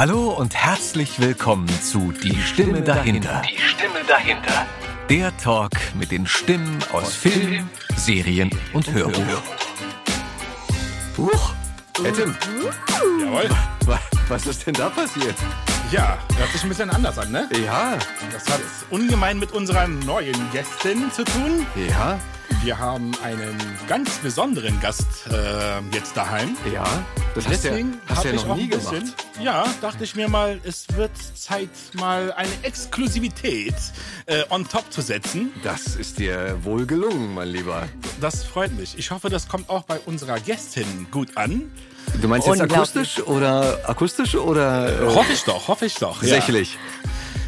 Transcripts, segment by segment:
Hallo und herzlich willkommen zu Die Stimme dahinter. Die Stimme dahinter. Der Talk mit den Stimmen aus Film, Serien und Hörbuch. Huch, hey Tim, Jawohl. wa- was ist denn da passiert? Ja, hört sich ein bisschen anders an, ne? Ja, Das hat ungemein mit unserer neuen Gästin zu tun. ja, Wir haben einen ganz besonderen Gast äh, jetzt daheim. ja. Das hast du ja, Deswegen hast ja ich noch auch nie ein bisschen, gemacht. ja, dachte ich mir mal, es wird Zeit, mal eine Exklusivität äh, on top zu setzen. Das ist dir wohl gelungen, mein Lieber. Das freut mich. Ich hoffe, das kommt auch bei unserer Gästin gut an. Du meinst jetzt akustisch oder akustisch oder äh, Hoffe ich doch, hoffe ich doch. Ja. sächlich?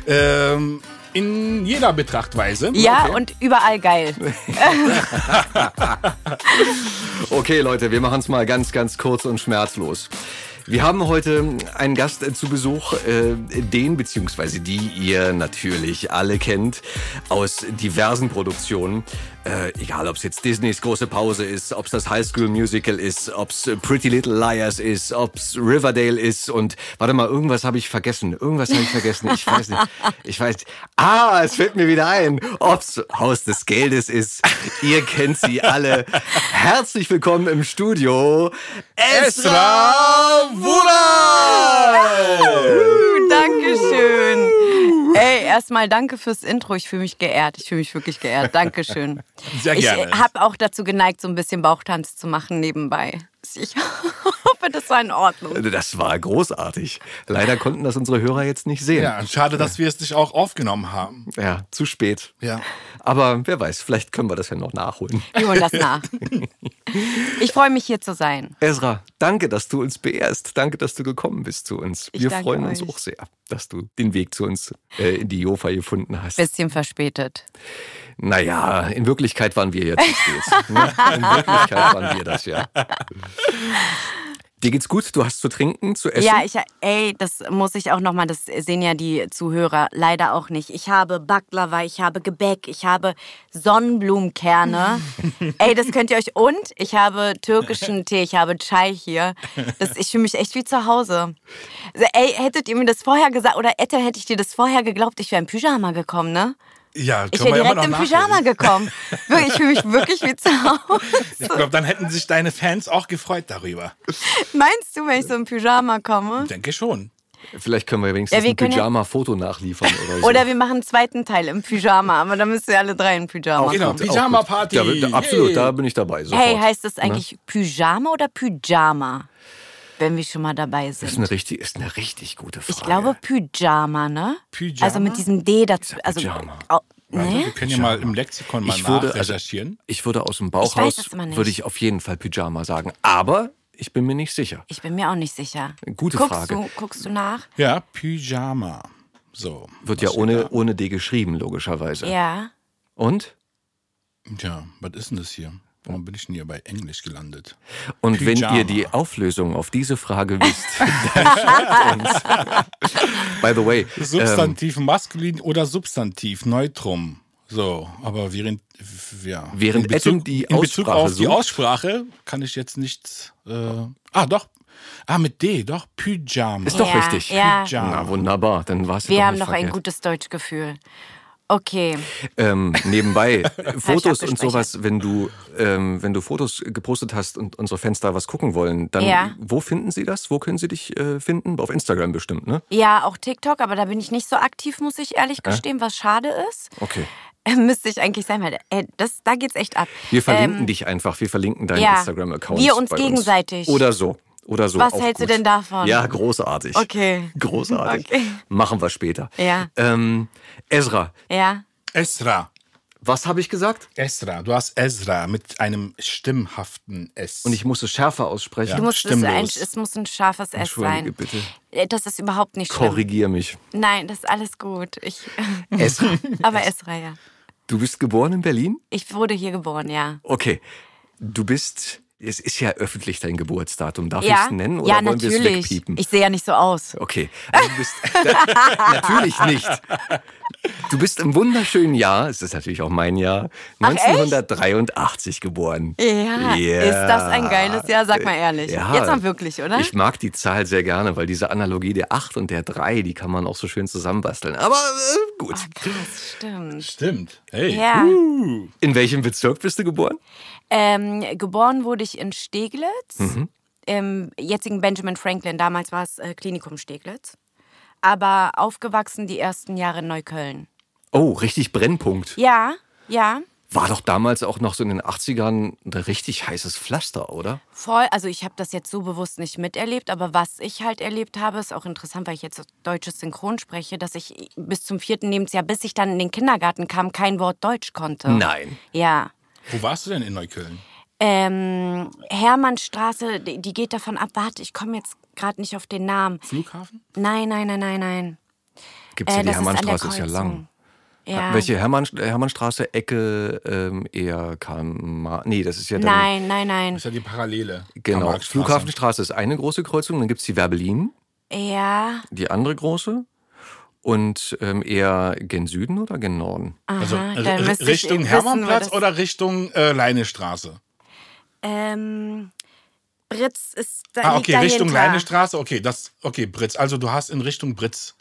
Ähm, in jeder Betrachtweise. Ja, Okay. und überall geil. Okay, Leute, wir machen es mal ganz, ganz kurz und schmerzlos. Wir haben heute einen Gast äh, zu Besuch, äh, den beziehungsweise die ihr natürlich alle kennt aus diversen Produktionen. Äh, egal, ob es jetzt Disneys große Pause ist, ob es das High School Musical ist, ob es Pretty Little Liars ist, ob es Riverdale ist und warte mal, irgendwas habe ich vergessen. Irgendwas habe ich vergessen. Ich weiß nicht. Ich weiß. nicht. Ah, es fällt mir wieder ein. Ob's Haus des Geldes ist. Ihr kennt sie alle. Herzlich willkommen im Studio. Esra Wula! Dankeschön. Erstmal danke fürs Intro. Ich fühle mich geehrt. Ich fühle mich wirklich geehrt. Dankeschön. Sehr gerne. Ich habe auch dazu geneigt, so ein bisschen Bauchtanz zu machen nebenbei. Ich hoffe, das war in Ordnung. Das war großartig. Leider konnten das unsere Hörer jetzt nicht sehen. Ja, schade, dass wir es nicht auch aufgenommen haben. Ja, zu spät. Ja. Aber wer weiß, vielleicht können wir das ja noch nachholen. Wir holen das nach. Ich freue mich, hier zu sein. Ezra, danke, dass du uns beehrst. Danke, dass du gekommen bist zu uns. Ich Wir freuen uns euch. auch sehr, dass du den Weg zu uns äh, in die Jofa gefunden hast. Bisschen verspätet. Naja, in Wirklichkeit waren wir zu spät. ne? In Wirklichkeit waren wir das ja. Dir geht's gut? Du hast zu trinken, zu essen? Ja, ich, ey, das muss ich auch nochmal, das sehen ja die Zuhörer leider auch nicht. Ich habe Baklava, ich habe Gebäck, ich habe Sonnenblumenkerne. ey, das könnt ihr euch. Und ich habe türkischen Tee, ich habe Chai hier. Das, ich fühle mich echt wie zu Hause. Also, ey, hättet ihr mir das vorher gesagt, oder Ette, hätte ich dir das vorher geglaubt, ich wäre im Pyjama gekommen, ne? Ja, Ich wäre ja direkt im Pyjama gekommen. Ich fühle mich wirklich wie zu Hause. Ich glaube, dann hätten sich deine Fans auch gefreut darüber. Meinst du, wenn ich so im Pyjama komme? Ich denke schon. Vielleicht können wir wenigstens Ja, wir ein ja- Pyjama-Foto nachliefern oder so. Oder wir machen einen zweiten Teil im Pyjama, aber dann müsst ihr alle drei in Pyjama Auch Genau, Pyjama-Party. da, absolut, Yay. da bin ich dabei. Sofort. Hey, heißt das eigentlich Pyjama oder Pyjama? Wenn wir schon mal dabei Das ist sind. eine richtig, ist eine richtig gute Frage. Ich glaube Pyjama, ne? Pyjama? Also mit diesem D dazu. Also, Pyjama. Warte, ne? wir können ja mal im Lexikon mal ich würde, also, nachrecherchieren. ich würde aus dem Bauchhaus würde ich auf jeden Fall Pyjama sagen. Aber ich bin mir nicht sicher. Ich bin mir auch nicht sicher. Gute guckst Frage. Du, guckst du nach? ja, Pyjama. So. Wird ja ohne, da? ohne D geschrieben, logischerweise. Ja. Und? Tja, was ist denn das hier? Warum bin ich denn hier bei Englisch gelandet? Und wenn Pyjama. ihr die Auflösung auf diese Frage wisst, dann schreibt uns. By the way, ähm, Substantiv maskulin oder Substantiv Neutrum. So, aber während, ja. Während in Bezug, die in Bezug auf die sucht. Aussprache kann ich jetzt nichts. Äh, ah, doch. Ah, mit D, doch. Pyjama. ist doch ja, richtig. Ja. Na wunderbar, dann war es Wir doch haben nicht doch ein verkehrt. gutes Deutschgefühl. Okay. Ähm, nebenbei, Fotos und sowas, wenn du, ähm, wenn du Fotos gepostet hast und unsere Fans da was gucken wollen, dann Ja. wo finden sie das? Wo können sie dich äh, finden? Auf Instagram bestimmt, ne? Ja, auch TikTok, aber da bin ich nicht so aktiv, muss ich ehrlich gestehen, was schade ist. Okay. Müsste ich eigentlich sein, weil äh, das, da geht's echt ab. Wir verlinken Ähm, dich einfach, wir verlinken deinen ja. Instagram-Account. Wir uns gegenseitig. Oder so. Oder so. Was hältst du gut. denn davon? Ja, großartig. Okay. Großartig. Okay. Machen wir später. Ja. Ähm, Ezra, Ja. Esra. was habe ich gesagt? Esra. Du hast Esra mit einem stimmhaften S. Und ich muss es schärfer aussprechen. Ja. Du musst es, ein, es muss ein scharfes S Entschuldige sein. bitte. Äh, Das ist überhaupt nicht schlimm. Korrigier mich. Nein, das ist alles gut. Ich, Ezra, aber Esra, ja. du bist geboren in Berlin? Ich wurde hier geboren, ja. Okay. Du bist es ist ja öffentlich dein Geburtsdatum. Darf ich Ja, es nennen oder ja wollen wir es wegpiepen? Ich sehe ja nicht so aus. Okay, also du bist natürlich nicht. Du bist im wunderschönen Jahr, es ist natürlich auch mein Jahr, Ach, echt? 1983 geboren. Ja, ist das ein geiles Jahr? Sag mal ehrlich. Ja. Jetzt mal wirklich, oder? Ich mag die Zahl sehr gerne, weil diese Analogie der 8 und der 3, die kann man auch so schön zusammenbasteln. Aber äh, gut. Krass, stimmt. Stimmt. Hey. Ja. In welchem Bezirk bist du geboren? Ähm, geboren wurde ich in Steglitz, Mhm. im jetzigen Benjamin Franklin. Damals war es äh, Klinikum Steglitz. Aber aufgewachsen die ersten Jahre in Neukölln. Oh, richtig Brennpunkt. Ja, ja. War doch damals auch noch so in den 80ern ein richtig heißes Pflaster, oder? Voll, also ich habe das jetzt so bewusst nicht miterlebt, aber was ich halt erlebt habe, ist auch interessant, weil ich jetzt deutsches Synchron spreche, dass ich bis zum vierten Lebensjahr, bis ich dann in den Kindergarten kam, kein Wort Deutsch konnte. Nein. Ja. Wo warst du denn in Neukölln? Ähm, Hermannstraße, die die geht davon ab, warte, ich komme jetzt gerade nicht auf den Namen. Flughafen? Nein, nein, nein, nein, nein. Gibt es ja Äh, die das ist Hermannstraße, ist, ja lang. Ja. Welche Hermann, äh, Hermannstraße, Ecke ähm, eher Karl Nee, das ist ja dann. Nein, nein, nein. Das ist ja die Parallele. Genau. Flughafenstraße ist eine große Kreuzung, dann gibt es die Werbelin, Ja, die andere große. Und ähm, eher gen Süden oder gen Norden? Also Aha, müsste ich Richtung Hermannplatz oder Richtung äh, Leinestraße? ähm, Britz ist da Ah, okay, Richtung dahinter. Leinestraße. Okay, das, okay, Britz. Also du hast in Richtung Britz.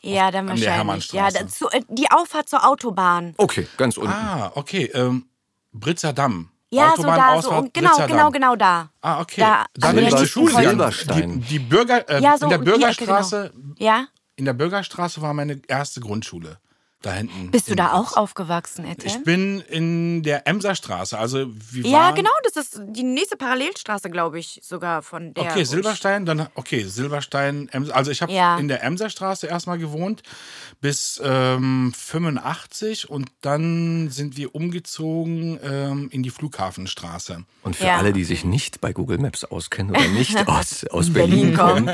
Ja, dann an der wahrscheinlich. Ja, Hermannstraße. dazu, äh, die Auffahrt zur Autobahn. Okay, ganz unten. Ah, okay. Ähm, Britzer Damm. Ja, so da, so. Und genau, Britzer genau, Damm. genau da. Ah, okay. Da, da bin der ich zur Schule gegangen. Die, die Bürger, äh, Ja, so in der um die Ecke, Bürgerstraße, Ja? In der Bürgerstraße war meine erste Grundschule. Da hinten. Bist du in da auch aufgewachsen, Etienne? Ich bin in der Emserstraße. Also wir Ja, waren, genau, das ist die nächste Parallelstraße, glaube ich, sogar von der. Okay, Silberstein, dann okay, Silberstein, Ems- also ich habe Ja. in der Emserstraße erstmal gewohnt bis ähm, 85 und dann sind wir umgezogen ähm, in die Flughafenstraße. Und für Ja. alle, die sich nicht bei Google Maps auskennen oder nicht aus, aus Berlin Berlin kommen,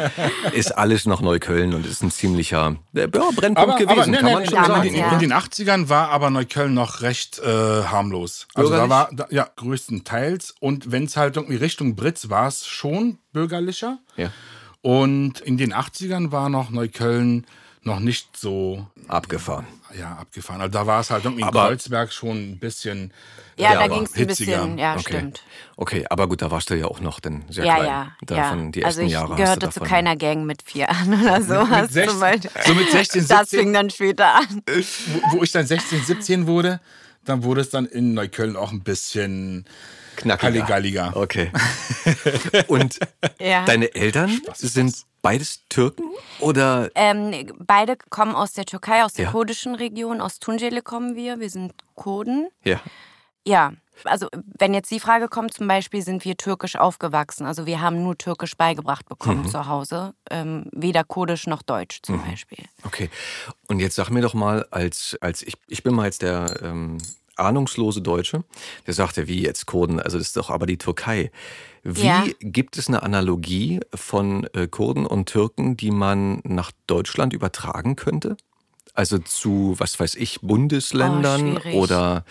ist alles noch Neukölln und ist ein ziemlicher ja, Brennpunkt gewesen, nee, kann nee, man nee, schon sagen. Ja. in den 80ern war aber Neukölln noch recht äh, harmlos. Also da war, da, ja, größtenteils. Und wenn es halt irgendwie Richtung Britz war es schon bürgerlicher. Ja. Und in den 80ern war noch Neukölln noch nicht so Abgefahren. ja, abgefahren. Also da war es halt irgendwie in Aber- Kreuzberg schon ein bisschen Ja, Ja, da ging es ein bisschen. Ja, Okay. stimmt. Okay, aber gut, da warst du ja auch noch dann sehr Ja, klein. ja, Davon, ja. Die also ich Jahre gehörte zu keiner Gang mit vier an oder so. hast du 16, mal- so mit 16, Das 17, fing dann später an. wo, wo ich dann 16, 17 wurde, dann wurde es dann in Neukölln auch ein bisschen Knackiger. Halligalliger. Okay. Und Ja. deine Eltern sind beides Türken oder Ähm, beide kommen aus der Türkei, aus der Ja. kurdischen Region. Aus Tunceli kommen wir. Wir sind Kurden. ja? Ja, also wenn jetzt die Frage kommt, zum Beispiel sind wir türkisch aufgewachsen. Also wir haben nur türkisch beigebracht bekommen zu Hause. Ähm, weder kurdisch noch deutsch zum Beispiel. Okay. Und jetzt sag mir doch mal, als, als ich, ich bin mal jetzt der ähm, ahnungslose Deutsche, der sagt ja, wie jetzt Kurden, also das ist doch aber die Türkei. Wie Ja. gibt es eine Analogie von äh, Kurden und Türken, die man nach Deutschland übertragen könnte? Also zu, was weiß ich, Bundesländern schwierig. oder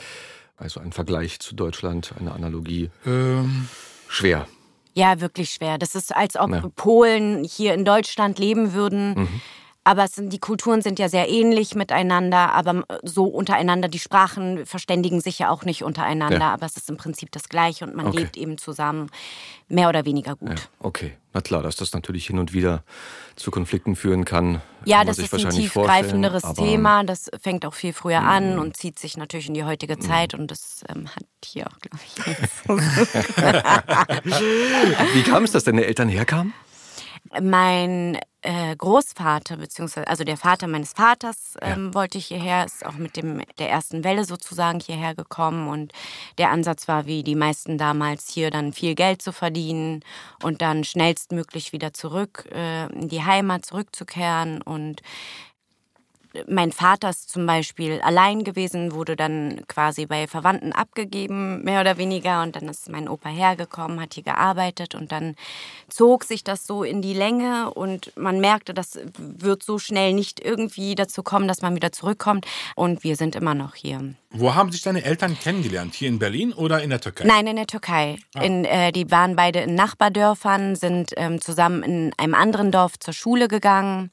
also ein Vergleich zu Deutschland, eine Analogie? Ähm, Schwer. Ja, wirklich schwer. Das ist, als ob Ja. Polen hier in Deutschland leben würden. Aber es sind, die Kulturen sind ja sehr ähnlich miteinander, aber so untereinander, die Sprachen verständigen sich ja auch nicht untereinander, Ja. aber es ist im Prinzip das Gleiche und man Okay. lebt eben zusammen, mehr oder weniger gut. Ja, okay. Na klar, dass das natürlich hin und wieder zu Konflikten führen kann. Ja, kann das ist ein tiefgreifenderes Mhm. Thema. Das fängt auch viel früher an und zieht sich natürlich in die heutige Zeit. Und das ähm, hat hier auch, glaube ich, Wie kam es, dass deine Eltern herkamen? Mein äh, Großvater, beziehungsweise also der Vater meines Vaters, ähm, wollte hierher, ist auch mit dem, der ersten Welle sozusagen hierher gekommen. Und der Ansatz war, wie die meisten damals, hier dann viel Geld zu verdienen und dann schnellstmöglich wieder zurück äh, in die Heimat zurückzukehren. Und mein Vater ist zum Beispiel allein gewesen, wurde dann quasi bei Verwandten abgegeben, mehr oder weniger. Und dann ist mein Opa hergekommen, hat hier gearbeitet und dann zog sich das so in die Länge und man merkte, das wird so schnell nicht irgendwie dazu kommen, dass man wieder zurückkommt. Und wir sind immer noch hier. Wo haben sich deine Eltern kennengelernt? Hier in Berlin oder in der Türkei? Nein, in der Türkei. In, äh, die waren beide in Nachbardörfern, sind ähm, zusammen in einem anderen Dorf zur Schule gegangen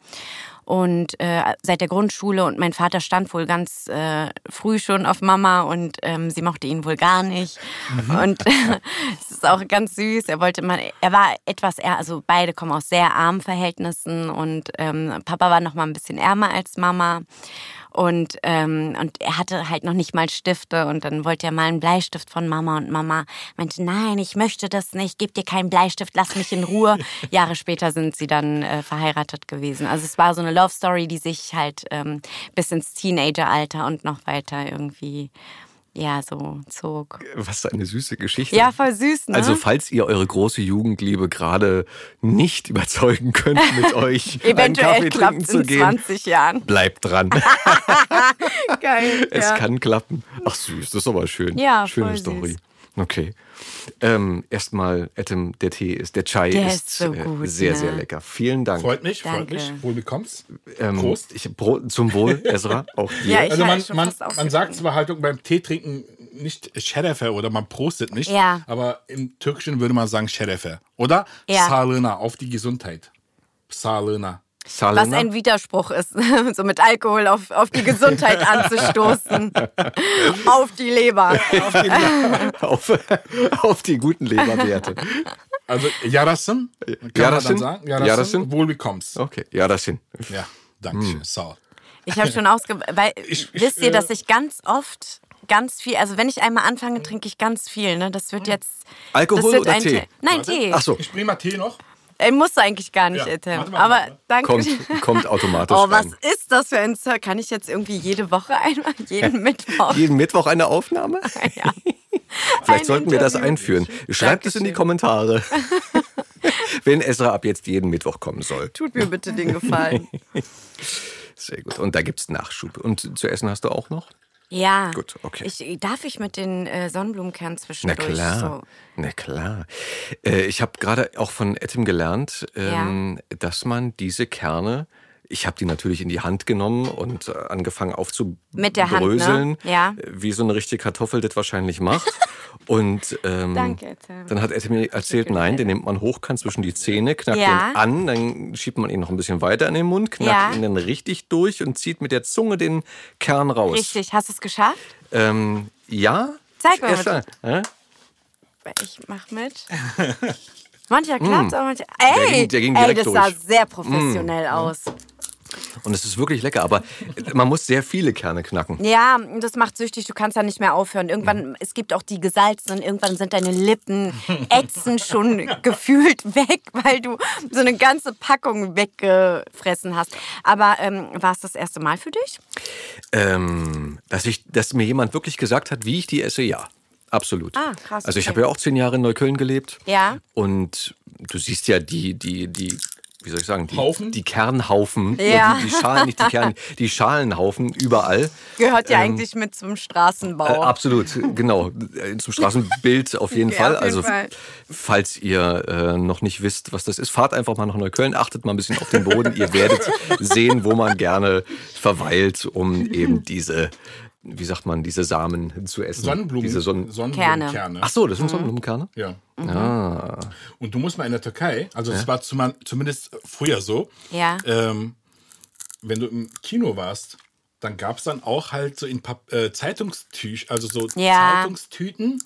und äh, seit der Grundschule und mein Vater stand wohl ganz äh, früh schon auf Mama und ähm, sie mochte ihn wohl gar nicht. Und es ist auch ganz süß. Er wollte mal, er war etwas eher, also beide kommen aus sehr armen Verhältnissen und ähm, Papa war noch mal ein bisschen ärmer als Mama und, ähm, und er hatte halt noch nicht mal Stifte und dann wollte er mal einen Bleistift von Mama und Mama meinte, nein, ich möchte das nicht, gib dir keinen Bleistift, lass mich in Ruhe. Jahre später sind sie dann äh, verheiratet gewesen. Also es war so eine Love Story, die sich halt ähm, bis ins Teenageralter und noch weiter irgendwie ja, so zog. Was eine süße Geschichte. Ja, voll süß, ne? Also, falls ihr eure große Jugendliebe gerade nicht überzeugen könnt, mit euch einen Eventuell Kaffee klappt trinken es zu in gehen, 20 Jahren. bleibt dran. Geil. es ja. kann klappen. Ach süß, das ist aber schön. Ja, Schöne Story. süß. Okay. Ähm, Erstmal, Etem, der Tee ist, der Chai Der ist, ist so äh, gut, sehr, ne? sehr lecker. Vielen Dank. Freut mich, freut Danke. mich. Wohl bekommst. Ähm, Prost. Ich, zum Wohl, Ezra. Auch dir. Ja, ich Also man, schon man, fast man sagt zwar halt beim Tee trinken nicht Şerefe oder man prostet nicht, Ja. aber im Türkischen würde man sagen Şerefe. Oder Ja. Sağlığına, auf die Gesundheit. Sağlığına. Was ein Widerspruch ist, so mit Alkohol auf, auf die Gesundheit anzustoßen. auf die Leber. auf, auf die guten Leberwerte. Also Yarasın, kann man Yarasın? dann sagen. Yarasın, Yarasın? wohl bekommst. Okay, ja, das hin. Ja, danke schön. Sağ Ich habe schon ausge... Weil, Ich- ich, wisst ihr, äh, dass ich ganz oft ganz viel... Also wenn ich einmal anfange, trinke ich ganz viel. Ne? Das wird jetzt... Alkohol wird oder ein Tee? Te- Nein, Tee. Ach so, Ich bringe mal Tee noch. Musst du eigentlich gar nicht, Ja, Etem. warte mal, Aber danke. kommt, kommt automatisch Oh, was rein. ist das für ein Sir? Kann ich jetzt irgendwie jede Woche einmal, jeden Mittwoch? Jeden Mittwoch eine Aufnahme? Ja. Vielleicht Ein sollten wir das Interview. einführen. Schreibt es in die Kommentare, wenn Ezra ab jetzt jeden Mittwoch kommen soll. Tut mir bitte den Gefallen. Sehr gut. Und da gibt es Nachschub. Und zu essen hast du auch noch? Ja. Gut, okay. Ich, darf ich mit den äh, Sonnenblumenkernen Na zwischendurch klar. so? Na klar. Äh, ich habe gerade auch von Etim gelernt, ähm, dass man diese Kerne, ich habe die natürlich in die Hand genommen und äh, angefangen der Hand, ne? aufzubröseln, Ja. wie so eine richtige Kartoffel das wahrscheinlich macht. und ähm, Danke, dann hat Etim mir erzählt, nein, den nimmt man hoch, kann zwischen die Zähne, knackt Ja. den an, dann schiebt man ihn noch ein bisschen weiter in den Mund, knackt Ja. ihn dann richtig durch und zieht mit der Zunge den Kern raus. Richtig, hast du es geschafft? Ähm, ja. Zeig mal Erst äh? Ich mach mit. Mancher klappt, aber mancher. Ey, Mm. ging- der ging ey das sah durch. Mm. sehr professionell aus. Und es ist wirklich lecker, aber man muss sehr viele Kerne knacken. Ja, das macht süchtig, du kannst da nicht mehr aufhören. Irgendwann, es gibt auch die gesalzenen, irgendwann sind deine Lippen ätzend schon gefühlt weg, weil du so eine ganze Packung weggefressen hast. Aber ähm, war es das erste Mal für dich? Ähm, dass, ich, dass mir jemand wirklich gesagt hat, wie ich die esse, ja. Absolut. Ah, krass, Also ich okay. habe ja auch zehn Jahre in Neukölln gelebt. Ja. Und du siehst ja die, die, die, wie soll ich sagen, die, Haufen? die Kernhaufen, Ja. die, die Schalen, nicht die Kern, die Schalenhaufen überall. Gehört ja eigentlich mit zum Straßenbau. Ähm, Äh, absolut, genau. Äh, Zum Straßenbild auf jeden Okay, Fall. auf jeden also, Fall. falls ihr äh, noch nicht wisst, was das ist, fahrt einfach mal nach Neukölln, achtet mal ein bisschen auf den Boden. ihr werdet sehen, wo man gerne verweilt, um eben diese, wie sagt man, diese Samen zu essen. Sonnenblumen, Diese Sonnenblumenkerne. Ach so, das sind Sonnenblumenkerne? Ja. Ah. Und du musst mal in der Türkei, also es war zum, zumindest früher so, Ja. ähm, wenn du im Kino warst, dann gab es dann auch halt so in Pap äh, Zeitungstüch, also so Ja. Zeitungstüten.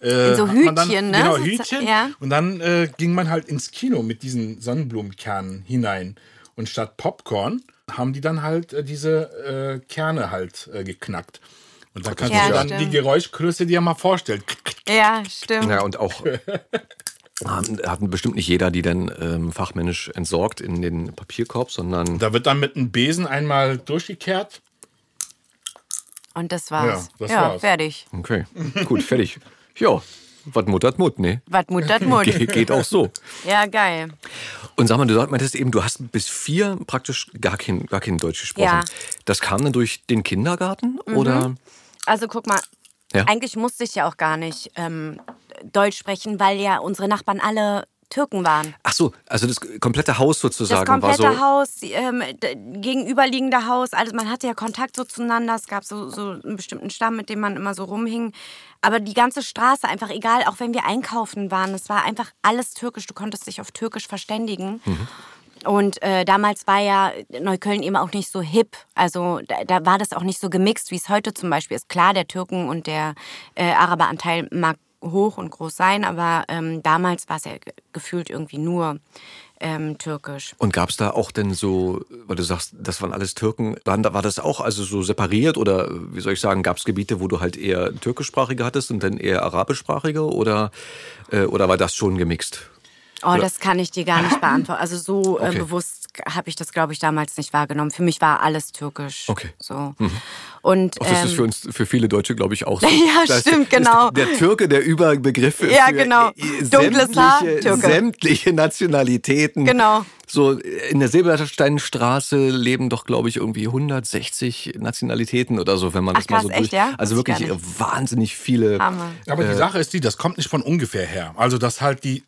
Äh, In so man dann, Hütchen, ne? Genau, Hütchen. ja. Und dann äh, ging man halt ins Kino mit diesen Sonnenblumenkernen hinein. Und statt Popcorn haben die dann halt äh, diese äh, Kerne halt äh, geknackt. Und dann kannst Ja, du dann stimmt. die Geräuschgröße dir mal vorstellen. Ja, stimmt. Ja, und auch hatten bestimmt nicht jeder, die dann ähm, fachmännisch entsorgt in den Papierkorb, sondern Da wird dann mit einem Besen einmal durchgekehrt. Und das war's. Ja, das ja war's. fertig. okay, gut, fertig. Ja, was muttert Mut, ne? Was muttert Mut. Ge geht auch so. Ja, geil. Und sag mal, du meintest eben, du hast bis vier praktisch gar kein, gar kein Deutsch gesprochen. Ja. Das kam dann durch den Kindergarten oder? Also guck mal, Ja. eigentlich musste ich ja auch gar nicht ähm, Deutsch sprechen, weil ja unsere Nachbarn alle Türken waren. Ach so, also das komplette Haus Das sozusagen komplette war so. Haus, ähm, gegenüberliegende Haus, also man hatte ja Kontakt so zueinander. Es gab so, so einen bestimmten Stamm, mit dem man immer so rumhing. Aber die ganze Straße, einfach egal, auch wenn wir einkaufen waren, es war einfach alles türkisch. Du konntest dich auf türkisch verständigen. Und äh, damals war ja Neukölln eben auch nicht so hip. Also da, da war das auch nicht so gemixt, wie es heute zum Beispiel ist. Klar, der Türken- und der äh, Araberanteil mag hoch und groß sein, aber ähm, damals war es ja ge- gefühlt irgendwie nur ähm, türkisch. Und gab es da auch denn so, weil du sagst, das waren alles Türken, waren, da- war das auch also so separiert oder wie soll ich sagen, gab es Gebiete, wo du halt eher türkischsprachige hattest und dann eher arabischsprachige oder, äh, oder war das schon gemixt? Oh, das kann ich dir gar nicht beantworten. Also so äh, Okay. bewusst habe ich das, glaube ich, damals nicht wahrgenommen. Für mich war alles türkisch. Okay. So. Und Auch das ähm, ist für uns, für viele Deutsche, glaube ich, auch so. Ja, Das stimmt, ist genau. Der Türke, der Überbegriff für Ja, genau. äh, Dunkles Haar, sämtliche, Türke. sämtliche Nationalitäten. Genau. So in der Silbersteinstraße leben doch, glaube ich, irgendwie 160 Nationalitäten oder so, wenn man Ach, das mal so krass, durch. echt, ja? Also wirklich wahnsinnig viele. Hammer. Aber die Sache ist die, das kommt nicht von ungefähr her. Also, dass halt die,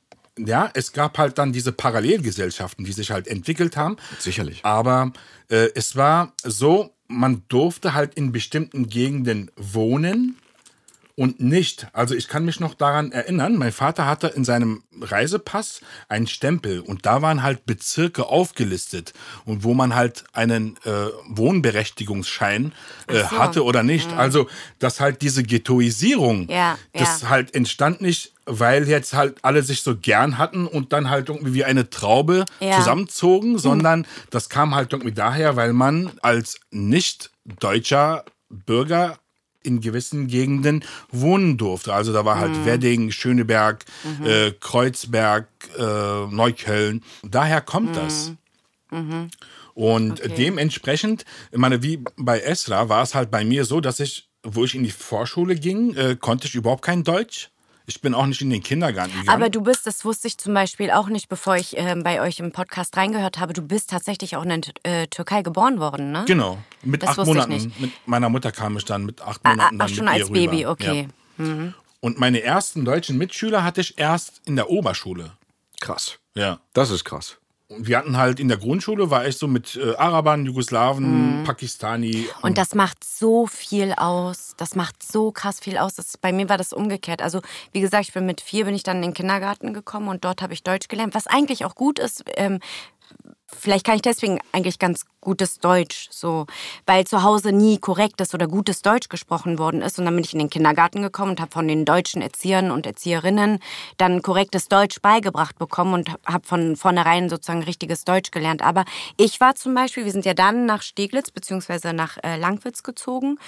ja, es gab halt dann diese Parallelgesellschaften, die sich halt entwickelt haben. Sicherlich. Aber äh, es war so, man durfte halt in bestimmten Gegenden wohnen und nicht. Also ich kann mich noch daran erinnern, mein Vater hatte in seinem Reisepass einen Stempel und da waren halt Bezirke aufgelistet und wo man halt einen äh, Wohnberechtigungsschein äh, so. hatte oder nicht. Also dass halt diese Ghettoisierung, Ja, das ja. halt entstand nicht, weil jetzt halt alle sich so gern hatten und dann halt irgendwie wie eine Traube Ja. zusammenzogen, sondern das kam halt irgendwie daher, weil man als nicht deutscher Bürger in gewissen Gegenden wohnen durfte. Also da war halt Wedding, Schöneberg, äh, Kreuzberg, äh, Neukölln. Daher kommt das. Und Okay. dementsprechend, ich meine, wie bei Esra war es halt bei mir so, dass ich, wo ich in die Vorschule ging, äh, konnte ich überhaupt kein Deutsch. Ich bin auch nicht in den Kindergarten gegangen. Aber du bist, das wusste ich zum Beispiel auch nicht, bevor ich ähm, bei euch im Podcast reingehört habe, du bist tatsächlich auch in der äh, Türkei geboren worden, ne? Genau. Mit Das acht Monaten. nicht. Mit meiner Mutter kam ich dann mit acht Ah, Monaten dann ach, schon mit ihr als Baby, rüber. okay. Ja. Und meine ersten deutschen Mitschüler hatte ich erst in der Oberschule. Krass. Ja. Das ist krass. Und wir hatten halt in der Grundschule, war ich so mit äh, Arabern, Jugoslawen, Pakistani. Und das macht so viel aus. Das macht so krass viel aus. Das, bei mir war das umgekehrt. Also, wie gesagt, ich bin mit vier bin ich dann in den Kindergarten gekommen und dort habe ich Deutsch gelernt, was eigentlich auch gut ist. Ähm, vielleicht kann ich deswegen eigentlich ganz gutes Deutsch, so, weil zu Hause nie korrektes oder gutes Deutsch gesprochen worden ist. Und dann bin ich in den Kindergarten gekommen und habe von den deutschen Erziehern und Erzieherinnen dann korrektes Deutsch beigebracht bekommen und habe von vornherein sozusagen richtiges Deutsch gelernt. Aber ich war zum Beispiel, wir sind ja dann nach Steglitz beziehungsweise nach äh, Langwitz gezogen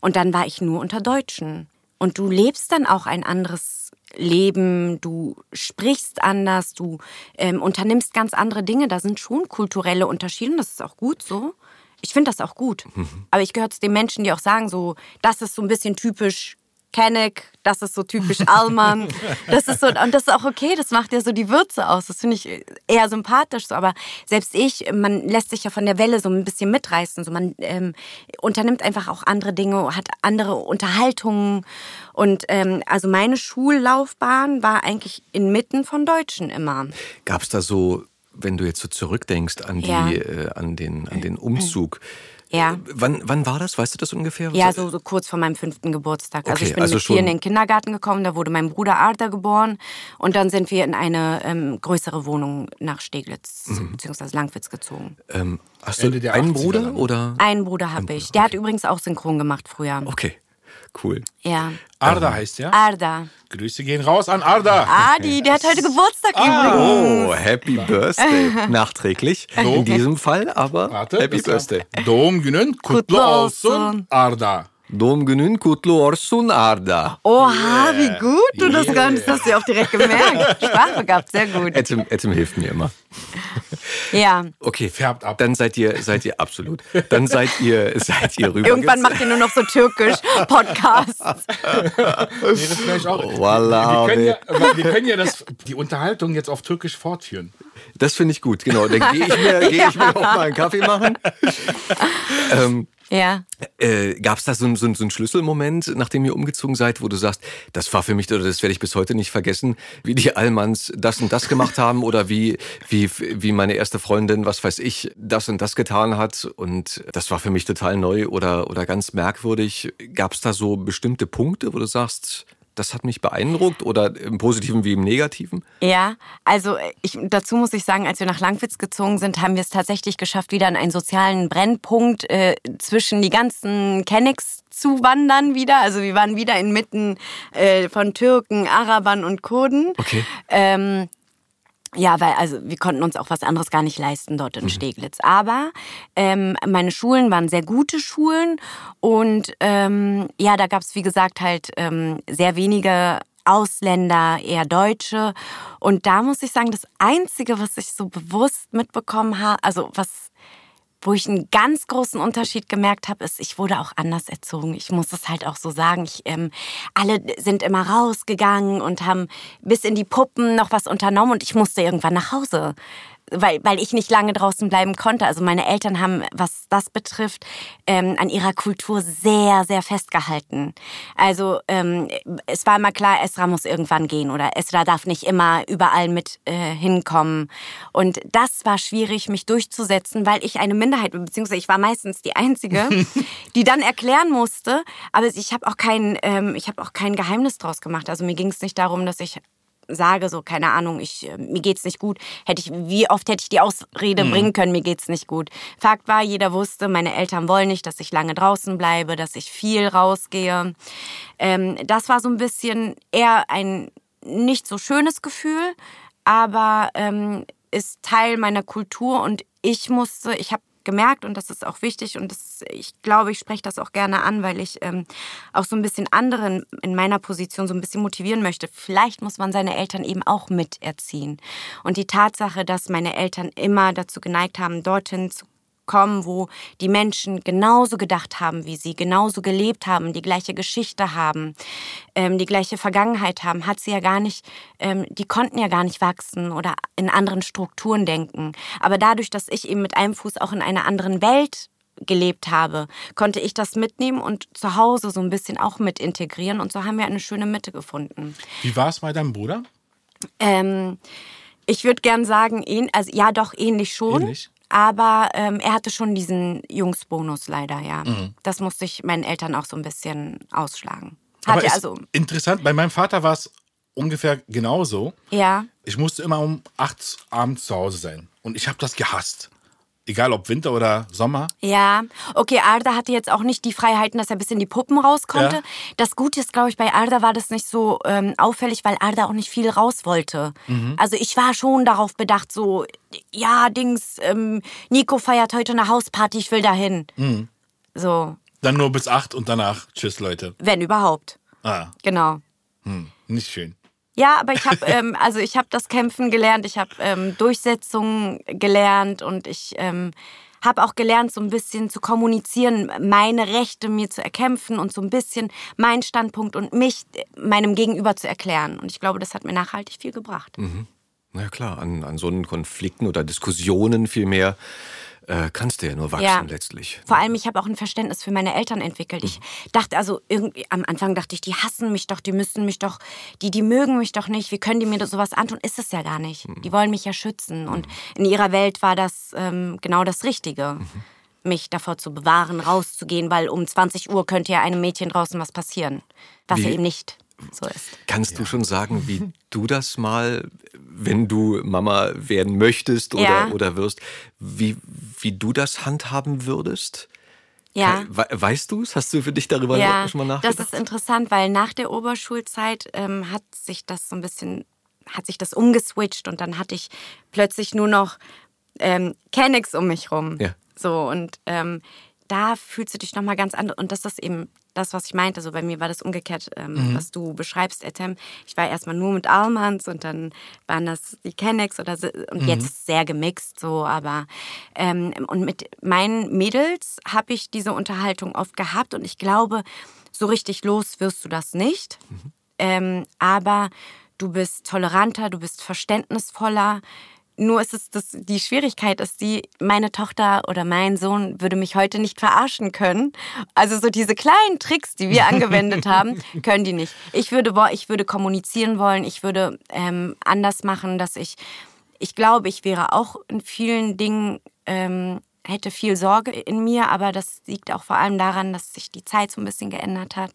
und dann war ich nur unter Deutschen. Und du lebst dann auch ein anderes Leben, du sprichst anders, du ähm, unternimmst ganz andere Dinge. Da sind schon kulturelle Unterschiede und das ist auch gut so. Ich finde das auch gut. Aber ich gehöre zu den Menschen, die auch sagen, so, das ist so ein bisschen typisch Kenneck, das ist so typisch Allmann. Das ist so, und das ist auch okay, das macht ja so die Würze aus. Das finde ich eher sympathisch so. Aber selbst ich, man lässt sich ja von der Welle so ein bisschen mitreißen. So, man ähm, unternimmt einfach auch andere Dinge, hat andere Unterhaltungen. Und ähm, also meine Schullaufbahn war eigentlich inmitten von Deutschen immer. Gab es da so, wenn du jetzt so zurückdenkst an, die, Ja. äh, an, den, an den Umzug, Ja. wann, wann war das? Weißt du das ungefähr? Ja, so, so kurz vor meinem fünften Geburtstag. Also Okay, ich bin also mit vier in den Kindergarten gekommen, da wurde mein Bruder Arda geboren und dann sind wir in eine ähm, größere Wohnung nach Steglitz Mhm. bzw. Langwitz gezogen. Ähm, hast du einen 80er Bruder oder? Einen Bruder habe ich. Der hat übrigens auch synchron gemacht früher. Okay, cool. Ja. Arda heißt ja. Arda. Grüße gehen raus an Arda. Adi, der hat heute Geburtstag übrigens. Oh, Happy Birthday. Nachträglich in diesem Fall, aber Warte, Happy Birthday. Doğum günün kutlu olsun. Arda. Dom günün kutlu olsun Arda. Oha, wie gut du das kannst. Das hast du ja auch direkt gemerkt. Sprachbegabt, sehr gut. Etim, Etim hilft mir immer. Ja. Okay, Färbt ab. Dann seid ihr, seid ihr absolut. Dann seid ihr, seid ihr rüber. Irgendwann macht ihr nur noch so türkisch-Podcasts. Nee, das vielleicht auch. Wir, können ja, wir können ja das, die Unterhaltung jetzt auf Türkisch fortführen. Das finde ich gut, genau. Dann gehe ich mir, geh ich mir auch mal einen Kaffee machen. ähm, Ja. äh, Gab es da so, einen- so, so Schlüsselmoment, nachdem ihr umgezogen seid, wo du sagst, das war für mich, oder das werde ich bis heute nicht vergessen, wie die Allmanns das und das gemacht haben oder wie, wie, wie meine erste Freundin, was weiß ich, das und das getan hat und das war für mich total neu oder, oder ganz merkwürdig. Gab es da so bestimmte Punkte, wo du sagst, das hat mich beeindruckt oder im Positiven wie im Negativen? Ja, also ich, dazu muss ich sagen, als wir nach Langwitz gezogen sind, haben wir es tatsächlich geschafft, wieder in einen sozialen Brennpunkt äh, zwischen die ganzen Kennex zu wandern wieder. Also wir waren wieder inmitten äh, von Türken, Arabern und Kurden. Okay. Ähm, ja, weil also wir konnten uns auch was anderes gar nicht leisten dort in Steglitz. Aber ähm, meine Schulen waren sehr gute Schulen und ähm, ja, da gab es wie gesagt halt ähm, sehr wenige Ausländer, eher Deutsche. Und da muss ich sagen, das Einzige, was ich so bewusst mitbekommen habe, also was wo ich einen ganz großen Unterschied gemerkt habe, ist, ich wurde auch anders erzogen. Ich muss es halt auch so sagen. Ich, ähm, alle sind immer rausgegangen und haben bis in die Puppen noch was unternommen und ich musste irgendwann nach Hause. Weil, weil ich nicht lange draußen bleiben konnte. Also meine Eltern haben, was das betrifft, ähm, an ihrer Kultur sehr, sehr festgehalten. Also ähm, es war immer klar, Esra muss irgendwann gehen oder Esra darf nicht immer überall mit äh, hinkommen. Und das war schwierig, mich durchzusetzen, weil ich eine Minderheit bin, beziehungsweise ich war meistens die Einzige, die dann erklären musste. Aber ich habe auch kein, ähm, ich habe auch kein Geheimnis draus gemacht. Also mir ging es nicht darum, dass ich sage, so, keine Ahnung, ich, äh, mir geht's nicht gut. Hätte ich, wie oft hätte ich die Ausrede bringen können, mir geht's nicht gut. Fakt war, jeder wusste, meine Eltern wollen nicht, dass ich lange draußen bleibe, dass ich viel rausgehe. Ähm, das war so ein bisschen eher ein nicht so schönes Gefühl, aber ähm, ist Teil meiner Kultur und ich musste, ich habe gemerkt und das ist auch wichtig und das, ich glaube, ich spreche das auch gerne an, weil ich ähm, auch so ein bisschen anderen in meiner Position so ein bisschen motivieren möchte. Vielleicht muss man seine Eltern eben auch miterziehen. Und die Tatsache, dass meine Eltern immer dazu geneigt haben, dorthin zu kommen, wo die Menschen genauso gedacht haben wie sie, genauso gelebt haben, die gleiche Geschichte haben, ähm, die gleiche Vergangenheit haben, hat sie ja gar nicht, ähm, die konnten ja gar nicht wachsen oder in anderen Strukturen denken. Aber dadurch, dass ich eben mit einem Fuß auch in einer anderen Welt gelebt habe, konnte ich das mitnehmen und zu Hause so ein bisschen auch mit integrieren und so haben wir eine schöne Mitte gefunden. Wie war es bei deinem Bruder? Ähm, ich würde gern sagen, also ja, doch ähnlich schon. Ähnlich? Aber ähm, er hatte schon diesen Jungsbonus leider, ja. Das musste ich meinen Eltern auch so ein bisschen ausschlagen. Aber Hatte ist also, interessant, bei meinem Vater war es ungefähr genauso. ja. Ich musste immer um 8 abends zu Hause sein. Und ich habe das gehasst. Egal ob Winter oder Sommer. Ja, okay, Arda hatte jetzt auch nicht die Freiheiten, dass er bis in die Puppen raus konnte. Ja. Das Gute ist, glaube ich, bei Arda war das nicht so ähm, auffällig, weil Arda auch nicht viel raus wollte. Also ich war schon darauf bedacht, so, ja, Dings, ähm, Nico feiert heute eine Hausparty, ich will dahin. So, Dann nur bis 8 und danach tschüss, Leute. wenn überhaupt. Ah, Genau. hm, nicht schön. Ja, aber ich habe ähm, also ich habe das Kämpfen gelernt, ich habe ähm, Durchsetzung gelernt und ich ähm, habe auch gelernt, so ein bisschen zu kommunizieren, meine Rechte mir zu erkämpfen und so ein bisschen meinen Standpunkt und mich meinem Gegenüber zu erklären. Und ich glaube, das hat mir nachhaltig viel gebracht. Na ja, klar, an, an so einen Konflikten oder Diskussionen vielmehr äh, kannst du ja nur wachsen Ja. letztlich. Vor allem, ich habe auch ein Verständnis für meine Eltern entwickelt. Ich dachte also irgendwie, am Anfang dachte ich, die hassen mich doch, die müssen mich doch, die, die mögen mich doch nicht, wie können die mir sowas antun? Ist es ja gar nicht. Die wollen mich ja schützen. Und in ihrer Welt war das ähm, genau das Richtige. Mich davor zu bewahren, rauszugehen, weil um 20 Uhr könnte ja einem Mädchen draußen was passieren. Was Wie- ja eben nicht so ist. Kannst du schon sagen, wie du das mal, wenn du Mama werden möchtest oder, Ja. oder wirst, wie, wie du das handhaben würdest? Ja. We weißt du es? Hast du für dich darüber Ja, schon mal das nachgedacht? ist interessant, weil nach der Oberschulzeit ähm, hat sich das so ein bisschen, hat sich das umgeswitcht und dann hatte ich plötzlich nur noch ähm, Kennex um mich rum. Ja. So und ähm, da fühlst du dich nochmal ganz anders und das ist eben das, was ich meinte. So bei mir war das umgekehrt, ähm, was du beschreibst, Etem. Ich war erstmal nur mit Almans und dann waren das die Kennex oder und jetzt sehr gemixt so, aber ähm, und mit meinen Mädels habe ich diese Unterhaltung oft gehabt und ich glaube, so richtig los wirst du das nicht. Ähm, aber du bist toleranter, du bist verständnisvoller. Nur ist es das, die Schwierigkeit ist die, meine Tochter oder mein Sohn würde mich heute nicht verarschen können. Also so diese kleinen Tricks, die wir angewendet haben, können die nicht. Ich würde, ich würde kommunizieren wollen, ich würde ähm, anders machen, dass ich, ich glaube, ich wäre auch in vielen Dingen, ähm, hätte viel Sorge in mir, aber das liegt auch vor allem daran, dass sich die Zeit so ein bisschen geändert hat.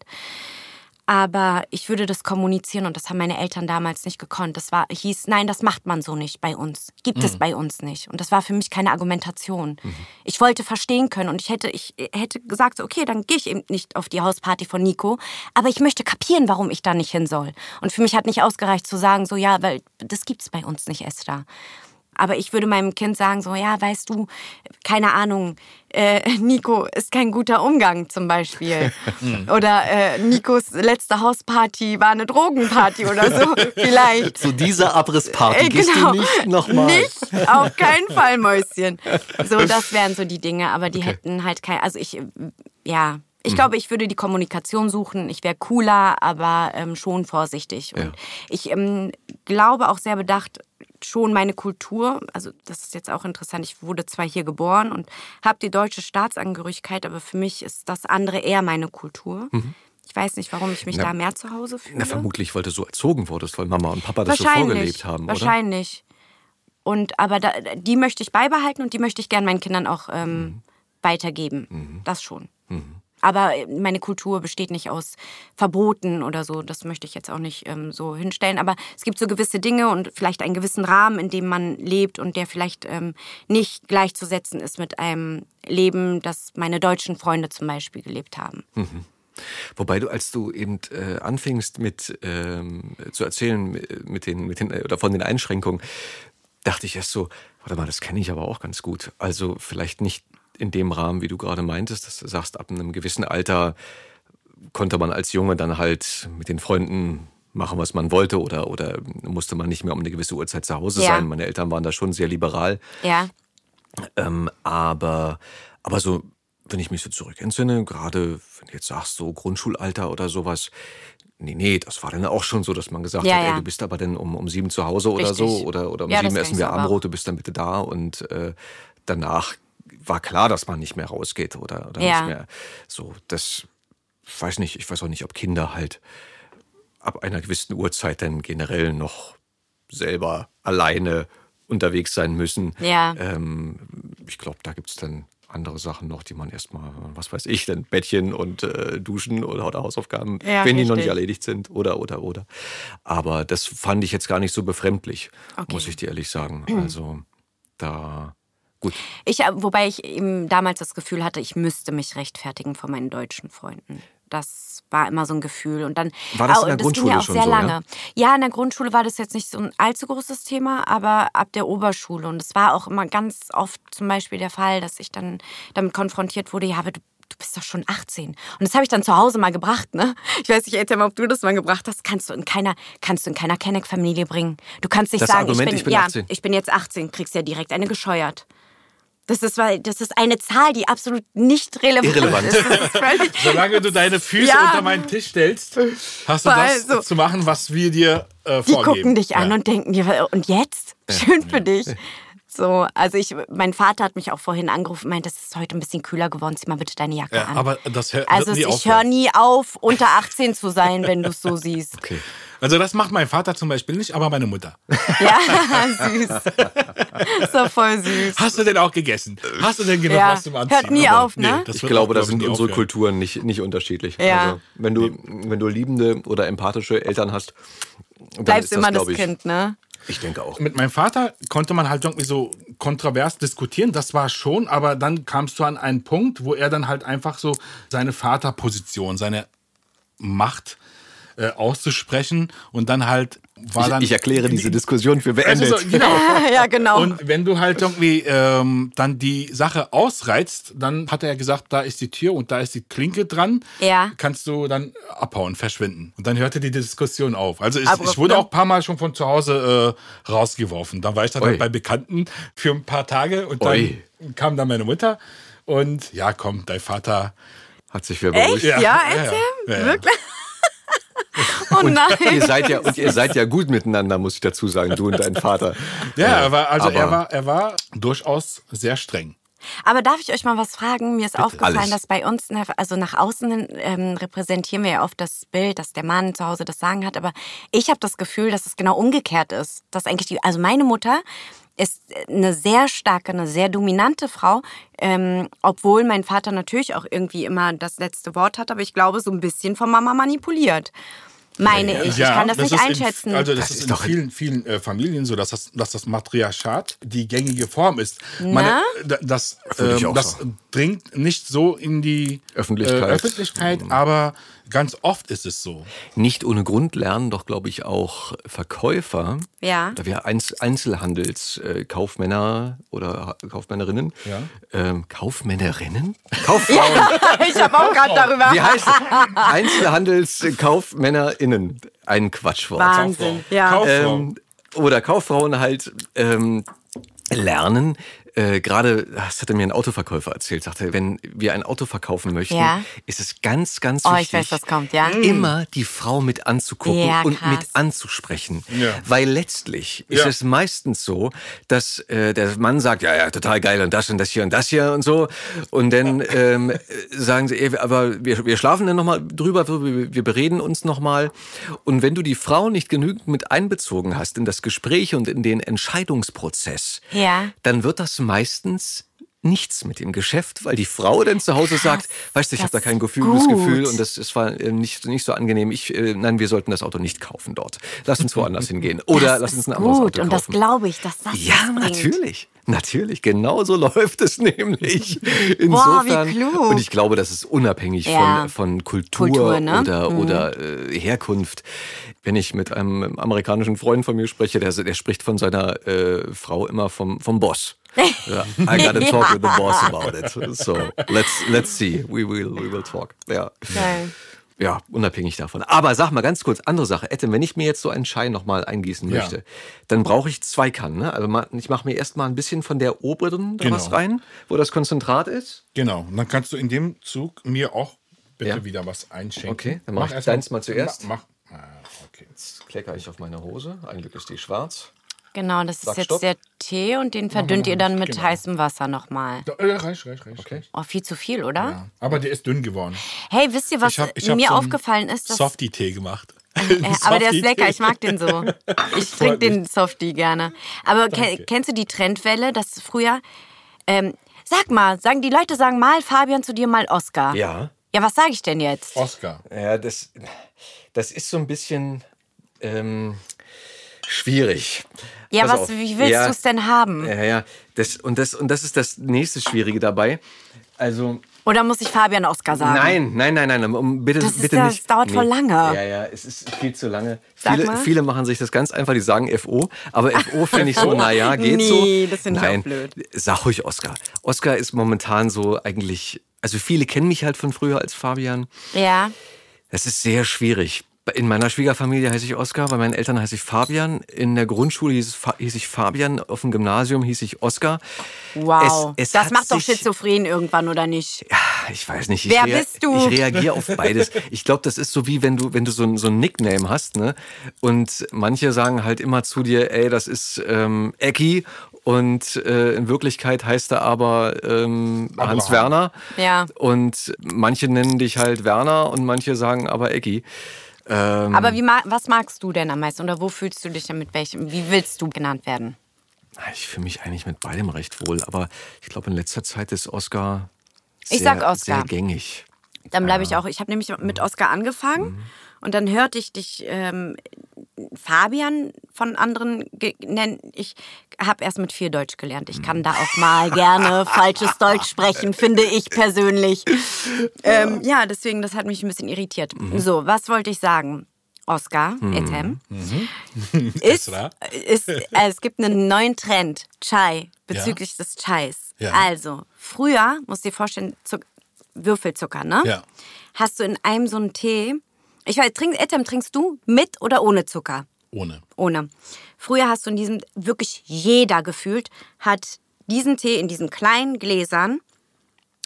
Aber ich würde das kommunizieren und das haben meine Eltern damals nicht gekonnt. Das war, hieß, nein, das macht man so nicht bei uns. Gibt es bei uns nicht. Und das war für mich keine Argumentation. Ich wollte verstehen können und ich hätte, ich hätte gesagt, okay, dann gehe ich eben nicht auf die Hausparty von Nico, aber ich möchte kapieren, warum ich da nicht hin soll. Und für mich hat nicht ausgereicht zu sagen, so, ja, weil das gibt's bei uns nicht, Esther. Aber ich würde meinem Kind sagen, so, ja, weißt du, keine Ahnung, äh, Nico ist kein guter Umgang zum Beispiel. oder äh, Nikos letzte Hausparty war eine Drogenparty oder so, vielleicht. Zu dieser Abrissparty Äh, gehst genau. du nicht nochmal. Nicht, auf keinen Fall, Mäuschen. So, das wären so die Dinge, aber die hätten halt kein, also ich, ja. Ich Mhm. glaube, ich würde die Kommunikation suchen. Ich wäre cooler, aber ähm, schon vorsichtig. Und Ja. ich ähm, glaube auch sehr bedacht, schon meine Kultur, also das ist jetzt auch interessant, ich wurde zwar hier geboren und habe die deutsche Staatsangehörigkeit, aber für mich ist das andere eher meine Kultur. Ich weiß nicht, warum ich mich Mhm. Na, da mehr zu Hause fühle. Na, vermutlich, weil du so erzogen wurdest, weil Mama und Papa das so vorgelebt haben, oder? Wahrscheinlich. Und aber da, die möchte ich beibehalten und die möchte ich gern meinen Kindern auch ähm, Mhm. weitergeben. Das schon. Aber meine Kultur besteht nicht aus Verboten oder so. Das möchte ich jetzt auch nicht ähm, so hinstellen. Aber es gibt so gewisse Dinge und vielleicht einen gewissen Rahmen, in dem man lebt und der vielleicht ähm, nicht gleichzusetzen ist mit einem Leben, das meine deutschen Freunde zum Beispiel gelebt haben. Wobei du, als du eben äh, anfingst mit ähm, zu erzählen äh, mit den, mit den äh, oder von den Einschränkungen, dachte ich erst so, warte mal, das kenne ich aber auch ganz gut. Also vielleicht nicht in dem Rahmen, wie du gerade meintest, dass du sagst, ab einem gewissen Alter konnte man als Junge dann halt mit den Freunden machen, was man wollte oder, oder musste man nicht mehr um eine gewisse Uhrzeit zu Hause Ja. sein. Meine Eltern waren da schon sehr liberal. Ja, Ähm, aber, aber so, wenn ich mich so zurückentsinne, gerade wenn du jetzt sagst, so Grundschulalter oder sowas, nee, nee, das war dann auch schon so, dass man gesagt Ja, hat, ey, ja. du bist aber dann um, um sieben zu Hause oder Richtig. so, oder, oder um sieben essen wir Abendbrot, du bist dann bitte da und äh, danach war klar, dass man nicht mehr rausgeht oder, oder Ja. nicht mehr so, das weiß nicht, ich weiß auch nicht, ob Kinder halt ab einer gewissen Uhrzeit dann generell noch selber alleine unterwegs sein müssen. Ja. Ähm, ich glaube, da gibt es dann andere Sachen noch, die man erstmal, was weiß ich, dann Bettchen und äh, Duschen oder, oder Hausaufgaben, Ja, wenn die noch nicht erledigt sind oder, oder, oder. Aber das fand ich jetzt gar nicht so befremdlich, Okay. muss ich dir ehrlich sagen. Also da, gut. Ich, äh, wobei ich eben damals das Gefühl hatte, ich müsste mich rechtfertigen vor meinen deutschen Freunden. Das war immer so ein Gefühl. Und dann, War das in der ging Grundschule ja auch schon sehr so, ja? lange. Ja? in der Grundschule war das jetzt nicht so ein allzu großes Thema, aber ab der Oberschule. Und es war auch immer ganz oft zum Beispiel der Fall, dass ich dann damit konfrontiert wurde, ja, aber du, du bist doch schon 18. Und das habe ich dann zu Hause mal gebracht, ne? Ich weiß nicht, Etam, ob du das mal gebracht hast. Kannst du in keiner, kannst du in keiner Kenneck-Familie bringen. Du kannst nicht Das sagen, Argument, ich, bin, ich bin ja, 18. ich bin jetzt 18, kriegst ja direkt eine gescheuert. Das ist, weil- das ist eine Zahl, die absolut nicht relevant Irrelevant. ist. Völlig, Solange du deine Füße Ja. unter meinen Tisch stellst, hast du das Also- zu machen, was wir dir äh, die vorgeben. gucken dich an Ja. und denken dir, und jetzt? Schön für dich. So, also ich, mein Vater hat mich auch vorhin angerufen und meint, es ist heute ein bisschen kühler geworden, zieh mal bitte deine Jacke Ja, an. aber das hört also nie ich höre nie auf, unter 18 zu sein, wenn du es so siehst. Okay. Also das macht mein Vater zum Beispiel nicht, aber meine Mutter. Ja, süß. Ist doch voll süß. Hast du denn auch gegessen? Hast du denn genug Ja, was zum Anziehen? hört nie Aber auf, ne? das Ich glaube, da sind unsere aufhören. Kulturen nicht, nicht unterschiedlich. Ja. Also, wenn, du, wenn du liebende oder empathische Eltern hast, dann Bleibst ist immer das ich, Kind, ne? Ich denke auch. Mit meinem Vater konnte man halt irgendwie so kontrovers diskutieren, das war schon, aber dann kamst du an einen Punkt, wo er dann halt einfach so seine Vaterposition, seine Macht äh, auszusprechen und dann halt war Ich, dann. ich erkläre diese Diskussion für Also beendet. so, genau. ja, genau. Und wenn du halt irgendwie ähm, dann die Sache ausreizt, dann hat er ja gesagt, da ist die Tür und da ist die Klinke dran. Ja. Kannst du dann abhauen, verschwinden. Und dann hörte die Diskussion auf. Also ich, ich wurde auch ein paar Mal schon von zu Hause äh, rausgeworfen. Dann war ich dann halt bei Bekannten für ein paar Tage und dann kam dann meine Mutter und ja, komm, dein Vater. Hat sich wer beruhigt. Ja, ja, erzähl. ja, ja. Wirklich? Oh nein. Ihr seid ja und ihr seid ja gut miteinander, muss ich dazu sagen, du und dein Vater. Ja, Äh, er war, also aber er war, er war durchaus sehr streng. Aber darf ich euch mal was fragen? Mir ist aufgefallen, alles. dass bei uns, also nach außen hin, ähm, repräsentieren wir ja oft das Bild, dass der Mann zu Hause das Sagen hat. Aber ich habe das Gefühl, dass es genau umgekehrt ist. Dass eigentlich die, also meine Mutter ist eine sehr starke, eine sehr dominante Frau, ähm, obwohl mein Vater natürlich auch irgendwie immer das letzte Wort hat. Aber ich glaube, so ein bisschen von Mama manipuliert. Meine ich. ich kann das, nicht ist einschätzen. In, also das, Das ist ist in vielen, vielen äh, Familien so, dass das, dass das Matriarchat die gängige Form ist. Meine, d- das ähm, auch das sagen. dringt nicht so in die Öffentlichkeit. äh, Öffentlichkeit aber ganz oft ist es so. Nicht ohne Grund lernen doch, glaube ich, auch Verkäufer, Ja. da wir Einz Einzelhandelskaufmänner äh, oder Kaufmännerinnen, Ja. ähm, Kaufmännerinnen? Kauffrauen. ich habe auch gerade darüber. Wie heißt Einzelhandelskaufmännerinnen? Ein Quatschwort. Wahnsinn. Ja. Kauffrau. ähm, oder Kauffrauen halt ähm, lernen. Äh, Gerade, das hatte mir ein Autoverkäufer erzählt, sagte, wenn wir ein Auto verkaufen möchten, Ja. ist es ganz, ganz Oh, ich wichtig, weiß, was kommt, ja. immer die Frau mit anzugucken Ja, und mit anzusprechen. Ja. Weil letztlich ist Ja. es meistens so, dass äh, der Mann sagt, ja, ja, total geil und das und das hier und das hier und so. Und dann ähm, sagen sie, ey, aber wir, wir schlafen dann nochmal drüber, wir, wir bereden uns nochmal. Und wenn du die Frau nicht genügend mit einbezogen hast in das Gespräch und in den Entscheidungsprozess, Ja. dann wird das meistens nichts mit dem Geschäft, weil die Frau dann zu Hause sagt, weißt du, ich das habe da kein ist Gefühl, und das, das war äh, nicht, nicht so angenehm. Ich, äh, nein, wir sollten das Auto nicht kaufen dort. Lass uns woanders hingehen. Oder das lass uns ist ein anderes gut Auto und das kaufen. glaube ich, dass das ja, bringt. natürlich. Natürlich, genau so läuft es nämlich. Boah, Insofern, wie klug. und ich glaube, das ist unabhängig Ja. von, von Kultur, Kultur, ne? oder, oder äh, Herkunft. Wenn ich mit einem amerikanischen Freund von mir spreche, der, der spricht von seiner äh, Frau immer vom, vom Boss. Ja, I gotta talk with the boss about it. So, let's, let's see. We will, we will talk. Ja. Ja, unabhängig davon. Aber sag mal ganz kurz, andere Sache. Ette, wenn ich mir jetzt so einen Schein nochmal eingießen Ja. möchte, dann brauche ich zwei Kannen. Ne? Also ich mache mir erstmal ein bisschen von der oberen da Genau. was rein, wo das Konzentrat ist. Genau. Und dann kannst du in dem Zug mir auch bitte Ja. wieder was einschenken. Okay, dann mach ich erst mal- deins mal zuerst. Mach, mach. Ah, okay. Jetzt kleckere ich auf meine Hose. Ein Glück ist die schwarz. Genau, das ist Sag jetzt Stopp. der Tee und den verdünnt ihr dann mit Genau. heißem Wasser nochmal. Da, äh, reicht, reicht, reicht. Okay. Oh, viel zu viel, oder? Ja. Aber der ist dünn geworden. Hey, wisst ihr, was Ich hab, ich hab mir so einen aufgefallen ist? Dass, Softie-Tee gemacht. äh, aber der ist lecker, ich mag den so. Ich trinke den Softie gerne. Aber ke kennst du die Trendwelle, dass früher... Ähm, sag mal, sagen die Leute sagen mal Fabian zu dir, mal Oscar. Ja. Ja, was sage ich denn jetzt? Oscar. Ja, das, das ist so ein bisschen ähm, schwierig. Ja, Pass was, auf. wie willst Ja. du es denn haben? Ja, ja. Das, und, das, und das ist das nächste Schwierige dabei. Also, Oder muss ich Fabian Oscar sagen? Nein, nein, nein, nein, bitte, Das bitte ja- nicht. das dauert voll lange. Ja, ja, es ist viel zu lange. Sag Viele, mal. viele machen sich das ganz einfach, die sagen FO, aber FO finde ich so, naja, geht so. Nee, das finde ich auch blöd. Sag ruhig Oscar. Oscar ist momentan so eigentlich, also viele kennen mich halt von früher als Fabian. Ja. Das ist sehr schwierig. In meiner Schwiegerfamilie heiße ich Oskar, bei meinen Eltern heiße ich Fabian. In der Grundschule hieß, es hieß ich Fabian, auf dem Gymnasium hieß ich Oskar. Wow. Es- es das macht doch schizophren irgendwann, oder nicht? Ja, ich weiß nicht. Ich Wer bist du? Ich reagiere auf beides. Ich glaube, das ist so wie wenn du, wenn du so, ein- so ein Nickname hast, ne? Und manche sagen halt immer zu dir, ey, das ist ähm, Ecki. Und äh, in Wirklichkeit heißt er aber ähm, Hans Werner. Ja. Und manche nennen dich halt Werner und manche sagen aber Ecki. Ähm, Aber wie ma was magst du denn am meisten? Oder wo fühlst du dich denn mit welchem? Wie willst du genannt werden? Ich fühle mich eigentlich mit beidem recht wohl, aber ich glaube, in letzter Zeit ist Oscar Ich sehr, sag Oscar. sehr gängig. Dann bleibe ich auch. Ich habe nämlich mit Oscar angefangen und dann hörte ich dich ähm, Fabian von anderen nennen. Ich habe erst mit viel Deutsch gelernt. Ich kann da auch mal gerne falsches Deutsch sprechen, finde ich persönlich. Ähm, ja, deswegen, das hat mich ein bisschen irritiert. So, was wollte ich sagen? Oscar Etem, Mhm. ist, ist äh, es gibt einen neuen Trend, Chai, bezüglich des Chais. Ja. Also, früher, musst du dir vorstellen, Zuck Würfelzucker, ne? Ja. Hast du in einem so einen Tee, ich weiß, trink, Etem, trinkst du mit oder ohne Zucker? Ohne. Ohne. Früher hast du in diesem, wirklich jeder gefühlt, hat diesen Tee in diesen kleinen Gläsern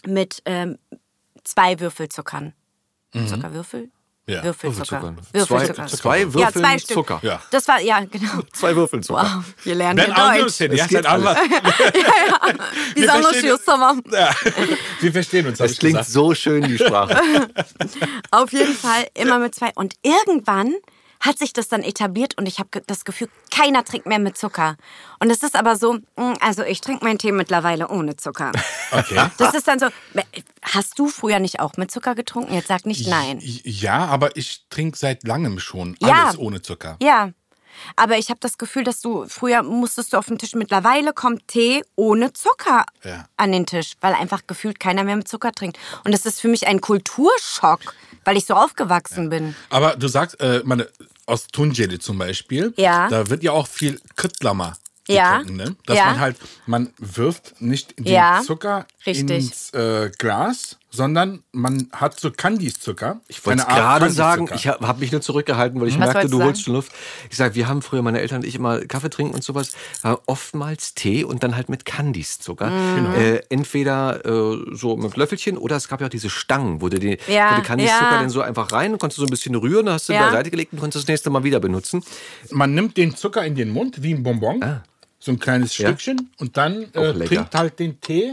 mit ähm, zwei Würfelzuckern. Zuckerwürfel? Ja, Würfelzucker. Zwei, zwei Würfel ja, zwei Stück. Zucker. Ja. Das war, ja, genau. Zwei Würfel Zucker. Wow, wir lernen Ben hier Deutsch. anlıyorsun. Ya sen anlat. Wie Wir anlaşıyoruz tamam. Ja. Wir verstehen uns, Das klingt gesagt. so schön, die Sprache. Auf jeden Fall immer mit zwei. Und irgendwann hat sich das dann etabliert und ich habe das Gefühl, keiner trinkt mehr mit Zucker. Und es ist aber so, mm, also ich trinke meinen Tee mittlerweile ohne Zucker. Okay. Das ist dann so, hast du früher nicht auch mit Zucker getrunken? Jetzt sag nicht nein. Ja, aber ich trinke seit langem schon Ja. alles ohne Zucker. Ja. Aber ich habe das Gefühl, dass du früher musstest du auf den Tisch. Mittlerweile kommt Tee ohne Zucker Ja. an den Tisch, weil einfach gefühlt keiner mehr mit Zucker trinkt. Und das ist für mich ein Kulturschock, weil ich so aufgewachsen bin. Aber du sagst, äh, meine, aus Tunceli zum Beispiel, Ja. da wird ja auch viel Kıtlama Ja. getrunken, ne? Dass Ja. man halt, man wirft nicht den Ja. Zucker Richtig. ins äh, Glas, sondern man hat so Candice-Zucker. Ich wollte gerade sagen, ich habe hab mich nur zurückgehalten, weil ich Was merkte, du holst schon Luft. Ich sage, wir haben früher, meine Eltern und ich, immer Kaffee trinken und sowas, war oftmals Tee und dann halt mit Candice-Zucker. Mhm. Äh, entweder äh, so mit Löffelchen oder es gab ja auch diese Stangen, wo du die, Ja, wo Candice-Zucker ja. dann so einfach rein, konntest du so ein bisschen rühren, dann hast du Ja. beiseite gelegt und konntest das nächste Mal wieder benutzen. Man nimmt den Zucker in den Mund wie ein Bonbon, so ein kleines Ah. Ja. Stückchen und dann äh, trinkt halt den Tee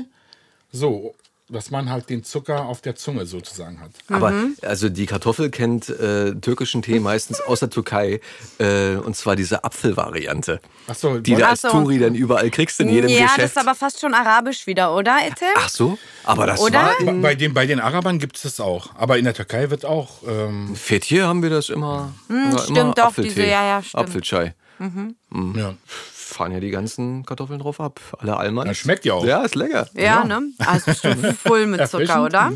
so, dass man halt den Zucker auf der Zunge sozusagen hat. Aber Mhm. also die Kartoffel kennt äh, türkischen Tee meistens aus der Türkei äh, und zwar diese Apfelvariante. Ach so, die du Ach als so. Turi dann überall kriegst in jedem ja, das Geschäft. ist aber fast schon arabisch wieder, oder, Etel? Ach so, aber das Oder? war Bei, in bei, den, bei den Arabern gibt es das auch. Aber in der Türkei wird auch. Ähm, Fethiye haben wir das immer. Hm, stimmt doch, Apfeltee, diese- ja, ja, stimmt. Apfelchai. ja. Fahren ja die ganzen Kartoffeln drauf ab. Alle Almans. Das schmeckt ja auch. Ja, ist lecker. Ja, ne? Also bestimmt voll mit Zucker, oder?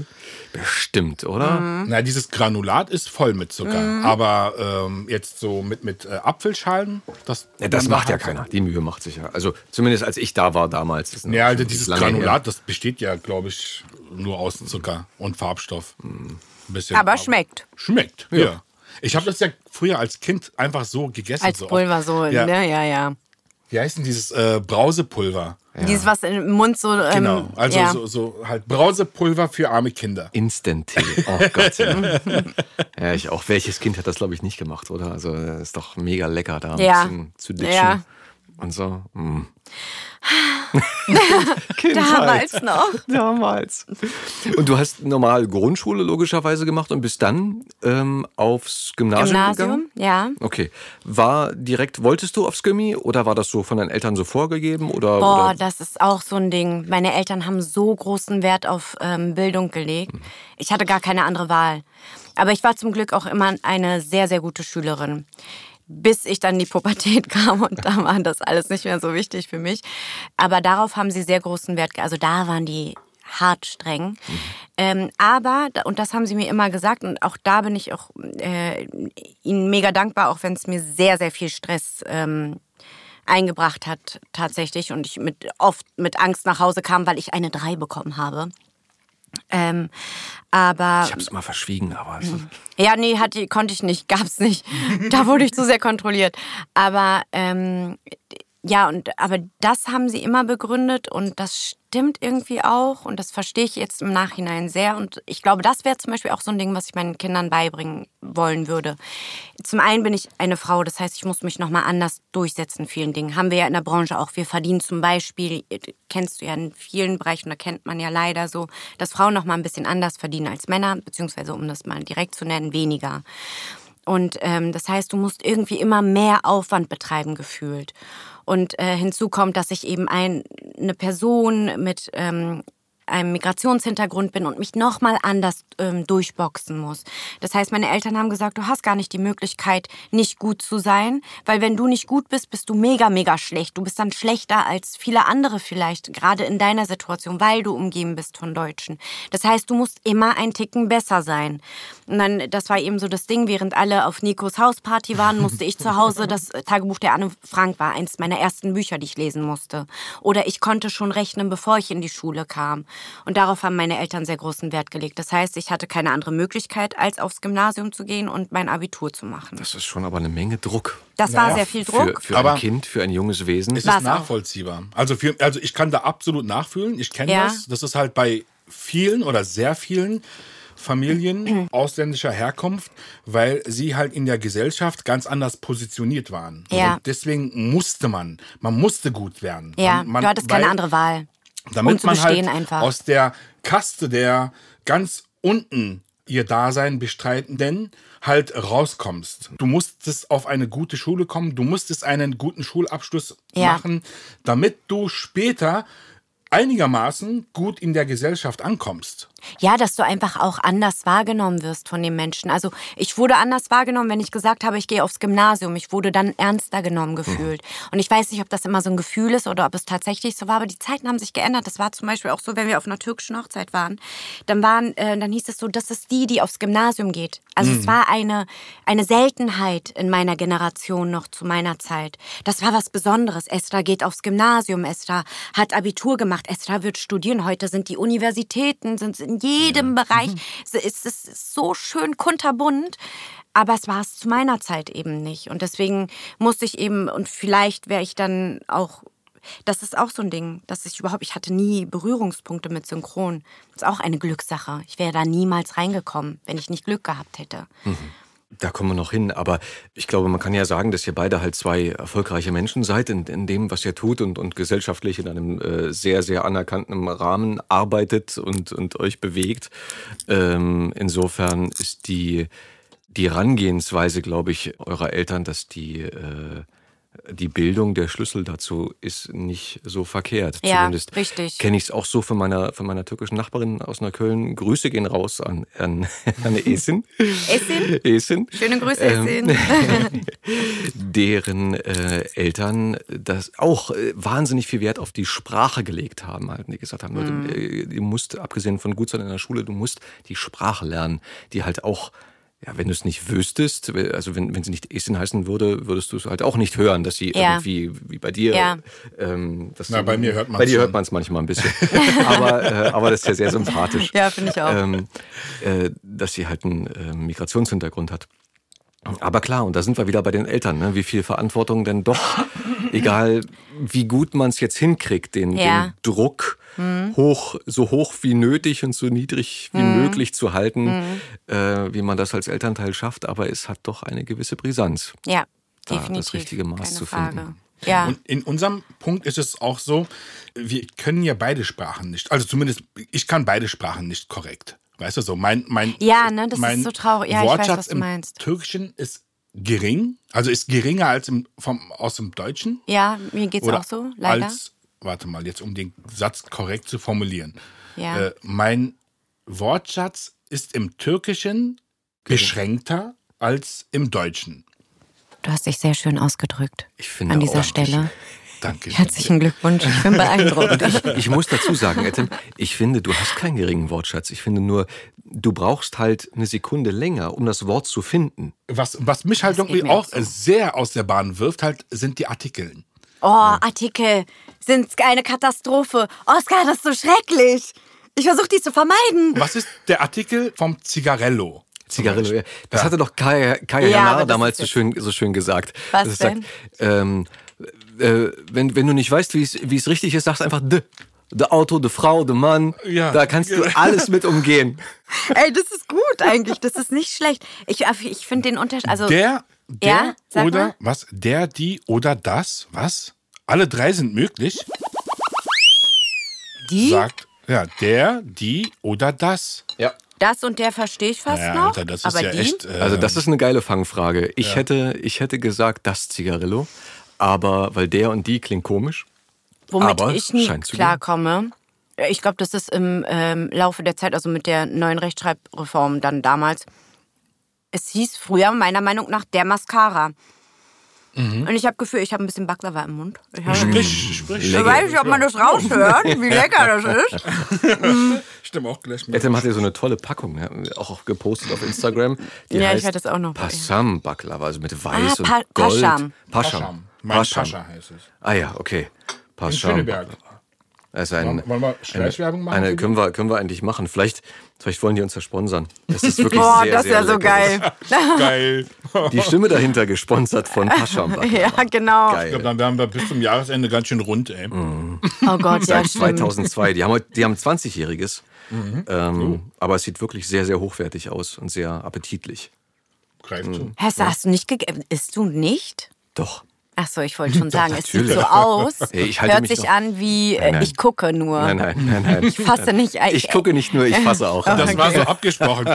Bestimmt, oder? Mhm. Na, dieses Granulat ist voll mit Zucker. Aber ähm, jetzt so mit, mit äh, Apfelschalen, das. Ja, das macht ja keiner. Die Mühe macht sich ja. Also zumindest als ich da war damals. Das Ja, also dieses lange her. Granulat, das besteht ja, glaube ich, nur aus Zucker und Farbstoff. Ein bisschen. Aber schmeckt. Schmeckt, ja. Ich habe das ja früher als Kind einfach so gegessen. Als so Pulver so, ja. ne? Ja, ja. Wie heißt denn dieses äh, Brausepulver? Dieses, was im Mund so. Ähm, Genau, also ja. so, so halt Brausepulver für arme Kinder. Instant-Tee. Oh Gott. Ja. ja, ich auch. Welches Kind hat das, glaube ich, nicht gemacht, oder? Also, das ist doch mega lecker, da ein Ja. bisschen zu ditchen. Ja. Und so. Mm. Damals noch. Damals. Und du hast normal Grundschule logischerweise gemacht und bist dann ähm, aufs Gymnasium, gegangen? Gymnasium, ja. Okay. War direkt, wolltest du aufs Gymi oder war das so von deinen Eltern so vorgegeben? Oder, Boah, oder? das ist auch so ein Ding. Meine Eltern haben so großen Wert auf ähm, Bildung gelegt. Ich hatte gar keine andere Wahl. Aber ich war zum Glück auch immer eine sehr, sehr gute Schülerin. Bis ich dann in die Pubertät kam und da war das alles nicht mehr so wichtig für mich. Aber darauf haben sie sehr großen Wert. Also da waren die hart streng. Ähm, aber, und das haben sie mir immer gesagt, und auch da bin ich auch äh, ihnen mega dankbar, auch wenn es mir sehr, sehr viel Stress ähm, eingebracht hat tatsächlich und ich mit, oft mit Angst nach Hause kam, weil ich eine 3 bekommen habe. Ähm, aber Ich habe es immer verschwiegen, aber ja, nee, hatte, konnte ich nicht, gab's nicht. Da wurde ich zu sehr kontrolliert. Aber ähm, ja, und aber das haben sie immer begründet und das stimmt irgendwie auch und das verstehe ich jetzt im Nachhinein sehr. Und ich glaube, das wäre zum Beispiel auch so ein Ding, was ich meinen Kindern beibringen wollen würde. Zum einen bin ich eine Frau, das heißt, ich muss mich nochmal anders durchsetzen vielen Dingen. Haben wir ja in der Branche auch. Wir verdienen zum Beispiel, kennst du ja in vielen Bereichen, da kennt man ja leider so, dass Frauen nochmal ein bisschen anders verdienen als Männer, beziehungsweise um das mal direkt zu nennen, weniger. Und ähm, das heißt, du musst irgendwie immer mehr Aufwand betreiben gefühlt. Und äh, hinzu kommt, dass ich eben ein, eine Person mit ähm, einem Migrationshintergrund bin und mich nochmal anders ähm, durchboxen muss. Das heißt, meine Eltern haben gesagt, du hast gar nicht die Möglichkeit, nicht gut zu sein, weil wenn du nicht gut bist, bist du mega, mega schlecht. Du bist dann schlechter als viele andere vielleicht, gerade in deiner Situation, weil du umgeben bist von Deutschen. Das heißt, du musst immer ein Ticken besser sein. Und dann, das war eben so das Ding, während alle auf Nikos Hausparty waren, musste ich zu Hause, das Tagebuch der Anne Frank war eines meiner ersten Bücher, die ich lesen musste. Oder ich konnte schon rechnen, bevor ich in die Schule kam. Und darauf haben meine Eltern sehr großen Wert gelegt. Das heißt, ich hatte keine andere Möglichkeit, als aufs Gymnasium zu gehen und mein Abitur zu machen. Das ist schon aber eine Menge Druck. Das war sehr viel Druck. Für, für Aber ein Kind, für ein junges Wesen. Es ist nachvollziehbar. Also, für, also ich kann da absolut nachfühlen. Ich kenne Ja. das. Das ist halt bei vielen oder sehr vielen Familien ausländischer Herkunft, weil sie halt in der Gesellschaft ganz anders positioniert waren. Ja. Und deswegen musste man, man musste gut werden. Ja, man, man, du hattest keine weil- andere Wahl. Damit um man halt einfach. aus der Kaste der ganz unten ihr Dasein bestreitenden halt rauskommst. Du musstest auf eine gute Schule kommen, du musstest einen guten Schulabschluss Ja. machen, damit du später einigermaßen gut in der Gesellschaft ankommst. Ja, dass du einfach auch anders wahrgenommen wirst von den Menschen. Also ich wurde anders wahrgenommen, wenn ich gesagt habe, ich gehe aufs Gymnasium. Ich wurde dann ernster genommen gefühlt. Und ich weiß nicht, ob das immer so ein Gefühl ist oder ob es tatsächlich so war, aber die Zeiten haben sich geändert. Das war zum Beispiel auch so, wenn wir auf einer türkischen Hochzeit waren. Dann waren, äh, dann hieß es so, das ist die, die aufs Gymnasium geht. Also es war eine, eine Seltenheit in meiner Generation noch zu meiner Zeit. Das war was Besonderes. Esther geht aufs Gymnasium. Esther hat Abitur gemacht. Esther wird studieren. Heute sind die Universitäten, sind in jedem Bereich. Es ist, es ist so schön kunterbunt. Aber es war es zu meiner Zeit eben nicht. Und deswegen musste ich eben, und vielleicht wäre ich dann auch, das ist auch so ein Ding, dass ich überhaupt, ich hatte nie Berührungspunkte mit Synchron. Das ist auch eine Glückssache. Ich wäre da niemals reingekommen, wenn ich nicht Glück gehabt hätte. Da kommen wir noch hin. Aber ich glaube, man kann ja sagen, dass ihr beide halt zwei erfolgreiche Menschen seid in, in dem, was ihr tut und, und gesellschaftlich in einem äh, sehr, sehr anerkannten Rahmen arbeitet und, und euch bewegt. Ähm, insofern ist die, die Herangehensweise, glaube ich, eurer Eltern, dass die, äh, die Bildung der Schlüssel dazu ist nicht so verkehrt. Ja, Zumindest richtig. kenne ich es auch so von meiner, von meiner türkischen Nachbarin aus Neukölln. Grüße gehen raus an, an, an Esin. Esin? Esin. Schöne Grüße, Ähm, Esin. deren äh, Eltern das auch äh, wahnsinnig viel Wert auf die Sprache gelegt haben, halt, die gesagt haben, Mhm. Leute, äh, du musst, abgesehen von gut sein in der Schule, du musst die Sprache lernen, die halt auch ja, wenn du es nicht wüsstest, also wenn, wenn sie nicht Esin heißen würde, würdest du es halt auch nicht hören, dass sie Ja. irgendwie wie bei dir. Ja. Ähm, dass Na, du, bei mir hört man's Bei dir schon. hört man es manchmal ein bisschen. aber, äh, aber das ist ja sehr sympathisch. Ja, finde ich auch. Ähm, äh, dass sie halt einen äh, Migrationshintergrund hat. Aber klar, und da sind wir wieder bei den Eltern, ne? wie viel Verantwortung denn doch, egal wie gut man es jetzt hinkriegt, den, Ja. den Druck hoch, so hoch wie nötig und so niedrig wie möglich zu halten, äh, wie man das als Elternteil schafft, aber es hat doch eine gewisse Brisanz. Ja, da definitiv. das richtige Maß Keine zu Frage. finden. Ja. Und in unserem Punkt ist es auch so, wir können ja beide Sprachen nicht. Also zumindest, ich kann beide Sprachen nicht korrekt. Weißt du so, mein, mein, Ja, ne, das ist mein so traurig. Ja, ich weiß, Wortschatz was du im meinst. Türkischen ist gering, also ist geringer als im, vom, aus dem Deutschen. ja, mir geht's Oder auch so, leider. Als, warte mal, jetzt um den Satz korrekt zu formulieren. Ja. Äh, mein Wortschatz ist im Türkischen beschränkter als im Deutschen. du hast dich sehr schön ausgedrückt. Ich finde An dieser auch. Stelle. Danke. Herzlichen Glückwunsch. Ich bin beeindruckt. Ich muss dazu sagen, Etem, ich finde, du hast keinen geringen Wortschatz. Ich finde nur, du brauchst halt eine Sekunde länger, um das Wort zu finden. Was, was mich halt geht irgendwie auch so. sehr aus der Bahn wirft, halt, sind die Artikeln. Oh, Artikel sind eine Katastrophe. Oskar, das ist so schrecklich. Ich versuche die zu vermeiden. Was ist der Artikel vom Zigarello? Zigarillo, Beispiel? ja. Das hatte doch Kaya, Kaya Ja, das damals so schön, so schön gesagt. Was denn? Sagt, ähm, äh, wenn, wenn du nicht weißt, wie es wie es richtig ist, sagst einfach de. De Auto, de Frau, de Mann. Ja. Da kannst du alles mit umgehen. Ey, das ist gut eigentlich. Das ist nicht schlecht. Ich, ich finde den Unterschied. Also, Der, der Ja, oder mal. was? Der, die oder das? Was? Alle drei sind möglich. die, Sagt ja der, die oder das. Ja. das und der verstehe ich fast Ja, noch. Alter, das ist aber ja die? echt. Äh, Also das ist eine geile Fangfrage. Ich hätte, ich hätte gesagt, das Zigarillo. Aber, weil der und die klingt komisch. Womit aber ich zu klarkomme, Ich glaube, das ist im ähm, Laufe der Zeit, also mit der neuen Rechtschreibreform dann damals. Es hieß früher meiner Meinung nach der Mascara. Mhm. Und ich habe Gefühl, ich habe ein bisschen Baklava im Mund. Ich, hab, Sprich, sprich. ich weiß nicht, ob man das raushört, wie lecker das ist. Stimmt auch gleich mit. Etem hat ja so eine tolle Packung, ne? auch gepostet auf Instagram. Die Ja, ich heißt werde das auch noch- Passam Baklava, also mit Weiß Ah, Pa- und Gold. Pascham. Pascham. Mein. Pascha heißt es. Ah ja, okay. In. Schöneberg. Das ist ein, Wollen wir Schleichwerbung machen Eine, können, wir, können wir eigentlich machen. Vielleicht, vielleicht wollen die uns ja sponsern. Das ist wirklich Boah, sehr, das ist ja so geil. Geil. Die Stimme dahinter gesponsert von Pascham. Ja, genau. Geil. Ich glaube, dann wären wir bis zum Jahresende ganz schön rund, ey. Oh Gott, ja, Seit stimmt. 2002. Die haben, heute- die haben 20-Jähriges. Mhm. Ähm, Aber es sieht wirklich sehr, sehr hochwertig aus und sehr appetitlich. Greift zu. Hast, hast du nicht gegessen? Isst du nicht? Doch. Ach so, ich wollte schon sagen, es sieht so aus. Ey, ich halte hört mich sich noch- an wie äh, nein. ich gucke nur. Nein, nein, nein, nein. Ich fasse nicht ein. Ich gucke nicht nur, ich fasse auch. Das war so abgesprochen.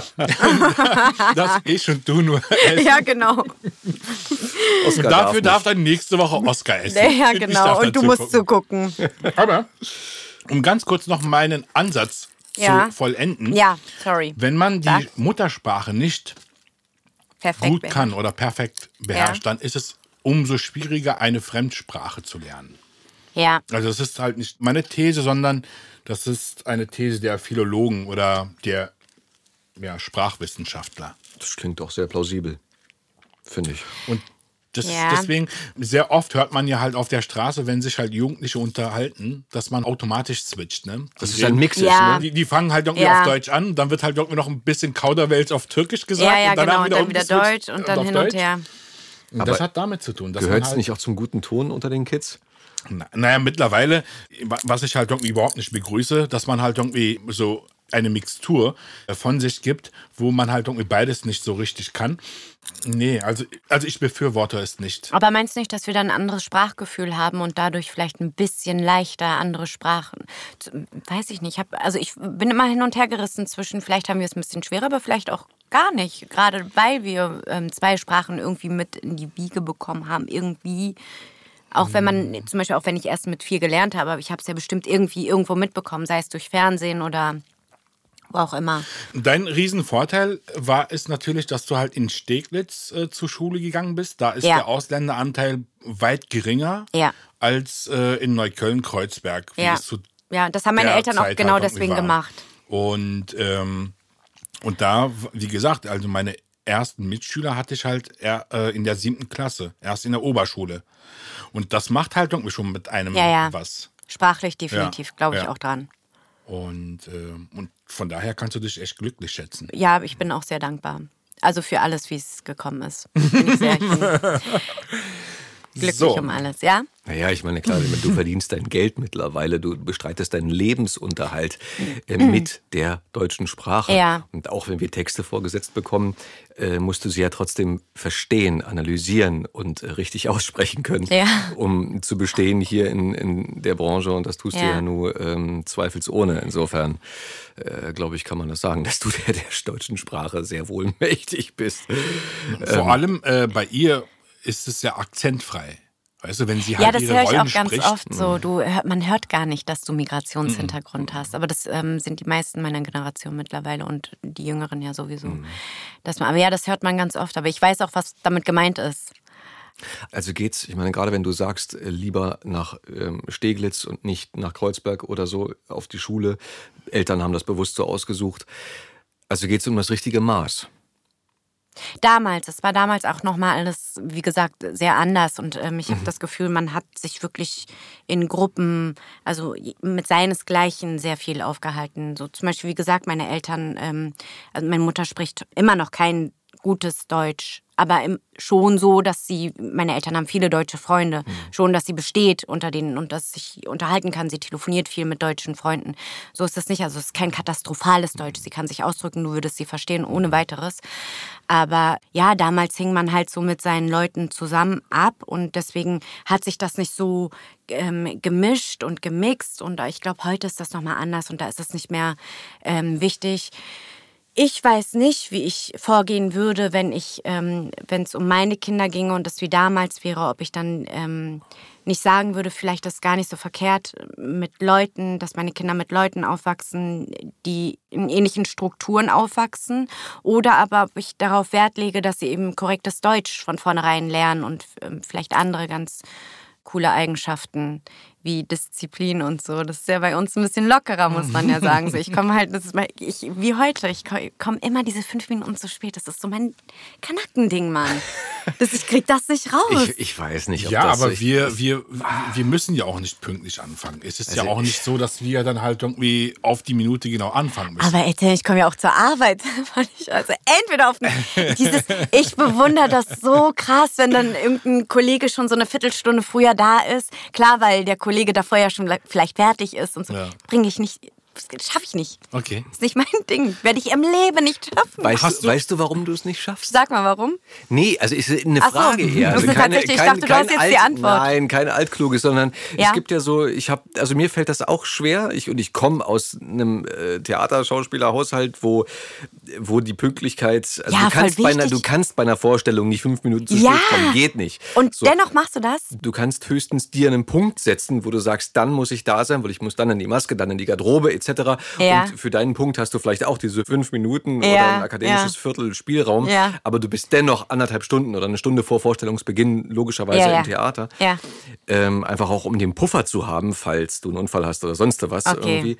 dass ich und du nur essen. Ja, genau. Oscar Und dafür nicht. darf dann nächste Woche Oscar essen. Ja, Ich genau. darf Und du musst gucken. zugucken. Aber um ganz kurz noch meinen Ansatz Ja. zu vollenden. Ja, sorry. Wenn man die Sag. Muttersprache nicht Perfekt. gut Ben. kann oder perfekt beherrscht, dann ist es umso schwieriger, eine Fremdsprache zu lernen. Ja. Also das ist halt nicht meine These, sondern das ist eine These der Philologen oder der ja, Sprachwissenschaftler. Das klingt doch sehr plausibel, finde ich. Und das Ja. deswegen, sehr oft hört man ja halt auf der Straße, wenn sich halt Jugendliche unterhalten, dass man automatisch switcht. Ne? Das ist ein Mix, Ja. ne? Die, die fangen halt irgendwie Ja. auf Deutsch an, dann wird halt irgendwie noch ein bisschen Kauderwelsch auf Türkisch gesagt. Ja, ja, und danach genau. Und dann wieder Deutsch und dann auf hin und Deutsch. her. Aber das hat damit zu tun. Dass Gehört man es halt, nicht auch zum guten Ton unter den Kids? Na, naja, mittlerweile, wa- was ich halt irgendwie überhaupt nicht begrüße, dass man halt irgendwie so eine Mixtur äh, von sich gibt, wo man halt irgendwie beides nicht so richtig kann. Nee, also, also ich befürworte es nicht. Aber meinst du nicht, dass wir dann ein anderes Sprachgefühl haben und dadurch vielleicht ein bisschen leichter andere Sprachen? Weiß ich nicht. Ich hab, also ich bin immer hin und her gerissen zwischen, vielleicht haben wir es ein bisschen schwerer, aber vielleicht auch gar nicht. Gerade weil wir ähm, zwei Sprachen irgendwie mit in die Wiege bekommen haben, irgendwie. Auch wenn man, zum Beispiel auch wenn ich erst mit vier gelernt habe, aber ich habe es ja bestimmt irgendwie irgendwo mitbekommen, sei es durch Fernsehen oder wo auch immer. Dein Riesenvorteil war es natürlich, dass du halt in Steglitz äh, zur Schule gegangen bist. Da ist Ja. der Ausländeranteil weit geringer Ja. als äh, in Neukölln-Kreuzberg. Ja. Ja, das haben meine Eltern auch Zeit genau halt deswegen war. gemacht. Und, ähm, und da, wie gesagt, also meine ersten Mitschüler hatte ich halt äh, in der siebten Klasse, erst in der Oberschule. Und das macht halt irgendwie schon mit einem Ja, ja. was. Sprachlich definitiv, Ja, glaube ich auch dran. Und, äh, und von daher kannst du dich echt glücklich schätzen. Ja, ich bin auch sehr dankbar. Also für alles, wie es gekommen ist. Bin ich, sehr, glücklich So. um alles, ja? Naja, ich meine, klar, du verdienst dein Geld mittlerweile, du bestreitest deinen Lebensunterhalt äh, mit der deutschen Sprache. Ja. Und auch wenn wir Texte vorgesetzt bekommen, äh, musst du sie ja trotzdem verstehen, analysieren und äh, richtig aussprechen können, Ja. um zu bestehen hier in, in der Branche. Und das tust du Ja. ja nur ähm, zweifelsohne. Insofern, äh, glaube ich, kann man das sagen, dass du der, der deutschen Sprache sehr wohl mächtig bist. Vor allem äh, bei ihr ist es ja akzentfrei. Weißt du, wenn sie halt Ja, das ihre höre ich Rollen auch ganz spricht. oft so. Du, hört- man hört gar nicht, dass du Migrationshintergrund hast. Aber das ähm, sind die meisten meiner Generation mittlerweile und die Jüngeren ja sowieso. Dass man, aber ja, das hört man ganz oft. Aber ich weiß auch, was damit gemeint ist. Also geht's, ich meine, gerade wenn du sagst, äh, lieber nach ähm, Steglitz und nicht nach Kreuzberg oder so auf die Schule, Eltern haben das bewusst so ausgesucht. Also geht's um das richtige Maß. Damals, es war damals auch nochmal alles, wie gesagt, sehr anders. Und ähm, ich habe das Gefühl, man hat sich wirklich in Gruppen, also mit seinesgleichen sehr viel aufgehalten. So zum Beispiel, wie gesagt, meine Eltern, ähm, also meine Mutter spricht immer noch kein gutes Deutsch, aber im, schon so, dass sie, meine Eltern haben viele deutsche Freunde, schon, dass sie besteht unter denen und dass sich unterhalten kann. Sie telefoniert viel mit deutschen Freunden. So ist das nicht. Also es ist kein katastrophales Deutsch. Sie kann sich ausdrücken, du würdest sie verstehen ohne weiteres. Aber ja, damals hing man halt so mit seinen Leuten zusammen ab und deswegen hat sich das nicht so ähm, gemischt und gemixt. Und ich glaube, heute ist das nochmal anders und da ist es nicht mehr ähm, wichtig. Ich weiß nicht, wie ich vorgehen würde, wenn ich, ähm, wenn es um meine Kinder ginge und das wie damals wäre, ob ich dann ähm, nicht sagen würde, vielleicht ist gar nicht so verkehrt mit Leuten, dass meine Kinder mit Leuten aufwachsen, die in ähnlichen Strukturen aufwachsen. Oder aber ob ich darauf Wert lege, dass sie eben korrektes Deutsch von vornherein lernen und ähm, vielleicht andere ganz coole Eigenschaften wie Disziplin und so. Das ist ja bei uns ein bisschen lockerer, muss man ja sagen. So, ich komme halt, das ist mal, ich, wie heute, ich komme immer diese fünf Minuten zu spät. Das ist so mein Kanackending, Mann. Das, ich krieg das nicht raus. Ich, ich weiß nicht, ob ja, das... Ja, aber wir, wir, wir müssen ja auch nicht pünktlich anfangen. Es ist also ja auch nicht so, dass wir dann halt irgendwie auf die Minute genau anfangen müssen. Aber Etienne, ich komme ja auch zur Arbeit. Also entweder auf dieses, ich bewundere das so krass, wenn dann irgendein Kollege schon so eine Viertelstunde früher da ist. Klar, weil der Kollege Kollege davor ja schon vielleicht fertig ist und so, ja. bringe ich nicht das schaffe ich nicht. Okay. Das ist nicht mein Ding. Werde ich im Leben nicht schaffen. Weißt, du, weißt du, warum du es nicht schaffst? Sag mal, warum? Nee, also ist eine Frage so. eher. Also keine, ich dachte, du hast jetzt Alt, die Antwort. Nein, keine altkluge, sondern ja. es gibt ja so, ich habe, also mir fällt das auch schwer. Ich, und ich komme aus einem äh, Theaterschauspielerhaushalt, wo, wo die Pünktlichkeit, also ja, du, kannst bei einer, du kannst bei einer Vorstellung nicht fünf Minuten zu spät ja. kommen, geht nicht. Und so. dennoch machst du das? Du kannst höchstens dir einen Punkt setzen, wo du sagst, dann muss ich da sein, weil ich muss dann in die Maske, dann in die Garderobe etc. Ja. Und für deinen Punkt hast du vielleicht auch diese fünf Minuten ja. oder ein akademisches ja. Viertel Spielraum, aber du bist dennoch anderthalb Stunden oder eine Stunde vor Vorstellungsbeginn logischerweise im Theater. Ähm, einfach auch um den Puffer zu haben, falls du einen Unfall hast oder sonst was okay. irgendwie.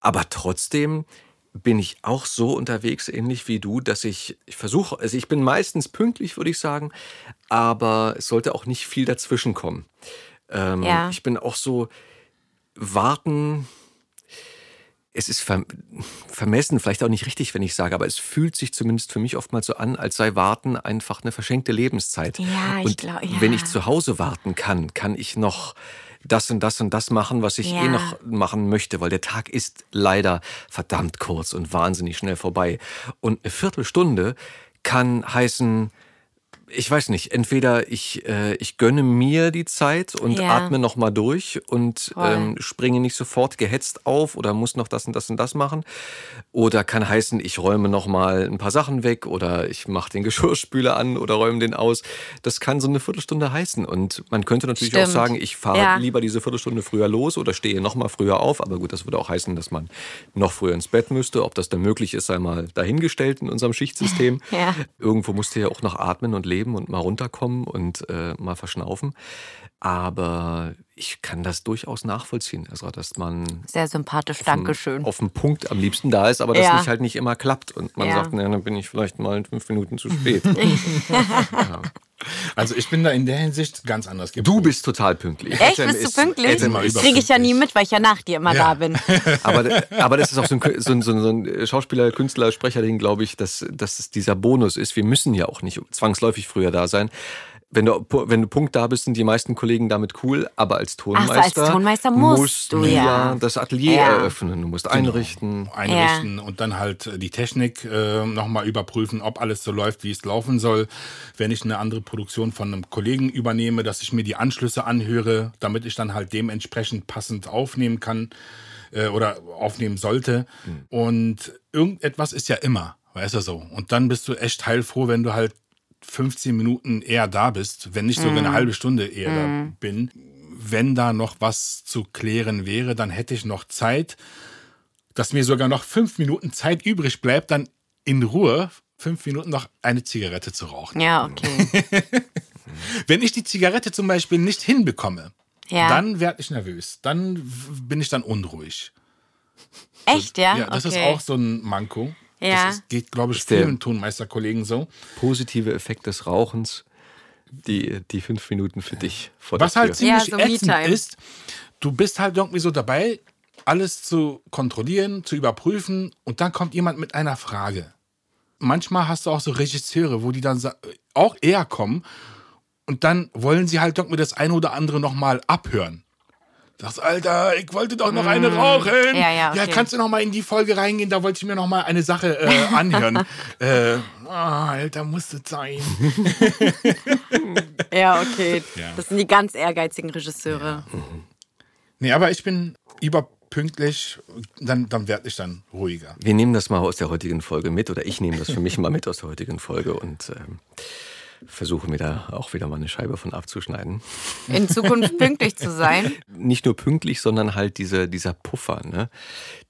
Aber trotzdem bin ich auch so unterwegs, ähnlich wie du, dass ich, ich versuche, also ich bin meistens pünktlich, würde ich sagen, aber es sollte auch nicht viel dazwischen kommen. Ähm. Ich bin auch so, warten es ist vermessen, vielleicht auch nicht richtig, wenn ich sage, aber es fühlt sich zumindest für mich oftmals so an, als sei Warten einfach eine verschenkte Lebenszeit. Ja, ich glaube, ja. wenn ich zu Hause warten kann, kann ich noch das und das und das machen, was ich eh ja. eh noch machen möchte, weil der Tag ist leider verdammt kurz und wahnsinnig schnell vorbei. Und eine Viertelstunde kann heißen, ich weiß nicht, entweder ich, äh, ich gönne mir die Zeit und ja. atme noch mal durch und ähm, springe nicht sofort gehetzt auf oder muss noch das und das und das machen. Oder kann heißen, ich räume noch mal ein paar Sachen weg oder ich mache den Geschirrspüler an oder räume den aus. Das kann so eine Viertelstunde heißen. Und man könnte natürlich Stimmt. auch sagen, ich fahre ja. lieber diese Viertelstunde früher los oder stehe noch mal früher auf. Aber gut, das würde auch heißen, dass man noch früher ins Bett müsste. Ob das dann möglich ist, sei mal dahingestellt in unserem Schichtsystem. ja. Irgendwo musst du ja auch noch atmen und leben leben und mal runterkommen und äh, mal verschnaufen. Aber ich kann das durchaus nachvollziehen. Also, dass man. Sehr sympathisch, Dankeschön. Auf dem Punkt am liebsten da ist, aber das ja. nicht halt nicht immer klappt. Und man ja. sagt, na, dann bin ich vielleicht mal in fünf Minuten zu spät. ja. Also ich bin da in der Hinsicht ganz anders. Du bist total pünktlich. Echt? Bist du pünktlich? Das kriege ich ja nie mit, weil ich ja nach dir immer ja. da bin. Aber, aber das ist auch so ein, so ein, so ein Schauspieler, Künstler, Sprecherding, glaube ich, dass, dass es dieser Bonus ist. Wir müssen ja auch nicht zwangsläufig früher da sein wenn du, wenn du Punkt da bist, sind die meisten Kollegen damit cool, aber als Tonmeister, so, als Tonmeister musst, musst du ja das Atelier ja. eröffnen. Du musst genau. einrichten. Einrichten ja. und dann halt die Technik äh, nochmal überprüfen, ob alles so läuft, wie es laufen soll. Wenn ich eine andere Produktion von einem Kollegen übernehme, dass ich mir die Anschlüsse anhöre, damit ich dann halt dementsprechend passend aufnehmen kann äh, oder aufnehmen sollte. Mhm. Und irgendetwas ist ja immer, weißt du so. Und dann bist du echt heilfroh, wenn du halt 15 Minuten eher da bist, wenn nicht sogar eine mhm. halbe Stunde eher da mhm. bin. Wenn da noch was zu klären wäre, dann hätte ich noch Zeit, dass mir sogar noch fünf Minuten Zeit übrig bleibt, dann in Ruhe fünf Minuten noch eine Zigarette zu rauchen. Ja, okay. wenn ich die Zigarette zum Beispiel nicht hinbekomme, ja. dann werde ich nervös. Dann bin ich dann unruhig. Echt, ja? Ja, das okay. ist auch so ein Manko. Ja. Das ist, geht, glaube ich, vielen Tonmeisterkollegen so. Positive Effekt des Rauchens, die, die fünf Minuten für dich vor Was der halt Tür. ziemlich ja, so ätzend ist, du bist halt irgendwie so dabei, alles zu kontrollieren, zu überprüfen und dann kommt jemand mit einer Frage. Manchmal hast du auch so Regisseure, wo die dann auch eher kommen und dann wollen sie halt irgendwie das eine oder andere nochmal abhören. Sagst, Alter, ich wollte doch noch eine mm. rauchen. Ja, ja, okay. ja, kannst du noch mal in die Folge reingehen? Da wollte ich mir noch mal eine Sache äh, anhören. äh, oh, Alter, musste sein. ja, okay. Ja. Das sind die ganz ehrgeizigen Regisseure. Ja. Nee, aber ich bin überpünktlich, dann, dann werde ich dann ruhiger. Wir nehmen das mal aus der heutigen Folge mit oder ich nehme das für mich mal mit aus der heutigen Folge und ähm, versuche mir da auch wieder mal eine Scheibe von abzuschneiden. In Zukunft pünktlich zu sein. Nicht nur pünktlich, sondern halt diese, dieser Puffer, ne?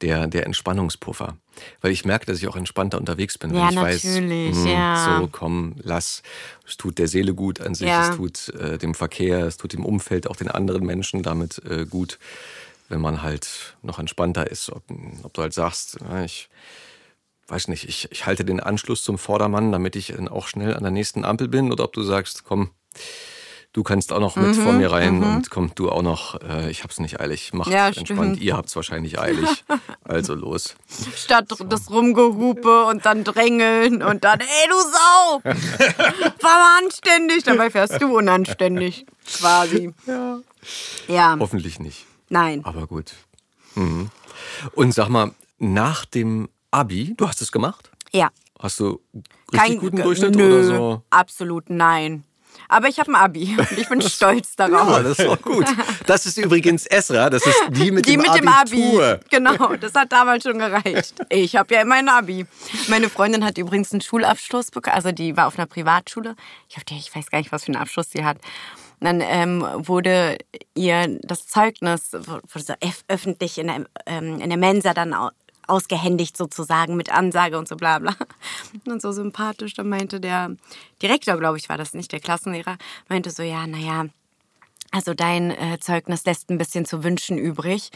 der, der Entspannungspuffer. Weil ich merke, dass ich auch entspannter unterwegs bin. Ja, wenn ich natürlich, weiß, hm, ja. so komm, lass. Es tut der Seele gut an sich, Ja. es tut äh, dem Verkehr, es tut dem Umfeld, auch den anderen Menschen damit äh, gut, wenn man halt noch entspannter ist. Ob, ob du halt sagst, ja, ich weiß nicht, ich, ich halte den Anschluss zum Vordermann, damit ich auch schnell an der nächsten Ampel bin, oder ob du sagst, komm, du kannst auch noch mit vor Mhm, mir rein und komm, du auch noch, äh, ich hab's nicht eilig, macht Ja, entspannt, stimmt. ihr habt's wahrscheinlich eilig, also los. Statt das Rumgehupe und dann drängeln und dann, ey du Sau, fahr mal anständig. Dabei fährst du unanständig, quasi. Ja. Ja, Hoffentlich nicht, nein. aber gut. Mhm. Und sag mal, nach dem Abi, du hast es gemacht? Ja. Hast du richtig guten Durchschnitt nö, oder so? Absolut nein. Aber ich habe ein Abi und ich bin stolz darauf. Ja, das ist auch gut. Das ist übrigens Esra, das ist die mit Die dem mit dem. Abi. Genau, das hat damals schon gereicht. Ich habe ja immer ein Abi. Meine Freundin hat übrigens einen Schulabschluss bekommen. Also die war auf einer Privatschule. Ich, hab ich weiß gar nicht, was für einen Abschluss sie hat. Und dann ähm, wurde ihr das Zeugnis wurde so öff- öffentlich in der, ähm, in der Mensa dann ausgehändigt sozusagen mit Ansage und so bla bla. Und so sympathisch, dann meinte der Direktor, glaube ich, war das nicht, der Klassenlehrer, meinte so, ja, naja, also dein äh, Zeugnis lässt ein bisschen zu wünschen übrig.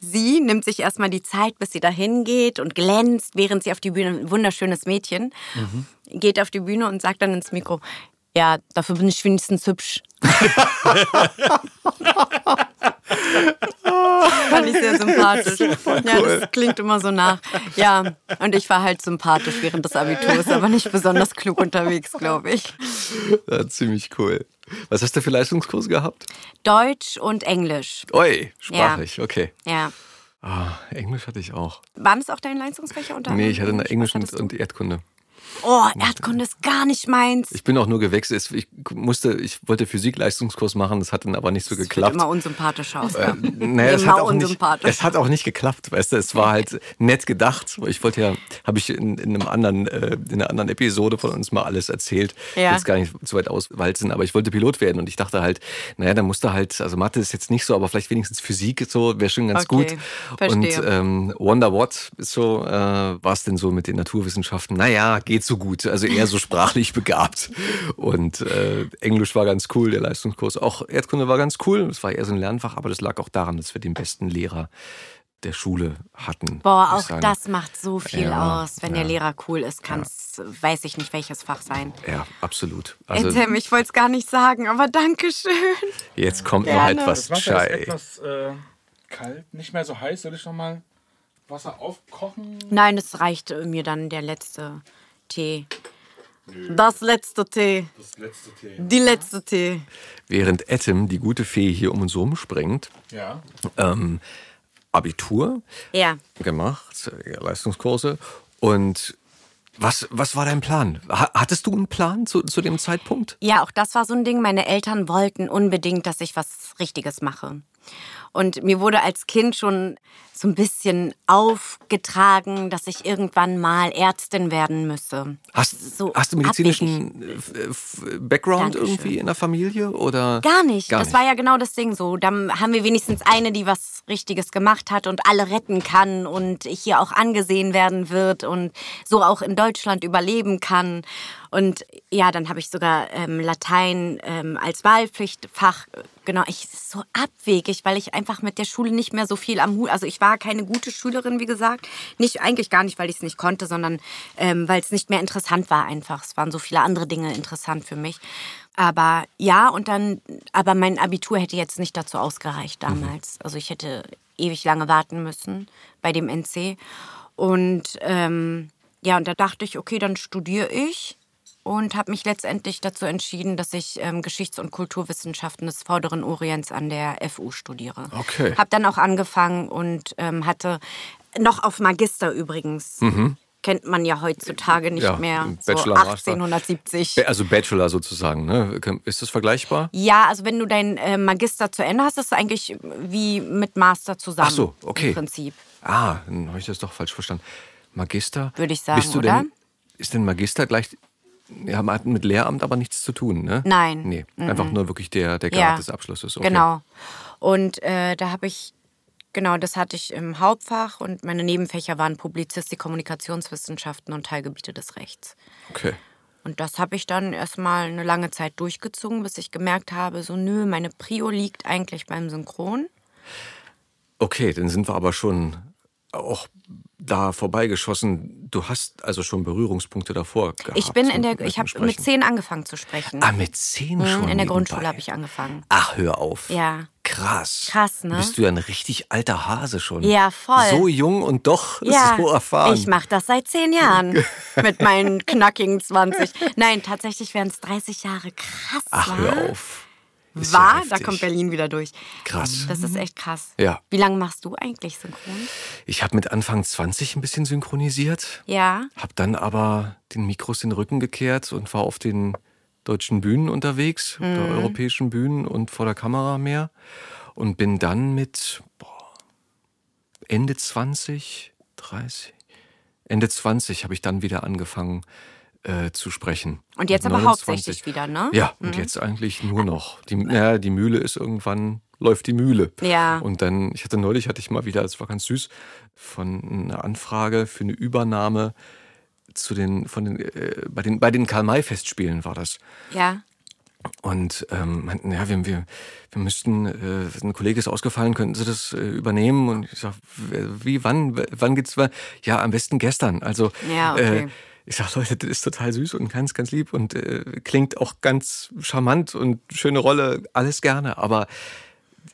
Sie nimmt sich erstmal die Zeit, bis sie dahin geht und glänzt, während sie auf die Bühne, ein wunderschönes Mädchen, geht auf die Bühne und sagt dann ins Mikro, ja, dafür bin ich wenigstens hübsch. Fand ich sehr sympathisch. Ja, das klingt immer so nach. Ja, und ich war halt sympathisch während des Abiturs, aber nicht besonders klug unterwegs, glaube ich. Ja, ziemlich cool. Was hast du für Leistungskurse gehabt? Deutsch und Englisch. Oi, sprachlich, okay. Ja. Ah, Englisch hatte ich auch. Waren es auch deine Leistungsfächer unter Nee, ich hatte eine Englisch und, und Erdkunde. Oh, Erdkunde ist gar nicht meins. Ich bin auch nur gewechselt. Ich musste, ich wollte Physik-Leistungskurs machen, das hat dann aber nicht so Das geklappt. immer unsympathischer ausgaben. Naja, es hat, auch nicht, unsympathisch. es hat auch nicht geklappt, weißt du. Es war halt nett gedacht. Ich wollte ja, habe ich in, in einem anderen, äh, in einer anderen Episode von uns mal alles erzählt. Ja. Jetzt gar nicht zu weit auswalzen, aber ich wollte Pilot werden und ich dachte halt, naja, dann musste halt, also Mathe ist jetzt nicht so, aber vielleicht wenigstens Physik so wäre schon ganz Okay, gut. verstehe. Und ähm, Wonder What ist so, äh, war es denn so mit den Naturwissenschaften? Naja, geht so gut. Also eher so sprachlich begabt. Und äh, Englisch war ganz cool, der Leistungskurs. Auch Erdkunde war ganz cool. Es war eher so ein Lernfach, aber das lag auch daran, dass wir den besten Lehrer der Schule hatten. Boah, auch sagen. das macht so viel Ja, aus. Wenn ja. der Lehrer cool ist, kann es, weiß ich nicht, welches Fach sein. Ja, absolut. Also, Tim, ich wollte es gar nicht sagen, aber danke schön. jetzt kommt noch Gerne. etwas Das Wasser ist etwas äh, kalt, nicht mehr so heiß. Soll ich noch mal Wasser aufkochen? Nein, es reicht mir dann der letzte Tee. Das letzte Tee. Das letzte Tee. Die letzte Tee. Während Etim, die gute Fee, hier um uns rumspringt, Ja. ähm, Abitur Ja. gemacht, äh, Leistungskurse. Und was, was war dein Plan? Ha- Hattest du einen Plan zu, zu dem Zeitpunkt? Ja, auch das war so ein Ding. Meine Eltern wollten unbedingt, dass ich was Richtiges mache. Und mir wurde als Kind schon so ein bisschen aufgetragen, dass ich irgendwann mal Ärztin werden müsse. Hast, So hast du medizinischen äh, Background Dankeschön. irgendwie in der Familie? Oder? Gar nicht. Gar das nicht. war ja genau das Ding so. Dann haben wir wenigstens eine, die was Richtiges gemacht hat und alle retten kann und hier auch angesehen werden wird und so auch in Deutschland überleben kann. Und ja, dann habe ich sogar ähm, Latein ähm, als Wahlpflichtfach. Genau, ich ist so abwegig, weil ich einfach mit der Schule nicht mehr so viel am Hut. Also ich war keine gute Schülerin, wie gesagt. Nicht eigentlich gar nicht, weil ich es nicht konnte, sondern ähm, weil es nicht mehr interessant war einfach. Es waren so viele andere Dinge interessant für mich. Aber ja, und dann, aber mein Abitur hätte jetzt nicht dazu ausgereicht damals. Also ich hätte ewig lange warten müssen bei dem NC. Und ähm, ja, und da dachte ich, okay, dann studiere ich und habe mich letztendlich dazu entschieden, dass ich ähm, Geschichts- und Kulturwissenschaften des Vorderen Orients an der FU studiere. Okay. Habe dann auch angefangen und ähm, hatte noch auf Magister übrigens. Kennt man ja heutzutage nicht Mhm. Ja, mehr. So Bachelor, Master. 1870. Ba- Also Bachelor sozusagen, ne? Ist das vergleichbar? Ja, also wenn du dein äh, Magister zu Ende hast, ist es eigentlich wie mit Master zusammen. Ach so, okay. Im Prinzip. Ah, dann habe ich das doch falsch verstanden. Magister? Würde ich sagen, Bist du oder? Denn, ist denn Magister gleich ja, man hat mit Lehramt aber nichts zu tun, ne? Nein. Nee, einfach nur wirklich der, der Grad Ja. des Abschlusses. Okay. Genau. Und äh, da habe ich, genau, das hatte ich im Hauptfach und meine Nebenfächer waren Publizistik, Kommunikationswissenschaften und Teilgebiete des Rechts. Okay. Und das habe ich dann erstmal eine lange Zeit durchgezogen, bis ich gemerkt habe, so nö, meine Prio liegt eigentlich beim Synchron. Okay, dann sind wir aber schon auch da vorbeigeschossen. Du hast also schon Berührungspunkte davor gehabt. Ich bin in der, ich habe mit zehn angefangen zu sprechen. Ah, mit zehn Mhm, schon? in der nebenbei. Grundschule habe ich angefangen. Ach, hör auf. Ja. Krass. Krass, ne? Bist du ja ein richtig alter Hase schon. Ja, voll. So jung und doch Ja, so erfahren. ich mache das seit zehn Jahren mit meinen knackigen 20. Nein, tatsächlich wären es 30 Jare. Krass, Ach, wa? hör auf. Ist ja War? da heftig. kommt Berlin wieder durch. Krass. Das ist echt krass. Ja. Wie lange machst du eigentlich synchron? Ich habe mit Anfang 20 ein bisschen synchronisiert, Ja. habe dann aber den Mikros den Rücken gekehrt und war auf den deutschen Bühnen unterwegs, Mhm. der europäischen Bühnen und vor der Kamera mehr und bin dann mit boah, Ende 20, 30, Ende 20 habe ich dann wieder angefangen äh, zu sprechen. Und jetzt aber 29. hauptsächlich wieder, ne? Ja, und jetzt eigentlich nur noch. Die, ja, die Mühle ist irgendwann, läuft die Mühle. Ja. Und dann, ich hatte neulich, hatte ich mal wieder, das war ganz süß, von einer Anfrage für eine Übernahme zu den, von den, äh, bei den, bei den Karl-May-Festspielen war das. Ja. Und ähm, meinten, ja, wir, wir, wir müssten, äh, ein Kollege ist ausgefallen, könnten Sie das äh, übernehmen? Und ich sag, wie, wann, wann geht's? Ja, am besten gestern. Also Ja, okay. äh, ich sag, Leute, das ist total süß und ganz, ganz lieb und äh, klingt auch ganz charmant und schöne Rolle, alles gerne, aber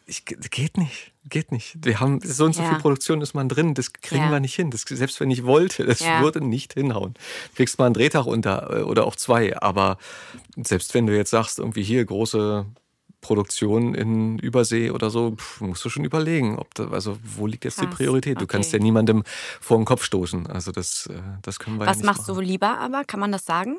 ich, geht nicht, geht nicht. Wir haben so und so Ja. viel Produktion ist man drin, das kriegen Ja. wir nicht hin. Das, selbst wenn ich wollte, das Ja. würde nicht hinhauen. Du kriegst mal einen Drehtag unter äh, oder auch zwei, aber selbst wenn du jetzt sagst, irgendwie hier große Produktion in Übersee oder so, pf, musst du schon überlegen, ob da, also wo liegt jetzt die Krass, Priorität? Du okay. kannst ja niemandem vor den Kopf stoßen. Also das, äh, das können wir ja Was nicht machst machen. du lieber aber? Kann man das sagen?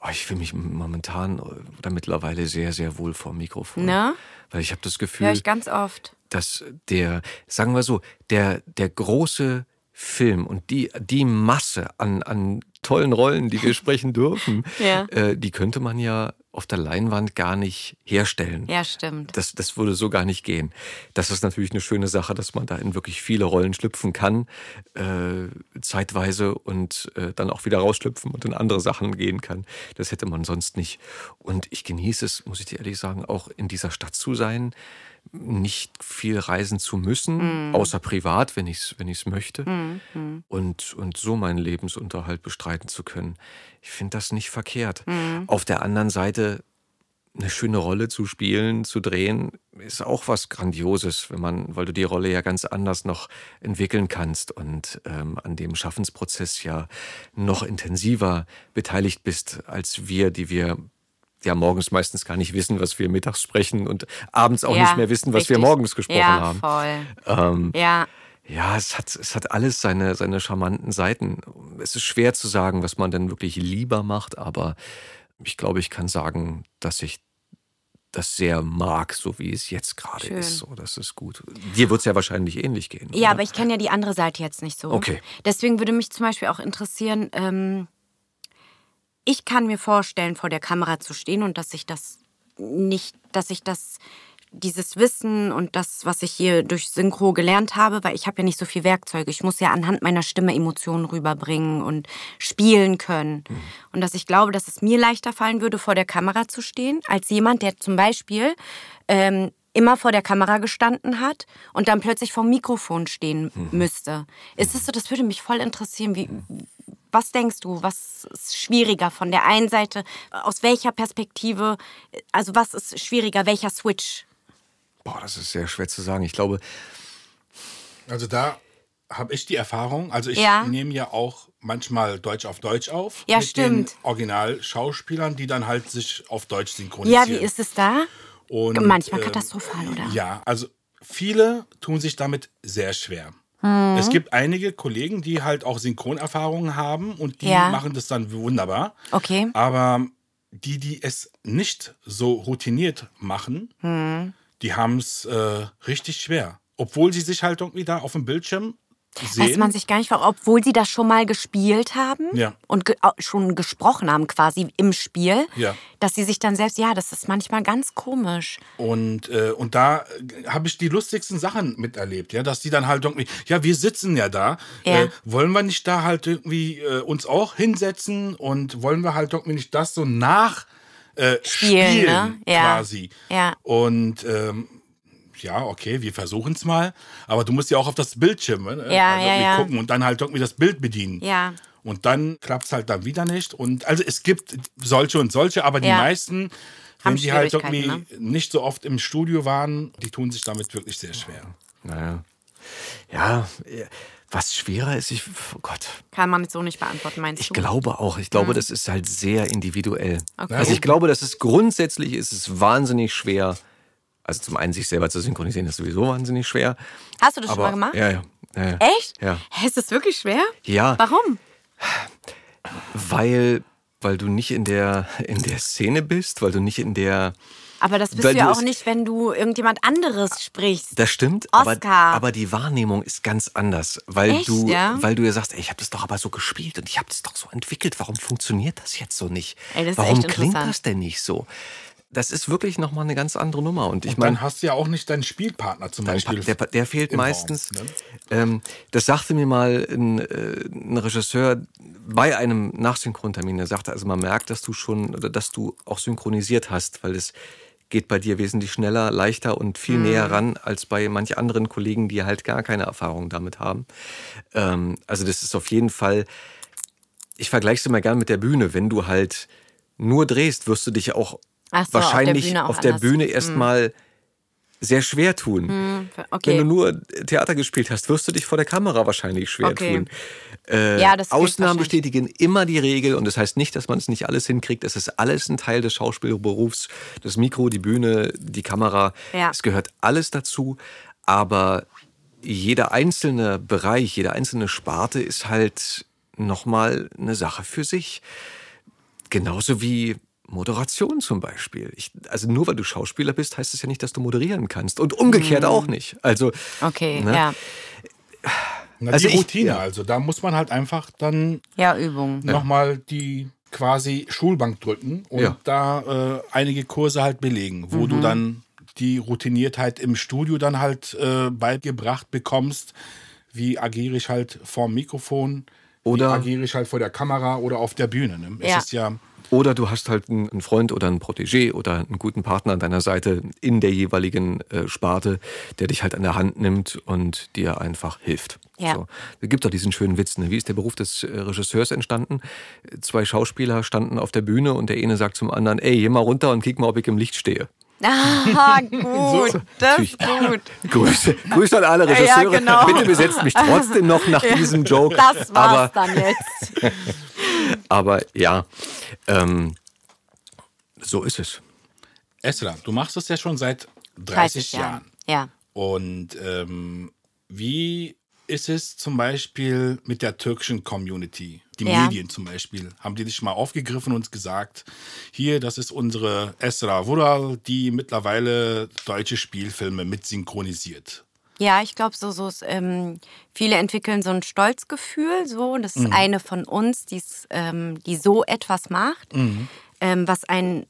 Oh, ich fühle mich momentan oder mittlerweile sehr, sehr wohl vor dem Mikrofon. Ne? Weil ich habe das Gefühl, Höre ich ganz oft. dass der, sagen wir so, der, der große Film und die, die Masse an, an tollen Rollen, die wir sprechen dürfen, Ja. äh, die könnte man ja auf der Leinwand gar nicht herstellen. Ja, stimmt. Das, das würde so gar nicht gehen. Das ist natürlich eine schöne Sache, dass man da in wirklich viele Rollen schlüpfen kann, äh, zeitweise und äh, dann auch wieder rausschlüpfen und in andere Sachen gehen kann. Das hätte man sonst nicht. Und ich genieße es, muss ich dir ehrlich sagen, auch in dieser Stadt zu sein, nicht viel reisen zu müssen, außer privat, wenn ich es wenn ich's möchte, und, und so meinen Lebensunterhalt bestreiten zu können. Ich finde das nicht verkehrt. Auf der anderen Seite eine schöne Rolle zu spielen, zu drehen, ist auch was Grandioses, wenn man, weil du die Rolle ja ganz anders noch entwickeln kannst und ähm, an dem Schaffensprozess ja noch intensiver beteiligt bist als wir, die wir ja morgens meistens gar nicht wissen, was wir mittags sprechen und abends auch ja, nicht mehr wissen, was wir richtig. morgens gesprochen ja, haben. Ähm, Ja, ja, es hat, es hat alles seine, seine charmanten Seiten. Es ist schwer zu sagen, was man denn wirklich lieber macht, aber ich glaube, ich kann sagen, dass ich das sehr mag, so wie es jetzt gerade ist. So, das ist gut. Dir wird es ja wahrscheinlich ähnlich gehen. Ja, oder? aber ich kenne ja die andere Seite jetzt nicht so. Okay. Deswegen würde mich zum Beispiel auch interessieren, ähm, ich kann mir vorstellen, vor der Kamera zu stehen und dass ich das nicht, dass ich das, dieses Wissen und das, was ich hier durch Synchro gelernt habe, weil ich habe ja nicht so viel Werkzeuge. Ich muss ja anhand meiner Stimme Emotionen rüberbringen und spielen können. Mhm. Und dass ich glaube, dass es mir leichter fallen würde, vor der Kamera zu stehen, als jemand, der zum Beispiel ähm, immer vor der Kamera gestanden hat und dann plötzlich vor dem Mikrofon stehen Mhm. müsste. Ist es so, das würde mich voll interessieren, wie, was denkst du, was ist schwieriger von der einen Seite, aus welcher Perspektive, also was ist schwieriger, welcher Switch? Boah, das ist sehr schwer zu sagen. Ich glaube, Also da habe ich die Erfahrung, also ich Ja. nehme ja auch manchmal Deutsch auf Deutsch auf. Ja, mit stimmt. den Originalschauspielern, die dann halt sich auf Deutsch Ja, synchronisieren. wie ist es da? Und, Manchmal ähm, katastrophal, oder? Ja, also viele tun sich damit sehr schwer. Mhm. Es gibt einige Kollegen, die halt auch Synchronerfahrungen haben und die Ja. machen das dann wunderbar. Okay. Aber die, die es nicht so routiniert machen, Mhm. die haben es äh, richtig schwer. Obwohl sie sich halt irgendwie da auf dem Bildschirm sehen. Dass man sich gar nicht, obwohl sie das schon mal gespielt haben Ja. und ge schon gesprochen haben quasi im Spiel, Ja. dass sie sich dann selbst, ja, das ist manchmal ganz komisch. Und, äh, und da äh, habe ich die lustigsten Sachen miterlebt, ja, dass die dann halt irgendwie, ja, wir sitzen ja da, Ja. Äh, wollen wir nicht da halt irgendwie äh, uns auch hinsetzen und wollen wir halt irgendwie nicht das so nach äh, Spielen, spielen, ne? Quasi. Ja. Und ähm, ja, okay, wir versuchen es mal, aber du musst ja auch auf das Bildschirm ne? Ja, also ja, ja. gucken und dann halt irgendwie das Bild bedienen. Ja. Und dann klappt es halt dann wieder nicht. Und also es gibt solche und solche, aber die meisten, wenn Haben die halt irgendwie ne? nicht so oft im Studio waren, die tun sich damit wirklich sehr schwer. Naja. Ja, äh, was schwerer ist, ich, oh Gott, Kann man so nicht beantworten, meinst ich du? glaube auch. Ich glaube, das ist halt sehr individuell. Okay. Also ich glaube, dass es grundsätzlich ist es wahnsinnig schwer. Also zum einen sich selber zu synchronisieren ist sowieso wahnsinnig schwer. Hast du das schon Aber mal gemacht? ja, ja, ja, ja. Echt? Ja. Hä, Ist das wirklich schwer? Ja. Warum? Weil, weil du nicht in der, in der Szene bist, weil du nicht in der. Aber das bist Weil du ja auch nicht, wenn du irgendjemand anderes sprichst. Das stimmt, aber, Oscar. aber die Wahrnehmung ist ganz anders, weil Echt, du, ja? weil du ja sagst, ey, ich habe das doch aber so gespielt und ich habe das doch so entwickelt. Warum funktioniert das jetzt so nicht? Ey, das Warum klingt das denn nicht so? Das ist wirklich noch mal eine ganz andere Nummer und ich Und meine, dann hast du ja auch nicht deinen Spielpartner zum Dein Beispiel. Pa- Der, der fehlt meistens. Raum, ne? ähm, das sagte mir mal ein, äh, ein Regisseur bei einem Nachsynchrontermin. Der sagte, also man merkt, dass du schon, oder dass du auch synchronisiert hast, weil es geht bei dir wesentlich schneller, leichter und viel näher ran als bei manch anderen Kollegen, die halt gar keine Erfahrung damit haben. Ähm, also das ist auf jeden Fall. Ich vergleiche es immer gern mit der Bühne. Wenn du halt nur drehst, wirst du dich auch So, auf der wahrscheinlich Bühne auf der anders. Hm. Bühne erstmal sehr schwer tun. Okay. Wenn du nur Theater gespielt hast, wirst du dich vor der Kamera wahrscheinlich schwer Okay. tun. Äh, Ja, Ausnahmen wahrscheinlich. bestätigen immer die Regel und das heißt nicht, dass man es nicht alles hinkriegt. Es ist alles ein Teil des Schauspielberufs. Das Mikro, die Bühne, die Kamera. Ja. Es gehört alles dazu. Aber jeder einzelne Bereich, jede einzelne Sparte ist halt nochmal eine Sache für sich. Genauso wie Moderation zum Beispiel. Ich, also nur weil du Schauspieler bist, heißt es ja nicht, dass du moderieren kannst. Und umgekehrt auch nicht. Also, Mhm. Okay, ne? ja. Na, Also die ich- Routine, ja. also da muss man halt einfach dann Ja, Übung. nochmal die quasi Schulbank drücken und Ja. da äh, einige Kurse halt belegen, wo Mhm. du dann die Routiniertheit im Studio dann halt äh, beigebracht bekommst. Wie agiere ich halt vorm Mikrofon? Oder- wie agiere ich halt vor der Kamera oder auf der Bühne? Ne? Es Ja. ist ja Oder du hast halt einen Freund oder einen Protégé oder einen guten Partner an deiner Seite in der jeweiligen äh, Sparte, der dich halt an der Hand nimmt und dir einfach hilft. Ja. So. Es gibt doch diesen schönen Witz, ne? wie ist der Beruf des äh, Regisseurs entstanden? Zwei Schauspieler standen auf der Bühne und der eine sagt zum anderen, ey, geh mal runter und kick mal, ob ich im Licht stehe. Ah, gut. Das ist gut. Grüße, Grüße an alle Regisseure. Ja, genau. Bitte besetzt mich trotzdem noch nach diesem Joke. Das war's aber, dann jetzt. aber ja, ähm, so ist es. Esra, du machst das ja schon seit 30, 30 Jahre. Jahren. Ja. Und ähm, wie ist es zum Beispiel mit der türkischen Community? Die Ja. Medien zum Beispiel. Haben die dich mal aufgegriffen und gesagt, hier, das ist unsere Esra Vural, die mittlerweile deutsche Spielfilme mit synchronisiert. Ja, ich glaube, so, so ist, ähm, viele entwickeln so ein Stolzgefühl. So, das ist eine von uns, ähm, die so etwas macht, ähm, was ein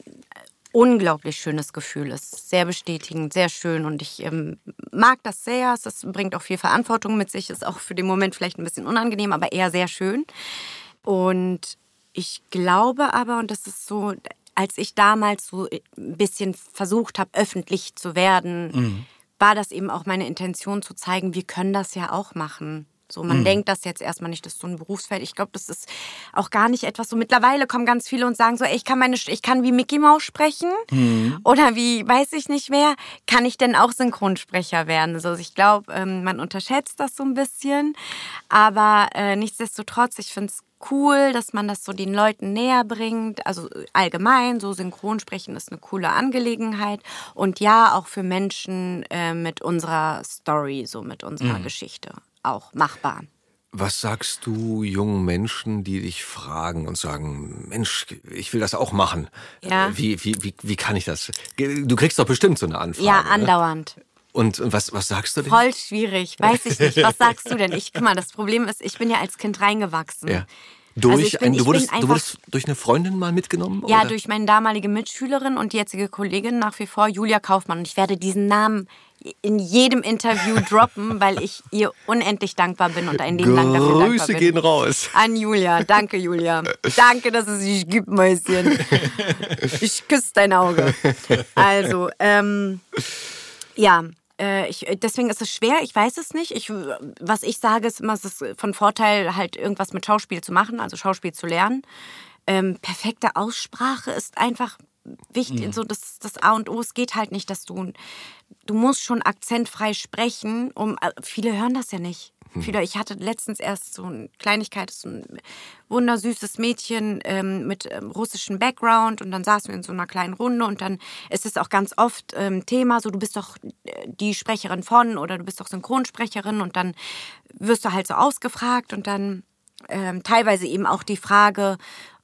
unglaublich schönes Gefühl ist. Sehr bestätigend, sehr schön und ich ähm, mag das sehr. Es bringt auch viel Verantwortung mit sich, ist auch für den Moment vielleicht ein bisschen unangenehm, aber eher sehr schön. Und ich glaube aber, und das ist so, als ich damals so ein bisschen versucht habe, öffentlich zu werden, war das eben auch meine Intention zu zeigen, wir können das ja auch machen. So, man denkt das jetzt erstmal nicht, das ist so ein Berufsfeld. Ich glaube, das ist auch gar nicht etwas so. Mittlerweile kommen ganz viele und sagen so, ey, ich kann meine, ich kann wie Mickey Mouse sprechen oder wie, weiß ich nicht mehr, kann ich denn auch Synchronsprecher werden? Also ich glaube, ähm, man unterschätzt das so ein bisschen, aber äh, nichtsdestotrotz, ich finde es cool, dass man das so den Leuten näher bringt. Also allgemein, so Synchronsprechen ist eine coole Angelegenheit. Und ja, auch für Menschen äh, mit unserer Story, so mit unserer Geschichte auch machbar. Was sagst du jungen Menschen, die dich fragen und sagen, Mensch, ich will das auch machen? Ja. Äh, Wie, wie, wie, wie kann ich das? Du kriegst doch bestimmt so eine Anfrage. Ja, ne? andauernd. Und, und was, was sagst du denn? Voll schwierig, weiß ich nicht. Was sagst du denn? Ich, guck mal, das Problem ist, ich bin ja als Kind reingewachsen. Ja. Durch, Also bin- ein, du, wurdest, bin du einfach- wurdest durch eine Freundin mal mitgenommen? Ja, oder? durch meine damalige Mitschülerin und jetzige Kollegin nach wie vor, Julia Kaufmann. Und ich werde diesen Namen in jedem Interview droppen, weil ich ihr unendlich dankbar bin und ein Leben lang dafür dankbar Grüße bin. gehen raus. An Julia. Danke, Julia. Danke, dass es dich gibt, Mäuschen. Ich küsse dein Auge. Also, ähm, ja. äh, Ich, deswegen ist es schwer, ich weiß es nicht. Ich, was ich sage, ist immer, es ist von Vorteil, halt irgendwas mit Schauspiel zu machen, also Schauspiel zu lernen. Ähm, perfekte Aussprache ist einfach wichtig, so das, das A und O. Es geht halt nicht, dass du, du musst schon akzentfrei sprechen, um, äh, viele hören das ja nicht. Viele, ich hatte letztens erst so eine Kleinigkeit, so ein wundersüßes Mädchen ähm, mit ähm, russischem Background und dann saßen wir in so einer kleinen Runde und dann ist es auch ganz oft ähm, Thema, so du bist doch äh, die Sprecherin von oder du bist doch Synchronsprecherin und dann wirst du halt so ausgefragt und dann ähm, teilweise eben auch die Frage,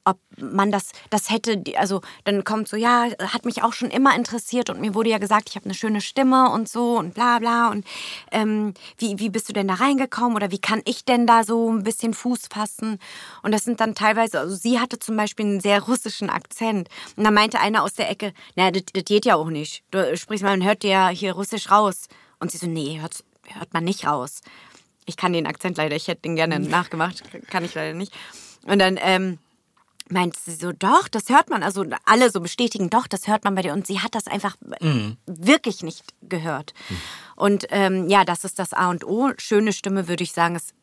ob man das, das hätte, also dann kommt so, ja, hat mich auch schon immer interessiert und mir wurde ja gesagt, ich habe eine schöne Stimme und so und bla bla und ähm, wie, wie bist du denn da reingekommen oder wie kann ich denn da so ein bisschen Fuß fassen? Und das sind dann teilweise, also sie hatte zum Beispiel einen sehr russischen Akzent und da meinte einer aus der Ecke, na, das, geht ja auch nicht, du sprichst mal, man hört dir ja hier russisch raus. Und sie so, nee, hört, hört man nicht raus. Ich kann den Akzent leider, ich hätte den gerne nachgemacht, kann ich leider nicht. Und dann ähm, meinte sie so, doch, das hört man. Also alle so bestätigen, doch, das hört man bei dir. Und sie hat das einfach wirklich nicht gehört. Und ähm, ja, das ist das A und O. Schöne Stimme, würde ich sagen, ist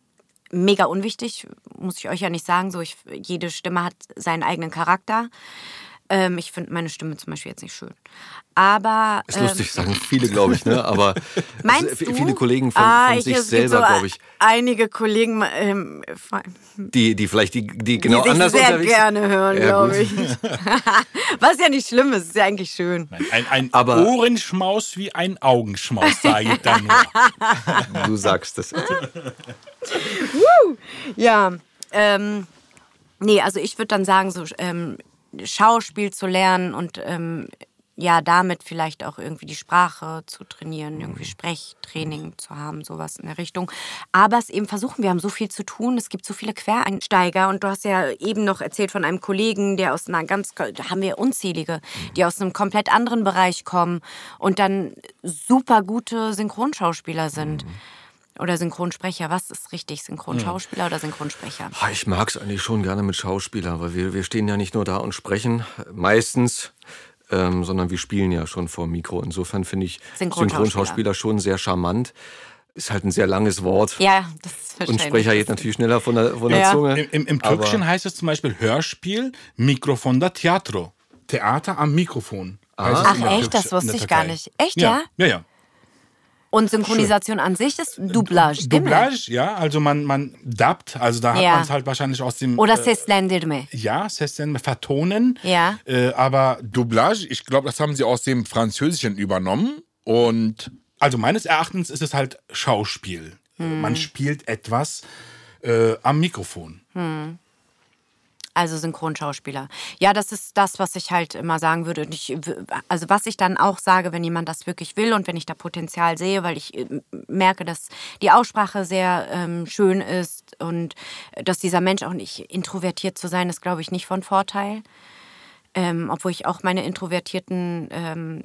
mega unwichtig. Muss ich euch ja nicht sagen. So, ich, jede Stimme hat seinen eigenen Charakter. Ähm, ich finde meine Stimme zum Beispiel jetzt nicht schön. Aber Ist ähm, lustig, sagen viele, glaube ich, ne? Aber Meinst es- du? viele Kollegen von, ah, von ich, sich selber, so glaube ich, Einige Kollegen, ähm, die, die vielleicht die, die genau die sich anders sehr unterwegs gerne hören, Ja, glaube ich. Was ja nicht schlimm ist, ist ja eigentlich schön. Ein, ein Aber- Ohrenschmaus wie ein Augenschmaus, sage ich dann nur. Du sagst es. Ja, ähm, nee, also ich würde dann sagen, so ähm, Schauspiel zu lernen und ähm, ja, damit vielleicht auch irgendwie die Sprache zu trainieren, irgendwie Sprechtraining zu haben, sowas in der Richtung. Aber es eben versuchen, wir haben so viel zu tun, es gibt so viele Quereinsteiger. Und du hast ja eben noch erzählt von einem Kollegen, der aus einer ganz, da haben wir unzählige, die aus einem komplett anderen Bereich kommen und dann super gute Synchronschauspieler sind. Oder Synchronsprecher, was ist richtig? Synchronschauspieler oder Synchronsprecher? Ah, Ich mag es eigentlich schon gerne mit Schauspielern, weil wir, wir stehen ja nicht nur da und sprechen, meistens, ähm, sondern wir spielen ja schon vor dem Mikro. Insofern finde ich Synchronschauspieler. Synchronschauspieler schon sehr charmant. Ist halt ein sehr langes Wort. Ja, das ist und verständlich. Sprecher geht natürlich schneller von der, von der Ja. Zunge. Im, im, im Aber- Türkischen heißt es zum Beispiel Hörspiel, Mikrofon da Teatro. Theater am Mikrofon. es Ach echt, das wusste ich gar nicht. Echt, ja? ja? Ja, ja. Und Synchronisation an sich ist Doublage, Stimme. Doublage, ja, also man, man dubbt, also da hat Ja. man es halt wahrscheinlich aus dem... Oder äh, seslendirme. ja, Sesten vertonen. Ja. Äh, aber Doublage, ich glaube, das haben sie aus dem Französischen übernommen. Und also meines Erachtens ist es halt Schauspiel. Hm. Man spielt etwas äh, am Mikrofon. Also Synchronschauspieler. Ja, das ist das, was ich halt immer sagen würde. Und ich, also was ich dann auch sage, wenn jemand das wirklich will und wenn ich da Potenzial sehe, weil ich äh, merke, dass die Aussprache sehr ähm, schön ist und dass dieser Mensch auch nicht introvertiert zu sein, ist, glaube ich, nicht von Vorteil. Ähm, obwohl ich auch meine introvertierten ähm,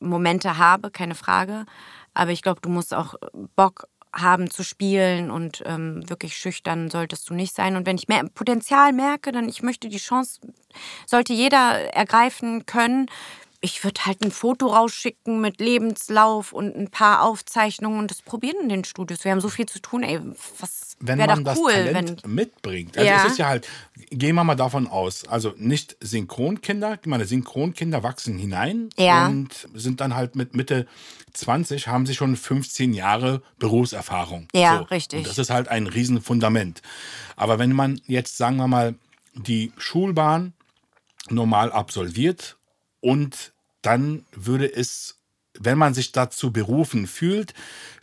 Momente habe, keine Frage. Aber ich glaube, du musst auch Bock haben zu spielen und ähm, wirklich schüchtern solltest du nicht sein. Und wenn ich mehr Potenzial merke, dann ich möchte die Chance, sollte jeder ergreifen können. Ich würde halt ein Foto rausschicken mit Lebenslauf und ein paar Aufzeichnungen und das probieren in den Studios. Wir haben so viel zu tun, ey. Was Wenn man das cool, Talent wenn. mitbringt. Also Ja. es ist ja halt, gehen wir mal davon aus, also nicht Synchronkinder, meine Synchronkinder wachsen hinein Ja. und sind dann halt mit Mitte 20, haben sie schon 15 Jahre Berufserfahrung. Ja, richtig. Und das ist halt ein Riesenfundament. Aber wenn man jetzt, sagen wir mal, die Schulbahn normal absolviert und dann würde es, wenn man sich dazu berufen fühlt,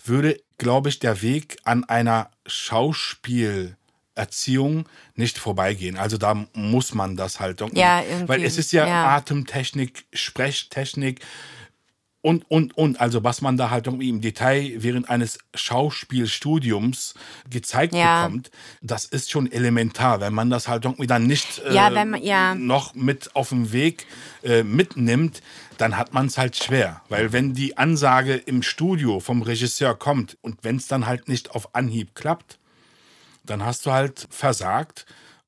würde, glaube ich, der Weg an einer Schauspielerziehung nicht vorbeigehen. Also da muss man das halt. Ja, irgendwie, Weil es ist ja, ja. Atemtechnik, Sprechtechnik, Und, und, und, also was man da halt irgendwie im Detail während eines Schauspielstudiums gezeigt Ja. bekommt, das ist schon elementar, wenn man das halt irgendwie dann nicht äh, Ja, wenn man- ja. noch mit auf dem Weg äh, mitnimmt, dann hat man es halt schwer. Weil wenn die Ansage im Studio vom Regisseur kommt und wenn es dann halt nicht auf Anhieb klappt, dann hast du halt versagt,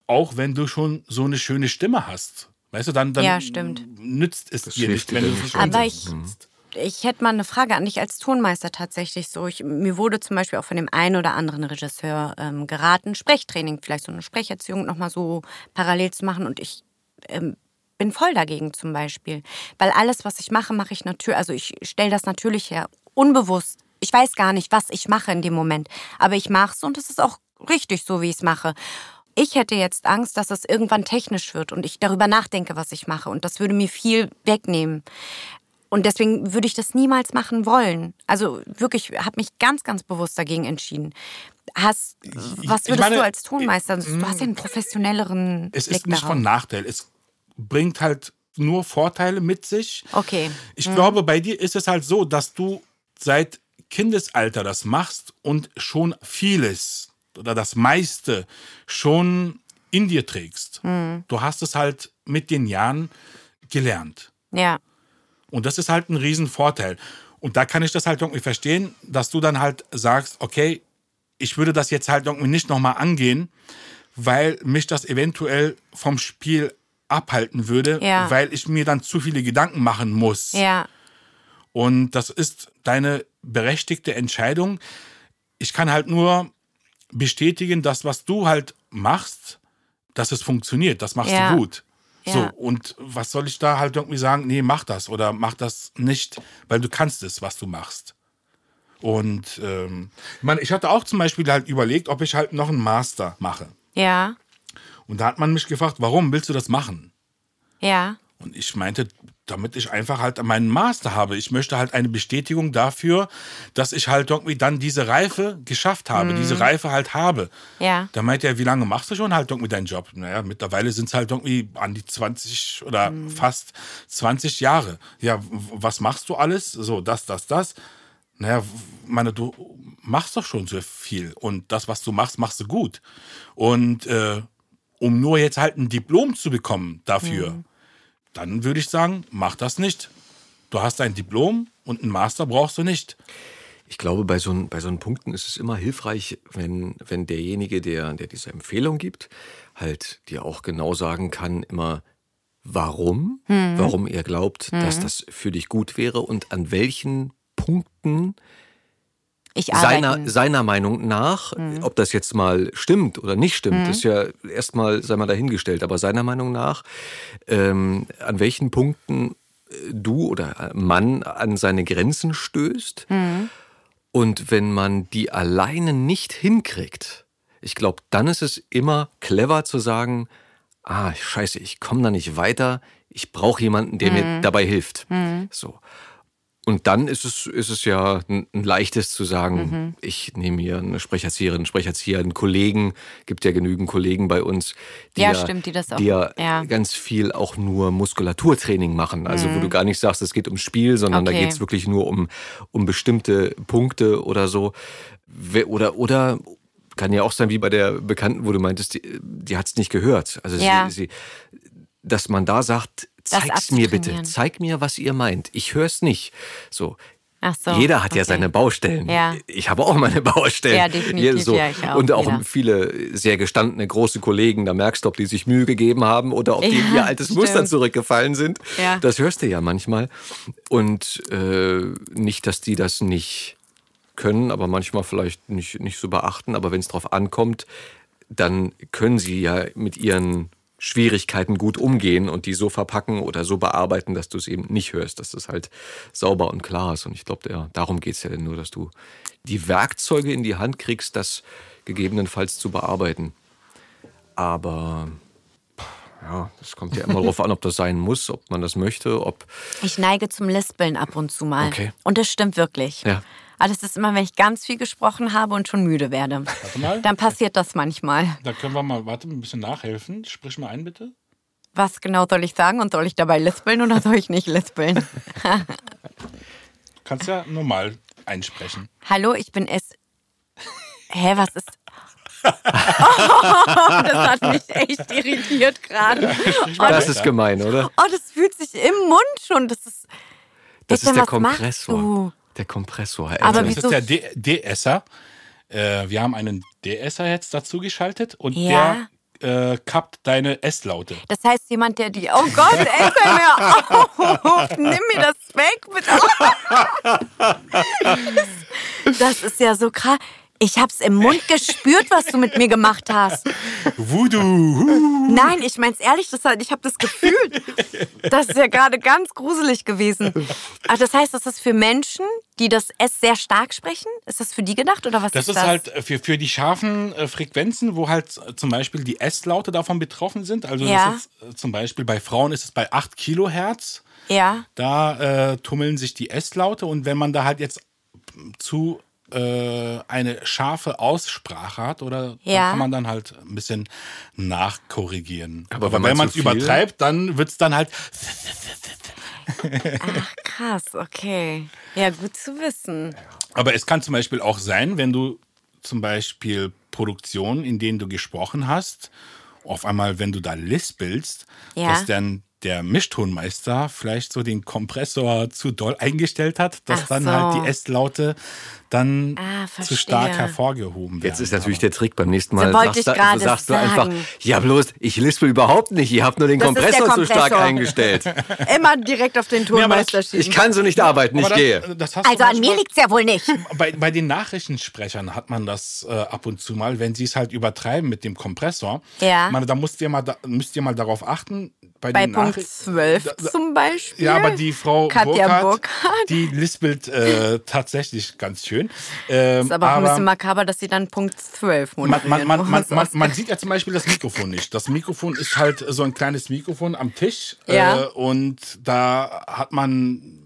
auch wenn du schon so eine schöne Stimme hast. Weißt du, dann, dann Ja, stimmt. nützt es dir hilft nicht, dir wenn du es Aber ich- kannst. Ich hätte mal eine Frage an dich als Tonmeister tatsächlich so. Ich, mir wurde zum Beispiel auch von dem einen oder anderen Regisseur ähm, geraten, Sprechtraining, vielleicht so eine Sprecherziehung nochmal so parallel zu machen. Und ich ähm, bin voll dagegen zum Beispiel. Weil alles, was ich mache, mache ich natürlich, also ich stelle das natürlich her, unbewusst. Ich weiß gar nicht, was ich mache in dem Moment. Aber ich mache es und es ist auch richtig so, wie ich es mache. Ich hätte jetzt Angst, dass es irgendwann technisch wird und ich darüber nachdenke, was ich mache. Und das würde mir viel wegnehmen. Und deswegen würde ich das niemals machen wollen. Also wirklich, habe mich ganz, ganz bewusst dagegen entschieden. Hast, was würdest meine, du als Tonmeister? Du hast ja einen professionelleren Es Blick ist nicht darauf. von Nachteil. Es bringt halt nur Vorteile mit sich. Okay. Ich glaube, bei dir ist es halt so, dass du seit Kindesalter das machst und schon vieles oder das meiste schon in dir trägst. Du hast es halt mit den Jahren gelernt. Ja. Und das ist halt ein Riesenvorteil. Und da kann ich das halt irgendwie verstehen, dass du dann halt sagst, okay, ich würde das jetzt halt irgendwie nicht nochmal angehen, weil mich das eventuell vom Spiel abhalten würde, Ja. weil ich mir dann zu viele Gedanken machen muss. Ja. Und das ist deine berechtigte Entscheidung. Ich kann halt nur bestätigen, dass was du halt machst, dass es funktioniert. Das machst Ja. du gut. So, und was soll ich da halt irgendwie sagen? Nee, mach das oder mach das nicht, weil du kannst es, was du machst. Und ähm, ich meine, ich hatte auch zum Beispiel halt überlegt, ob ich halt noch einen Master mache. Ja. Und da hat man mich gefragt, warum willst du das machen? Ja. Und ich meinte, damit ich einfach halt meinen Master habe. Ich möchte halt eine Bestätigung dafür, dass ich halt irgendwie dann diese Reife geschafft habe, diese Reife halt habe. Ja. Da meinte er, wie lange machst du schon halt irgendwie deinen Job? Naja, mittlerweile sind es halt irgendwie an die 20 oder fast 20 Jahre. Ja, was machst du alles? So, das, das, das. Naja, meine, du machst doch schon so viel. Und das, was du machst, machst du gut. Und äh, um nur jetzt halt ein Diplom zu bekommen dafür, dann würde ich sagen, mach das nicht. Du hast ein Diplom und einen Master brauchst du nicht. Ich glaube, bei so, bei so Punkten ist es immer hilfreich, wenn, wenn derjenige, der, der diese Empfehlung gibt, halt dir auch genau sagen kann, immer, warum, warum er glaubt, dass das für dich gut wäre und an welchen Punkten Ich seiner, arbeite. seiner Meinung nach, ob das jetzt mal stimmt oder nicht stimmt, ist ja erstmal, sei mal dahingestellt, aber seiner Meinung nach, ähm, an welchen Punkten äh, du oder Mann an seine Grenzen stößt. Und wenn man die alleine nicht hinkriegt, ich glaube, dann ist es immer clever zu sagen, ah, scheiße, ich komme da nicht weiter, ich brauche jemanden, der mir dabei hilft. So. Und dann ist es, ist es ja ein, ein leichtes zu sagen, ich nehme hier eine Sprecherzieherin, einen Sprecherzieher, einen Kollegen, gibt ja genügend Kollegen bei uns, die Ja, stimmt, die das auch- ja, ja. ganz viel auch nur Muskulaturtraining machen. Also wo du gar nicht sagst, es geht ums Spiel, sondern da Mhm. Okay. geht es wirklich nur um, um bestimmte Punkte oder so. Oder, oder kann ja auch sein, wie bei der Bekannten, wo du meintest, die, die hat es nicht gehört. Also Ja. sie, sie, dass man da sagt, zeig's mir bitte, zeig mir, was ihr meint. Ich hör's nicht. So. So. Jeder hat ja okay. seine Baustellen. Ja. Ich habe auch meine Baustellen. Ja, definitiv, so. ja, auch, Und auch jeder. viele sehr gestandene große Kollegen, da merkst du, ob die sich Mühe gegeben haben oder ob die in Ja, ihr altes stimmt. Muster zurückgefallen sind. Ja. Das hörst du ja manchmal. Und äh, nicht, dass die das nicht können, aber manchmal vielleicht nicht, nicht so beachten. Aber wenn es drauf ankommt, dann können sie ja mit ihren Schwierigkeiten gut umgehen und die so verpacken oder so bearbeiten, dass du es eben nicht hörst, dass das halt sauber und klar ist. Und ich glaube, ja, darum geht es ja nur, dass du die Werkzeuge in die Hand kriegst, das gegebenenfalls zu bearbeiten. Aber ja, es kommt ja immer darauf an, ob das sein muss, ob man das möchte, ob Ich neige zum Lispeln ab und zu mal. Okay. Und das stimmt wirklich. Ja. Aber das ist immer, wenn ich ganz viel gesprochen habe und schon müde werde. mal. Dann passiert das manchmal. Da können wir mal, warte, ein bisschen nachhelfen. Sprich mal ein, bitte. Was genau soll ich sagen und soll ich dabei lispeln oder soll ich nicht lispeln? kannst ja normal einsprechen. Hallo, ich bin es. Hä, was ist. Oh, das hat mich echt irritiert gerade. Oh, Das ist gemein, oder? oh, das fühlt sich im Mund schon. Das ist. Das ist der Kompressor. Der Kompressor, Herr Aber. Das ist der D- DSer. Äh, wir haben einen DSer jetzt dazu geschaltet und Ja. der äh, kappt deine S-Laute. Das heißt, jemand, der die. Oh Gott, ey, hör mir auf. Nimm mir das weg, bitte. Das ist ja so krass. Ich hab's im Mund gespürt, was du mit mir gemacht hast. Voodoo. Nein, ich mein's ehrlich, das, ich habe das gefühlt. Das ist ja gerade ganz gruselig gewesen. Ach, das heißt, das ist für Menschen, die das S sehr stark sprechen? Ist das für die gedacht oder was Das ist ist das? halt äh, für, für die scharfen äh, Frequenzen, wo halt zum Beispiel die S-Laute davon betroffen sind. Also Ja. das ist, äh, zum Beispiel bei Frauen ist es bei 8 Kilohertz. ja. Da äh, tummeln sich die S-Laute und wenn man da halt jetzt zu äh, eine scharfe Aussprache hat, oder Ja. kann man dann halt ein bisschen nachkorrigieren. Aber Aber, wenn man wenn man es übertreibt, dann wird es dann halt. Krass, okay. Ja, gut zu wissen. Aber es kann zum Beispiel auch sein, wenn du zum Beispiel Produktionen, in denen du gesprochen hast, auf einmal, wenn du da lispelst, Ja. dass dann der Mischtonmeister vielleicht so den Kompressor zu doll eingestellt hat, dass Ach dann so. halt die S-Laute dann Ah, zu stark hervorgehoben werden. Jetzt ist natürlich der Trick beim nächsten Mal. So wollte sagst, ich du, sagst du einfach, ja bloß, ich lispel überhaupt nicht, ihr habt nur den Das der Kompressor zu stark Kompressor. eingestellt. Immer direkt auf den Tonmeister das- schieben. Ich kann so nicht arbeiten, ich gehe. das, das hast also an mir manchmal- liegt's ja wohl nicht. Bei, bei den Nachrichtensprechern hat man das äh, ab und zu mal, wenn sie es halt übertreiben mit dem Kompressor. Ja. Man, da müsst ihr, mal da, müsst ihr mal darauf achten. Bei, Bei Punkt Nachricht- 12 Da- da- zum Beispiel. Ja, aber die Frau Katja Burkhardt, die lispelt äh, tatsächlich ganz schön. Ähm, ist aber auch ein bisschen makaber, dass sie dann Punkt 12 man, moderieren. man, man, man, man, man sieht ja zum Beispiel das Mikrofon nicht. Das Mikrofon ist halt so ein kleines Mikrofon am Tisch. Ja. Äh, und da hat man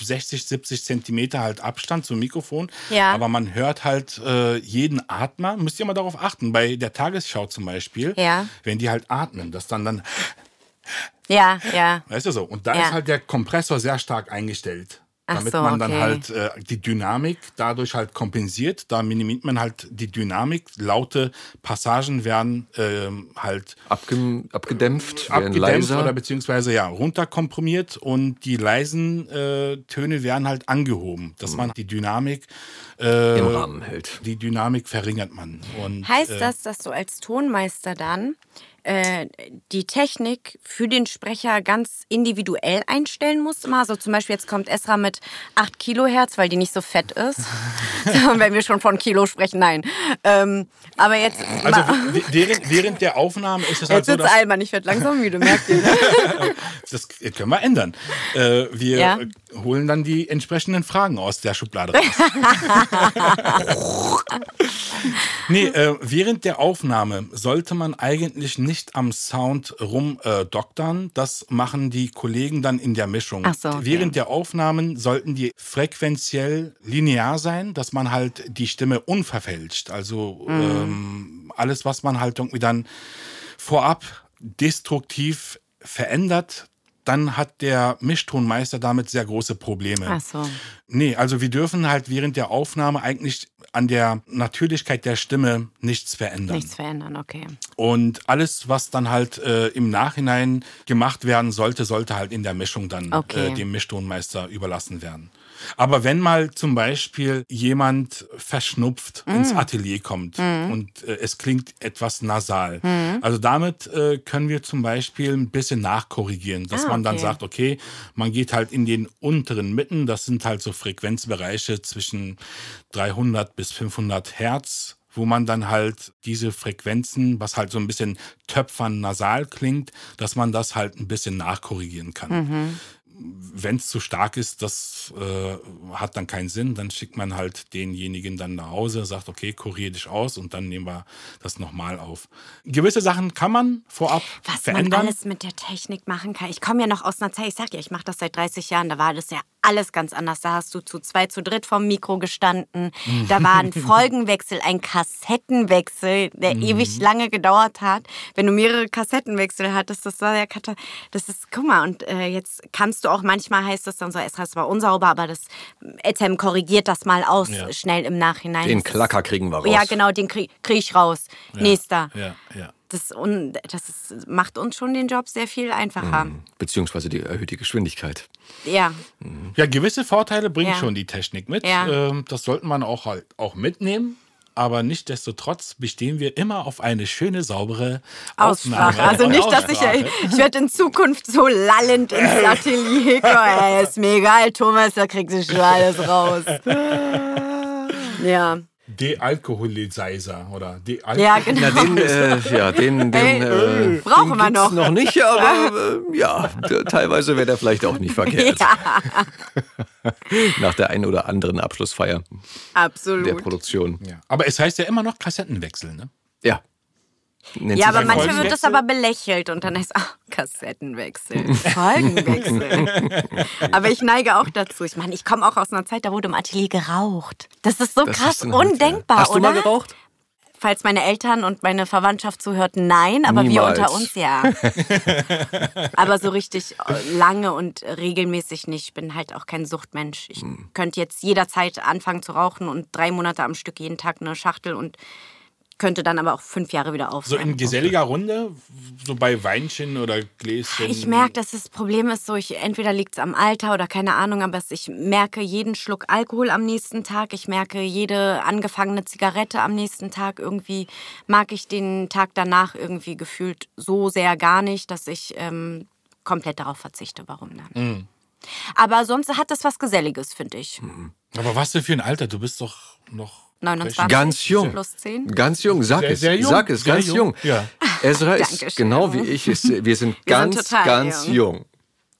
60, 70 Zentimeter halt Abstand zum Mikrofon. Ja. Aber man hört halt äh, jeden Atmer. Müsst ihr mal darauf achten. Bei der Tagesschau zum Beispiel, Ja. wenn die halt atmen, dass dann dann, Ja, ja. weißt du so. Und da Ja. ist halt der Kompressor sehr stark eingestellt. Ach Damit so, man dann okay. halt äh, die Dynamik dadurch halt kompensiert. Da minimiert man halt die Dynamik. Laute Passagen werden ähm, halt Abge abgedämpft, werden abgedämpft leiser. oder beziehungsweise ja runterkomprimiert und die leisen äh, Töne werden halt angehoben, dass man die Dynamik äh, Im Rahmen hält. Die Dynamik verringert man. Und, Heißt äh, das, dass du als Tonmeister dann äh, die Technik für den Sprecher ganz individuell einstellen musst? Immer so zum Beispiel, jetzt kommt Esra mit 8 Kilohertz, weil die nicht so fett ist. Wenn wir schon von Kilo sprechen, nein. Ähm, aber jetzt, Also während, während der Aufnahme ist es halt jetzt so, dass Alman, ich werde langsam müde, merkt ihr. Ne? das können wir ändern. Äh, wir Ja. holen dann die entsprechenden Fragen aus der Schublade raus. nee, äh, während der Aufnahme sollte man eigentlich nicht am Sound rumdoktern. Äh, doktern. das machen die Kollegen dann in der Mischung. So, okay. Während der Aufnahmen sollten die frequenziell linear sein, dass man halt die Stimme unverfälscht. Also Mhm. ähm, alles, was man halt irgendwie dann vorab destruktiv verändert, dann hat der Mischtonmeister damit sehr große Probleme. Ach so. Nee, also wir dürfen halt während der Aufnahme eigentlich an der Natürlichkeit der Stimme nichts verändern. Nichts verändern, okay. Und alles, was dann halt äh, im Nachhinein gemacht werden sollte, sollte halt in der Mischung dann Okay. äh, dem Mischtonmeister überlassen werden. Aber wenn mal zum Beispiel jemand verschnupft Mm. ins Atelier kommt und äh, es klingt etwas nasal, Mm. also damit äh, können wir zum Beispiel ein bisschen nachkorrigieren, dass Ah, man dann okay. sagt, okay, man geht halt in den unteren Mitten, das sind halt so Frequenzbereiche zwischen 300 bis 500 Hertz, wo man dann halt diese Frequenzen, was halt so ein bisschen töpfern nasal klingt, dass man das halt ein bisschen nachkorrigieren kann. Mhm. Wenn es zu stark ist, das äh, hat dann keinen Sinn. Dann schickt man halt denjenigen dann nach Hause, sagt, okay, kurier dich aus und dann nehmen wir das nochmal auf. Gewisse Sachen kann man vorab Was verändern. man alles mit der Technik machen kann. Ich komme ja noch aus einer Zeit, ich sag ja, ich mache das seit 30 Jahren, da war das ja alles ganz anders. Da hast du zu zwei, zu dritt vom Mikro gestanden. Da war ein Folgenwechsel, ein Kassettenwechsel, der Mhm. ewig lange gedauert hat. Wenn du mehrere Kassettenwechsel hattest, das war ja kata- das ist, guck mal, und äh, jetzt kannst du auch, manchmal heißt es dann so, es war unsauber, aber das Etem korrigiert das mal aus, Ja. schnell im Nachhinein. Den Das Klacker kriegen wir raus. Ja, genau, den krieg, krieg ich raus. Nächster. Ja, ja. Das, un, das macht uns schon den Job sehr viel einfacher. Mhm. Beziehungsweise die erhöhte Geschwindigkeit. Ja. Ja, gewisse Vorteile bringt Ja. schon die Technik mit. Ja. Ähm, das sollte man auch halt auch mitnehmen. Aber nichtsdestotrotz bestehen wir immer auf eine schöne, saubere Aufnahme. Aussprache. Also und nicht, dass ich, Aussprache. ich werde in Zukunft so lallend ins Atelier kommen. Ey, ist mir egal, Thomas, da kriegt sie schon alles raus. Ja. Dealkoholisizer oder Dealkohol Ja, genau. Na, den, äh, ja, den, den, Ey, äh, brauchen den wir noch. noch nicht, aber äh, ja, teilweise wäre der vielleicht auch nicht verkehrt. Ja, Nach der einen oder anderen Abschlussfeier der absolut. Produktion. Ja. Aber es heißt ja immer noch Kassettenwechsel, ne? Ja. Nennt Ja, aber manchmal wird das aber belächelt und dann heißt es, Kassettenwechsel, Folgenwechsel. aber ich neige auch dazu. Ich meine, ich komme auch aus einer Zeit, da wurde im Atelier geraucht. Das ist so Das krass ist ein Hund, ja. undenkbar, Hast du oder? mal geraucht? Falls meine Eltern und meine Verwandtschaft zuhörten, nein, aber Niemals. wir unter uns ja. aber so richtig lange und regelmäßig nicht. Ich bin halt auch kein Suchtmensch. Ich Hm. könnte jetzt jederzeit anfangen zu rauchen und drei Monate am Stück jeden Tag eine Schachtel und könnte dann aber auch fünf Jahre wieder So aufhören. in geselliger Runde, so bei Weinchen oder Gläschen. Ich merke, dass das Problem ist so, ich, entweder liegt es am Alter oder keine Ahnung, aber ich merke jeden Schluck Alkohol am nächsten Tag. Ich merke jede angefangene Zigarette am nächsten Tag. Irgendwie mag ich den Tag danach irgendwie gefühlt so sehr gar nicht, dass ich ähm, komplett darauf verzichte. Warum dann? Mhm. Aber sonst hat das was Geselliges, finde ich. Aber was denn für ein Alter? Du bist doch noch 29 Ganz jung. plus 10. Ganz jung, sag Sehr, es. sehr jung. Sag es, Sehr ganz jung. jung. Ja. Ezra ist Dankeschön. genau wie ich. Ist, wir sind Wir ganz, sind ganz jung. jung.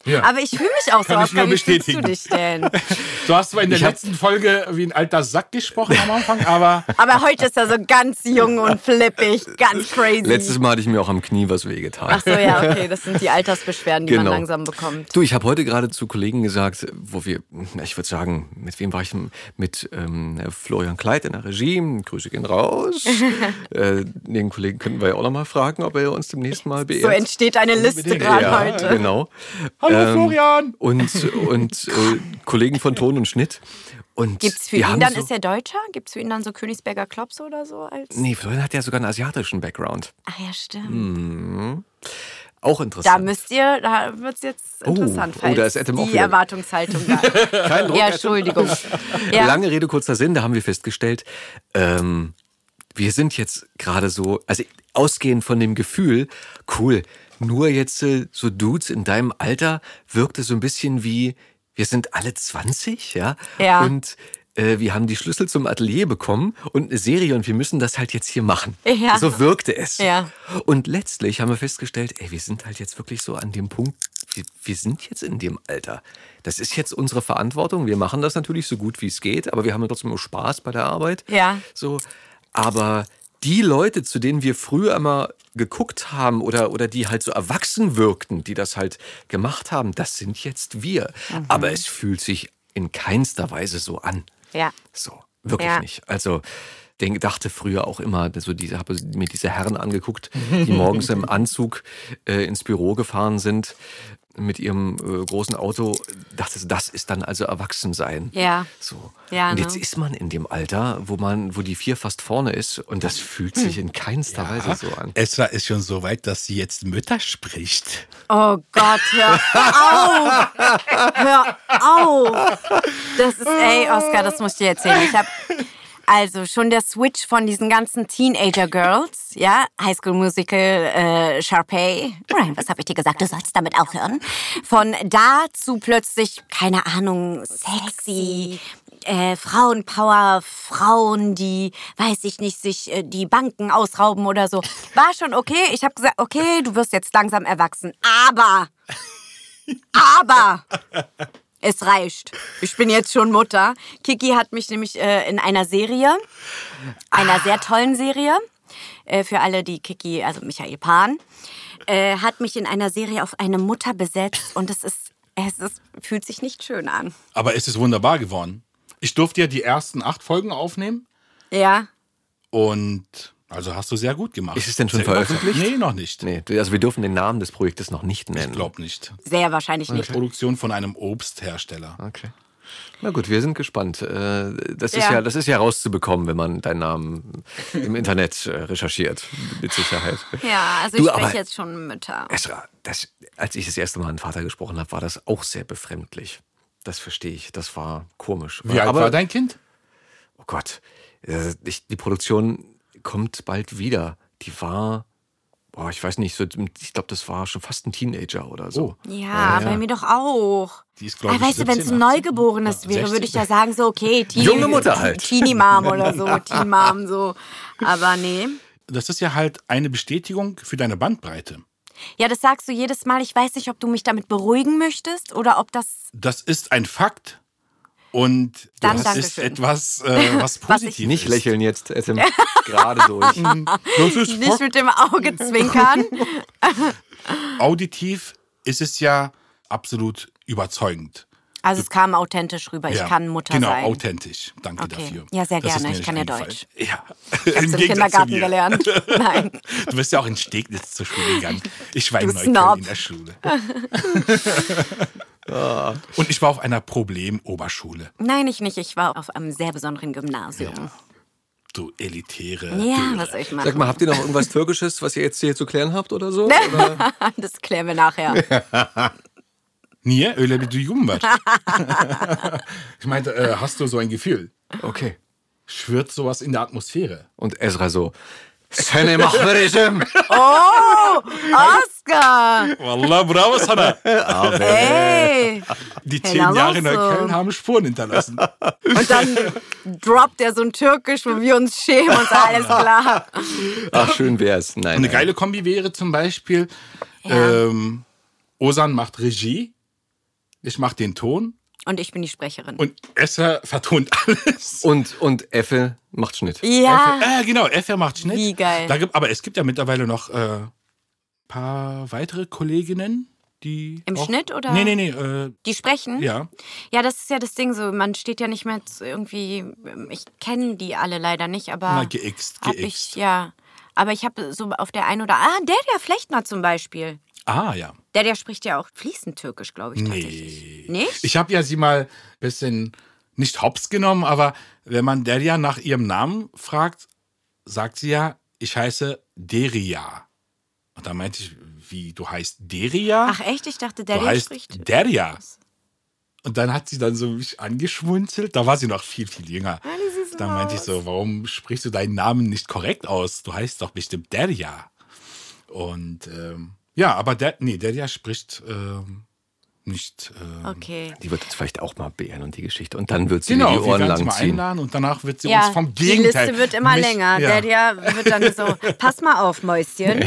Ja. Aber ich fühle mich auch so. Kann ich nur Wie fühlst du bestätigen. dich denn? Du hast zwar in der Ich hab- letzten Folge wie ein alter Sack gesprochen am Anfang, aber Aber heute ist er so ganz jung und flippig, ganz crazy. Letztes Mal hatte ich mir auch am Knie was wehgetan. Ach so, ja, okay, das sind die Altersbeschwerden, die Genau. man langsam bekommt. Du, ich habe heute gerade zu Kollegen gesagt, wo wir, ich würde sagen, mit wem war ich? Mit ähm, Florian Kleid in der Regie. Grüße gehen raus. äh, den Kollegen könnten wir ja auch noch mal fragen, ob er uns demnächst mal beehrt. So entsteht eine Liste gerade ja, heute. genau. Hallo Florian! Und, und äh, Kollegen von Ton und Schnitt. Und Gibt's für ihn dann, so, ist er Deutscher? Gibt's für ihn dann so Königsberger Klops oder so? Als Nee, Florian hat ja sogar einen asiatischen Background. Ach ja, stimmt. Hm. Auch Da interessant. müsst ihr, da wird's jetzt Oh, interessant, oh, falls da ist auch die wieder- Erwartungshaltung da. Kein Druck. Ja, Entschuldigung. Ja. Lange Rede, kurzer Sinn, da haben wir festgestellt, ähm, wir sind jetzt gerade so, also ausgehend von dem Gefühl, cool, nur jetzt äh, so Dudes in deinem Alter wirkte so ein bisschen wie, wir sind alle 20, ja? Ja. Und äh, wir haben die Schlüssel zum Atelier bekommen und eine Serie und wir müssen das halt jetzt hier machen. Ja. So wirkte es. Ja. Und letztlich haben wir festgestellt, ey, wir sind halt jetzt wirklich so an dem Punkt, wir, wir sind jetzt in dem Alter. Das ist jetzt unsere Verantwortung. Wir machen das natürlich so gut wie es geht, aber wir haben ja trotzdem auch Spaß bei der Arbeit. Ja. So, aber die Leute, zu denen wir früher immer geguckt haben oder, oder die halt so erwachsen wirkten, die das halt gemacht haben, das sind jetzt wir. Mhm. Aber es fühlt sich in keinster Weise so an. Ja. So, wirklich Ja. nicht. Also, denk, dachte früher auch immer, so diese, habe mir diese Herren angeguckt, die morgens im Anzug äh, ins Büro gefahren sind mit ihrem äh, großen Auto, dachte, das ist dann also Erwachsensein. Ja. So. Ja, und ne? jetzt ist man in dem Alter, wo man, wo die vier fast vorne ist und das fühlt sich Hm. in keinster Weise so an. Esra ist schon so weit, dass sie jetzt Mütter spricht. Oh Gott, hör auf! Hör auf! Das ist, ey, Oscar, das muss ich dir erzählen. Ich habe also schon der Switch von diesen ganzen Teenager-Girls, ja, High School Musical, äh, Sharpay. Ryan, was habe ich dir gesagt? Du sollst damit aufhören. Von da zu plötzlich, keine Ahnung, sexy, äh, Frauenpower, Frauen, die, weiß ich nicht, sich äh, die Banken ausrauben oder so. War schon okay. Ich habe gesagt, okay, du wirst jetzt langsam erwachsen. Aber, aber, es reicht. Ich bin jetzt schon Mutter. Kiki hat mich nämlich äh, in einer Serie, einer sehr tollen Serie, äh, für alle, die Kiki, also Michael Pan, äh, hat mich in einer Serie auf eine Mutter besetzt und es ist Es ist, fühlt sich nicht schön an. Aber es ist wunderbar geworden. Ich durfte ja die ersten acht Folgen aufnehmen Ja. und also hast du sehr gut gemacht. Ist es denn schon sehr veröffentlicht? Nee, noch nicht. Nee, also wir dürfen den Namen des Projektes noch nicht nennen. Ich glaube nicht. Sehr wahrscheinlich Eine nicht. Produktion von einem Obsthersteller. Okay. Na gut, wir sind gespannt. Äh, Das ist Ja. ja, das ist ja rauszubekommen, wenn man deinen Namen im Internet äh, recherchiert. Mit Sicherheit. Ja, also Du, ich aber- spreche jetzt schon Mütter. Esra, das, als ich das erste Mal einen Vater gesprochen habe, war das auch sehr befremdlich. Das verstehe ich. Das war komisch. Wie alt Aber, war dein Kind? Oh Gott, äh, ich, die Produktion kommt bald wieder. Die war, boah, ich weiß nicht, so, ich glaube, das war schon fast ein Teenager oder so. Oh. Ja, bei mir doch auch. Die ist, glaub Ah, ich, weißt du, wenn es 17, ein 18. Neugeborenes Ja, wäre, 16. würde ich ja sagen, so, okay, Teenie, Junge Mutter halt. Teenie-Mom oder so, Teen-Mom, so. Aber nee. Das ist ja halt eine Bestätigung für deine Bandbreite. Ja, das sagst du jedes Mal. Ich weiß nicht, ob du mich damit beruhigen möchtest oder ob das. Das ist ein Fakt und Dann das ist Dankeschön. etwas, äh, was Was ich- positiv Nicht ist. lächeln jetzt, Etem, gerade durch. Das ist Nicht mit dem Auge zwinkern. auditiv ist es ja absolut überzeugend. Also es kam authentisch rüber. Ich Ja, kann Mutter genau, sein. authentisch. Danke Okay. dafür. Ja, sehr Das ist gerne. Ich kann ja Deutsch. Ja, Ich im im Gegensatz zu Kindergarten mir. gelernt. Nein. Du bist ja auch in Steglitz zur Schule gegangen. Ich war in Neukölln in der Schule. Und ich war auf einer Problemoberschule. Nein, ich nicht. Ich war auf einem sehr besonderen Gymnasium. Du elitäre. Ja, Göre. was soll ich Sag machen? mal, habt ihr noch irgendwas Türkisches, was ihr jetzt hier zu klären habt oder so? Oder? Das klären wir nachher. Niye öyle bir duygum var. ich meinte, äh, hast du so ein Gefühl? Okay. Schwirrt sowas in der Atmosphäre? Und Ezra so, Seni mahvedeceğim. Oscar! Wallah, bravo sana. Ey! Die zehn na Jahre in. Neukölln haben Spuren hinterlassen. Und dann droppt er so ein Türkisch, wo wir uns schämen und so, alles klar. Ach, schön wär's. Nein, Eine nein. geile Kombi wäre zum Beispiel, ähm, Osan macht Regie, ich mache den Ton Und ich bin die Sprecherin. und Esser vertont alles. Und, und Effe macht Schnitt. ja, Äh, genau, Esser macht Schnitt. Wie geil. Da gibt, aber es gibt ja mittlerweile noch ein äh, paar weitere Kolleginnen, die. Im auch, Schnitt oder? Nee, nee, nee. Äh, die sprechen. ja. Ja, das ist ja das Ding so. Man steht ja nicht mehr zu irgendwie. Ich kenne die alle leider nicht, aber. Na, geixt, hab geixt. ich, ja. Aber ich habe so auf der einen oder. Ah, der der Flechtner zum Beispiel. Ah, ja. Der der spricht ja auch fließend Türkisch, glaube ich, tatsächlich. Nicht? Ich habe ja sie mal ein bisschen nicht hops genommen, aber wenn man Deria nach ihrem Namen fragt, sagt sie ja, ich heiße Deria. Und da meinte ich, wie, du heißt Deria? Ach echt? Ich dachte, der du heißt spricht. Deria. Und dann hat sie dann so mich angeschmunzelt. Da war sie noch viel, viel jünger. Da meinte ich so, warum sprichst du deinen Namen nicht korrekt aus? Du heißt doch bestimmt Deria. Und ähm, ja, aber der, nee, Deria spricht ähm, nicht. Ähm, Okay. Die wird uns vielleicht auch mal beehren und die Geschichte. Und dann wird sie Genau, die Ohren lang ziehen. einladen und danach wird sie Ja, uns vom die Gegenteil. Liste wird immer mich- länger. Ja. Der, der wird dann so, pass mal auf, Mäuschen.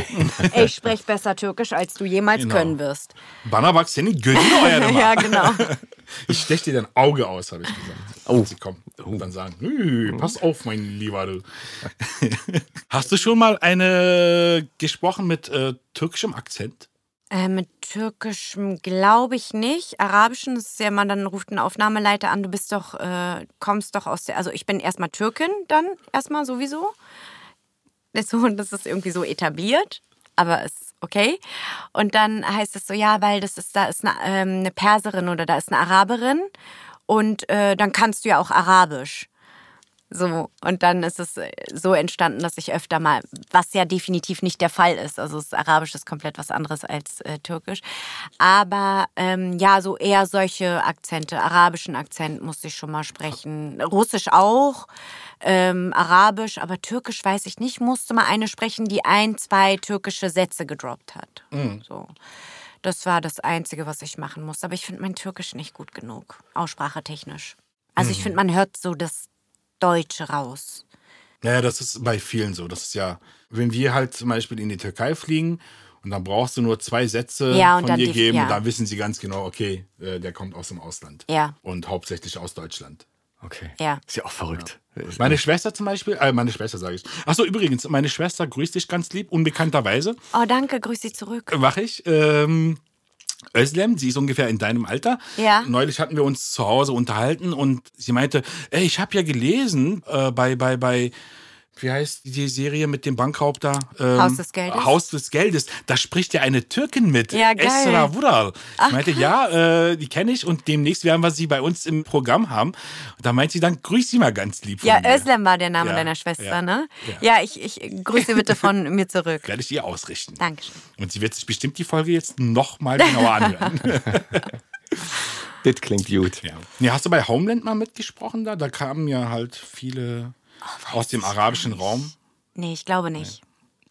Ich spreche besser Türkisch, als du jemals Genau. können wirst. Bana bak senin gözünü oyarım. Ja, genau. Ich stech dir dein Auge aus, habe ich gesagt. Oh. Sie kommen und dann sagen, "Hm, pass auf, mein Lieber. Du. Hast du schon mal eine gesprochen mit äh, türkischem Akzent? Äh, mit Türkischem glaube ich nicht. Arabischen ist ja man dann ruft ein Aufnahmeleiter an, du bist doch, äh, kommst doch aus der, also ich bin erstmal Türkin, dann erstmal sowieso. So, das ist irgendwie so etabliert, aber ist okay. Und dann heißt es so, ja, weil das ist, da ist eine, ähm, eine Perserin oder da ist eine Araberin und äh, dann kannst du ja auch Arabisch. So, und dann ist es äh, so entstanden, dass ich öfter mal, was ja definitiv nicht der Fall ist, also das Arabisch ist komplett was anderes als äh, Türkisch, aber ähm, ja, so eher solche Akzente, arabischen Akzent musste ich schon mal sprechen, Russisch auch, ähm, Arabisch, aber Türkisch weiß ich nicht, musste mal eine sprechen, die ein, zwei türkische Sätze gedroppt hat. So. Das war das Einzige, was ich machen musste. Aber ich finde mein Türkisch nicht gut genug, aussprachetechnisch. Also ich finde, man hört so das Deutsche raus. Naja, das ist bei vielen so. Das ist ja, wenn wir halt zum Beispiel in die Türkei fliegen und dann brauchst du nur zwei Sätze Ja, und von dann dir die- geben, ja. dann wissen sie ganz genau, okay, äh, der kommt aus dem Ausland. Ja. Und hauptsächlich aus Deutschland. Okay. Ja. Ist ja auch verrückt. Meine Schwester zum Beispiel, äh, meine Schwester sage ich. Achso, übrigens, meine Schwester grüßt dich ganz lieb, unbekannterweise. Oh, danke, grüß Sie zurück. Mache ich. Ähm, Özlem, sie ist ungefähr in deinem Alter. Ja. Neulich hatten wir uns zu Hause unterhalten und sie meinte, ey, ich habe ja gelesen äh, bei, bei, bei, wie heißt die Serie mit dem Bankraub da? Ähm, Haus des Geldes? Haus des Geldes. Da spricht ja eine Türkin mit. Ja, geil. Esra Vural. Ich meinte, ja, äh, die kenne ich und demnächst werden wir sie bei uns im Programm haben. Und da meint sie dann, grüß sie mal ganz lieb von Ja, mir. Özlem war der Name Ja, deiner Schwester, ja, ne? ja. Ja, ich, ich grüße bitte von mir zurück. Werde ich ihr ausrichten. Dankeschön. Und sie wird sich bestimmt die Folge jetzt nochmal genauer anhören. Das klingt gut. Ja. Hast du bei Homeland mal mitgesprochen da? Da kamen ja halt viele Oh, aus dem arabischen Raum. Nee, ich glaube nicht.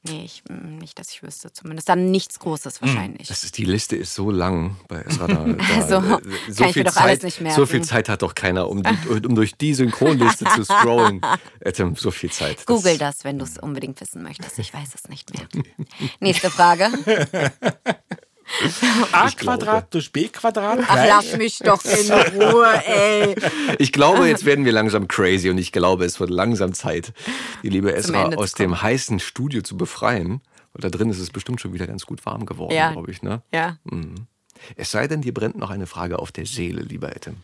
Nee, ich, mm, nicht, dass ich wüsste. Zumindest dann nichts Großes wahrscheinlich. Das ist, die Liste ist so lang bei Esra. Da, da, Also, äh, kann ich mir doch Zeit, alles nicht merken. So viel Zeit hat doch keiner, um, die, um durch die Synchronliste zu scrollen. Adam, so viel Zeit. Das- Google das, wenn du es unbedingt wissen möchtest. Ich weiß es nicht mehr. Nächste Frage. A. Quadrat durch B Quadrat. Ach, lass mich doch in Ruhe, ey. Ich glaube, jetzt werden wir langsam crazy und ich glaube, es wird langsam Zeit, die liebe Esra aus dem heißen Studio zu befreien. Und da drin ist es bestimmt schon wieder ganz gut warm geworden, Ja. glaube ich. Ne? Ja. Es sei denn, dir brennt noch eine Frage auf der Seele, lieber Adam.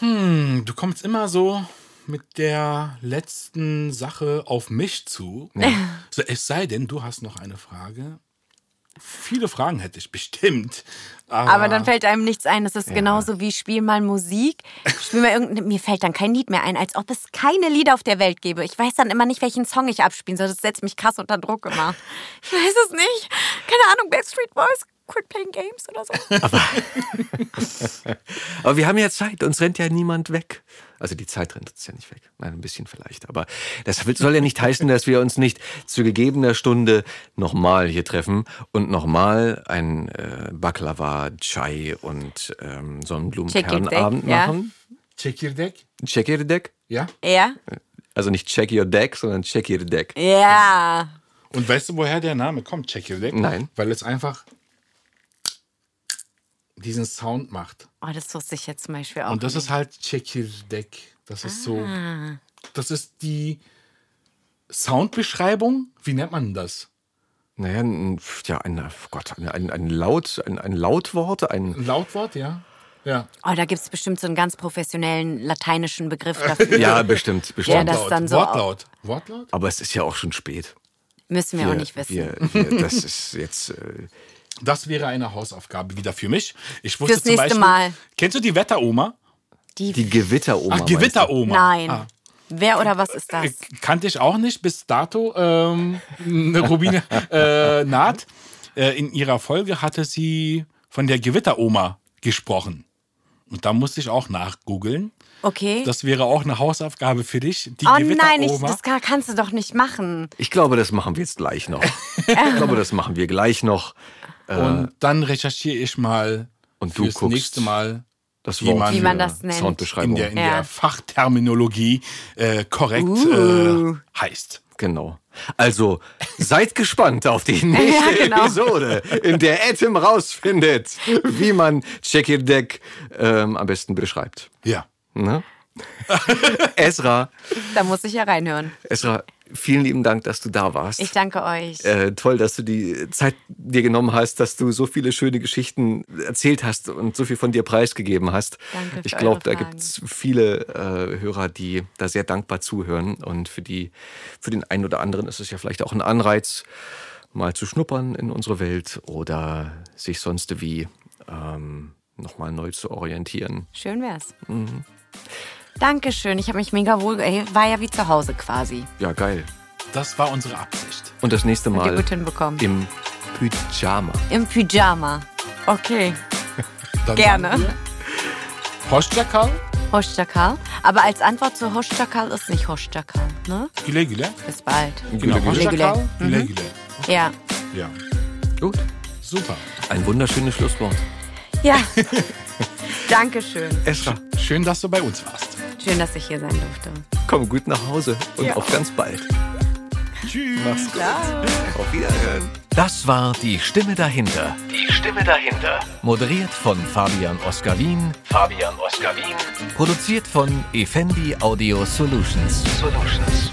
Du kommst immer so mit der letzten Sache auf mich zu. So, es sei denn, du hast noch eine Frage. Viele Fragen hätte ich bestimmt. Aber, Aber dann fällt einem nichts ein. Das ist genauso wie spiel mal Musik. Spiel mal irgendein, mir fällt dann kein Lied mehr ein, als ob es keine Lieder auf der Welt gäbe. Ich weiß dann immer nicht, welchen Song ich abspielen soll. Das setzt mich krass unter Druck immer. Ich weiß es nicht. Keine Ahnung, Backstreet Boys, Quit Playing Games oder so. Aber wir haben ja Zeit, uns rennt ja niemand weg. Also die Zeit rennt uns ja nicht weg. Nein, ein bisschen vielleicht. Aber das soll ja nicht heißen, dass wir uns nicht zu gegebener Stunde nochmal hier treffen und nochmal ein äh, Baklava, Chai und ähm, Sonnenblumenkernabend ja. machen. check your deck. Check your deck. Ja. Ja? Also nicht check your deck, sondern check your deck. Ja. Und weißt du, woher der Name kommt, check your deck? Nein. Weil es einfach diesen Sound macht. Oh, das wusste ich jetzt zum Beispiel auch. Und das ist halt Chekirdek. Das ist so. Ah. Das ist die Soundbeschreibung. Wie nennt man das? Naja, ein, ja, ein, oh Gott, ein, ein, ein Laut, ein, ein Lautwort, ein Ein Lautwort, ja? Ja. Oh, da gibt es bestimmt so einen ganz professionellen lateinischen Begriff dafür. Ja, bestimmt, bestimmt. Ja, das Wortlaut. dann so Wortlaut. Wortlaut? Aber es ist ja auch schon spät. Müssen wir, auch nicht wissen. Wir, wir, das ist jetzt. Äh, Das wäre eine Hausaufgabe wieder für mich. Ich wusste Fürs zum nächste Beispiel, Mal. Kennst du die Wetteroma? Die, die Gewitteroma. Ach? Gewitteroma. Nein. Ah. Wer oder was ist das? Äh, Kannte ich auch nicht bis dato. Ähm, eine Rubine äh, Naht. Äh, in ihrer Folge hatte sie von der Gewitteroma gesprochen. Und da musste ich auch nachgoogeln. Okay. Das wäre auch eine Hausaufgabe für dich. Die oh nein, ich, Gewitteroma. das kann, kannst du doch nicht machen. Ich glaube, das machen wir jetzt gleich noch. ich glaube, das machen wir gleich noch. Und dann recherchiere ich mal Und du fürs guckst nächste Mal, Das Wie Wort man- Wie man das nennt. Soundbeschreibung. in der, in Ja. der Fachterminologie äh, korrekt Uh. äh, heißt. Genau. Also seid gespannt auf die nächste Ja, genau. Episode, in der Atom rausfindet, wie man Check Your Deck ähm, am besten beschreibt. Ja. Ne? Esra, Da muss ich ja reinhören. Esra, vielen lieben Dank, dass du da warst. Ich danke euch. Äh, toll, dass du die Zeit dir genommen hast, dass du so viele schöne Geschichten erzählt hast und so viel von dir preisgegeben hast. Danke ich glaube, da gibt es viele äh, Hörer, die da sehr dankbar zuhören. Und für, die, für den einen oder anderen ist es ja vielleicht auch ein Anreiz, mal zu schnuppern in unsere Welt oder sich sonst wie ähm, nochmal neu zu orientieren. Schön wär's. Mhm. Dankeschön. Ich habe mich mega wohl. Ey, war ja wie zu Hause quasi. Ja, geil. Das war unsere Absicht. Und das nächste Mal gut hinbekommen. im Pyjama. Im Pyjama. Okay. Dann Gerne. Hoşçakal, Hoşçakal. Aber als Antwort zu Hoşçakal ist nicht Hoşçakal, ne? güle güle. Bis bald. Genau, Güle Güle güle güle. Ja. Ja, Gut. super. Ein wunderschönes Schlusswort. Ja. Dankeschön. Esra, Schön, dass du bei uns warst. Schön, dass ich hier sein durfte. komm gut nach Hause und Ja. auf ganz bald. Tschüss. Mach's gut. Auf Wiederhören. Das war die Stimme dahinter. Die Stimme dahinter. Moderiert von Fabian Oskar Wien. Fabian Oskar Wien. Produziert von Effendi Audio Solutions. Solutions.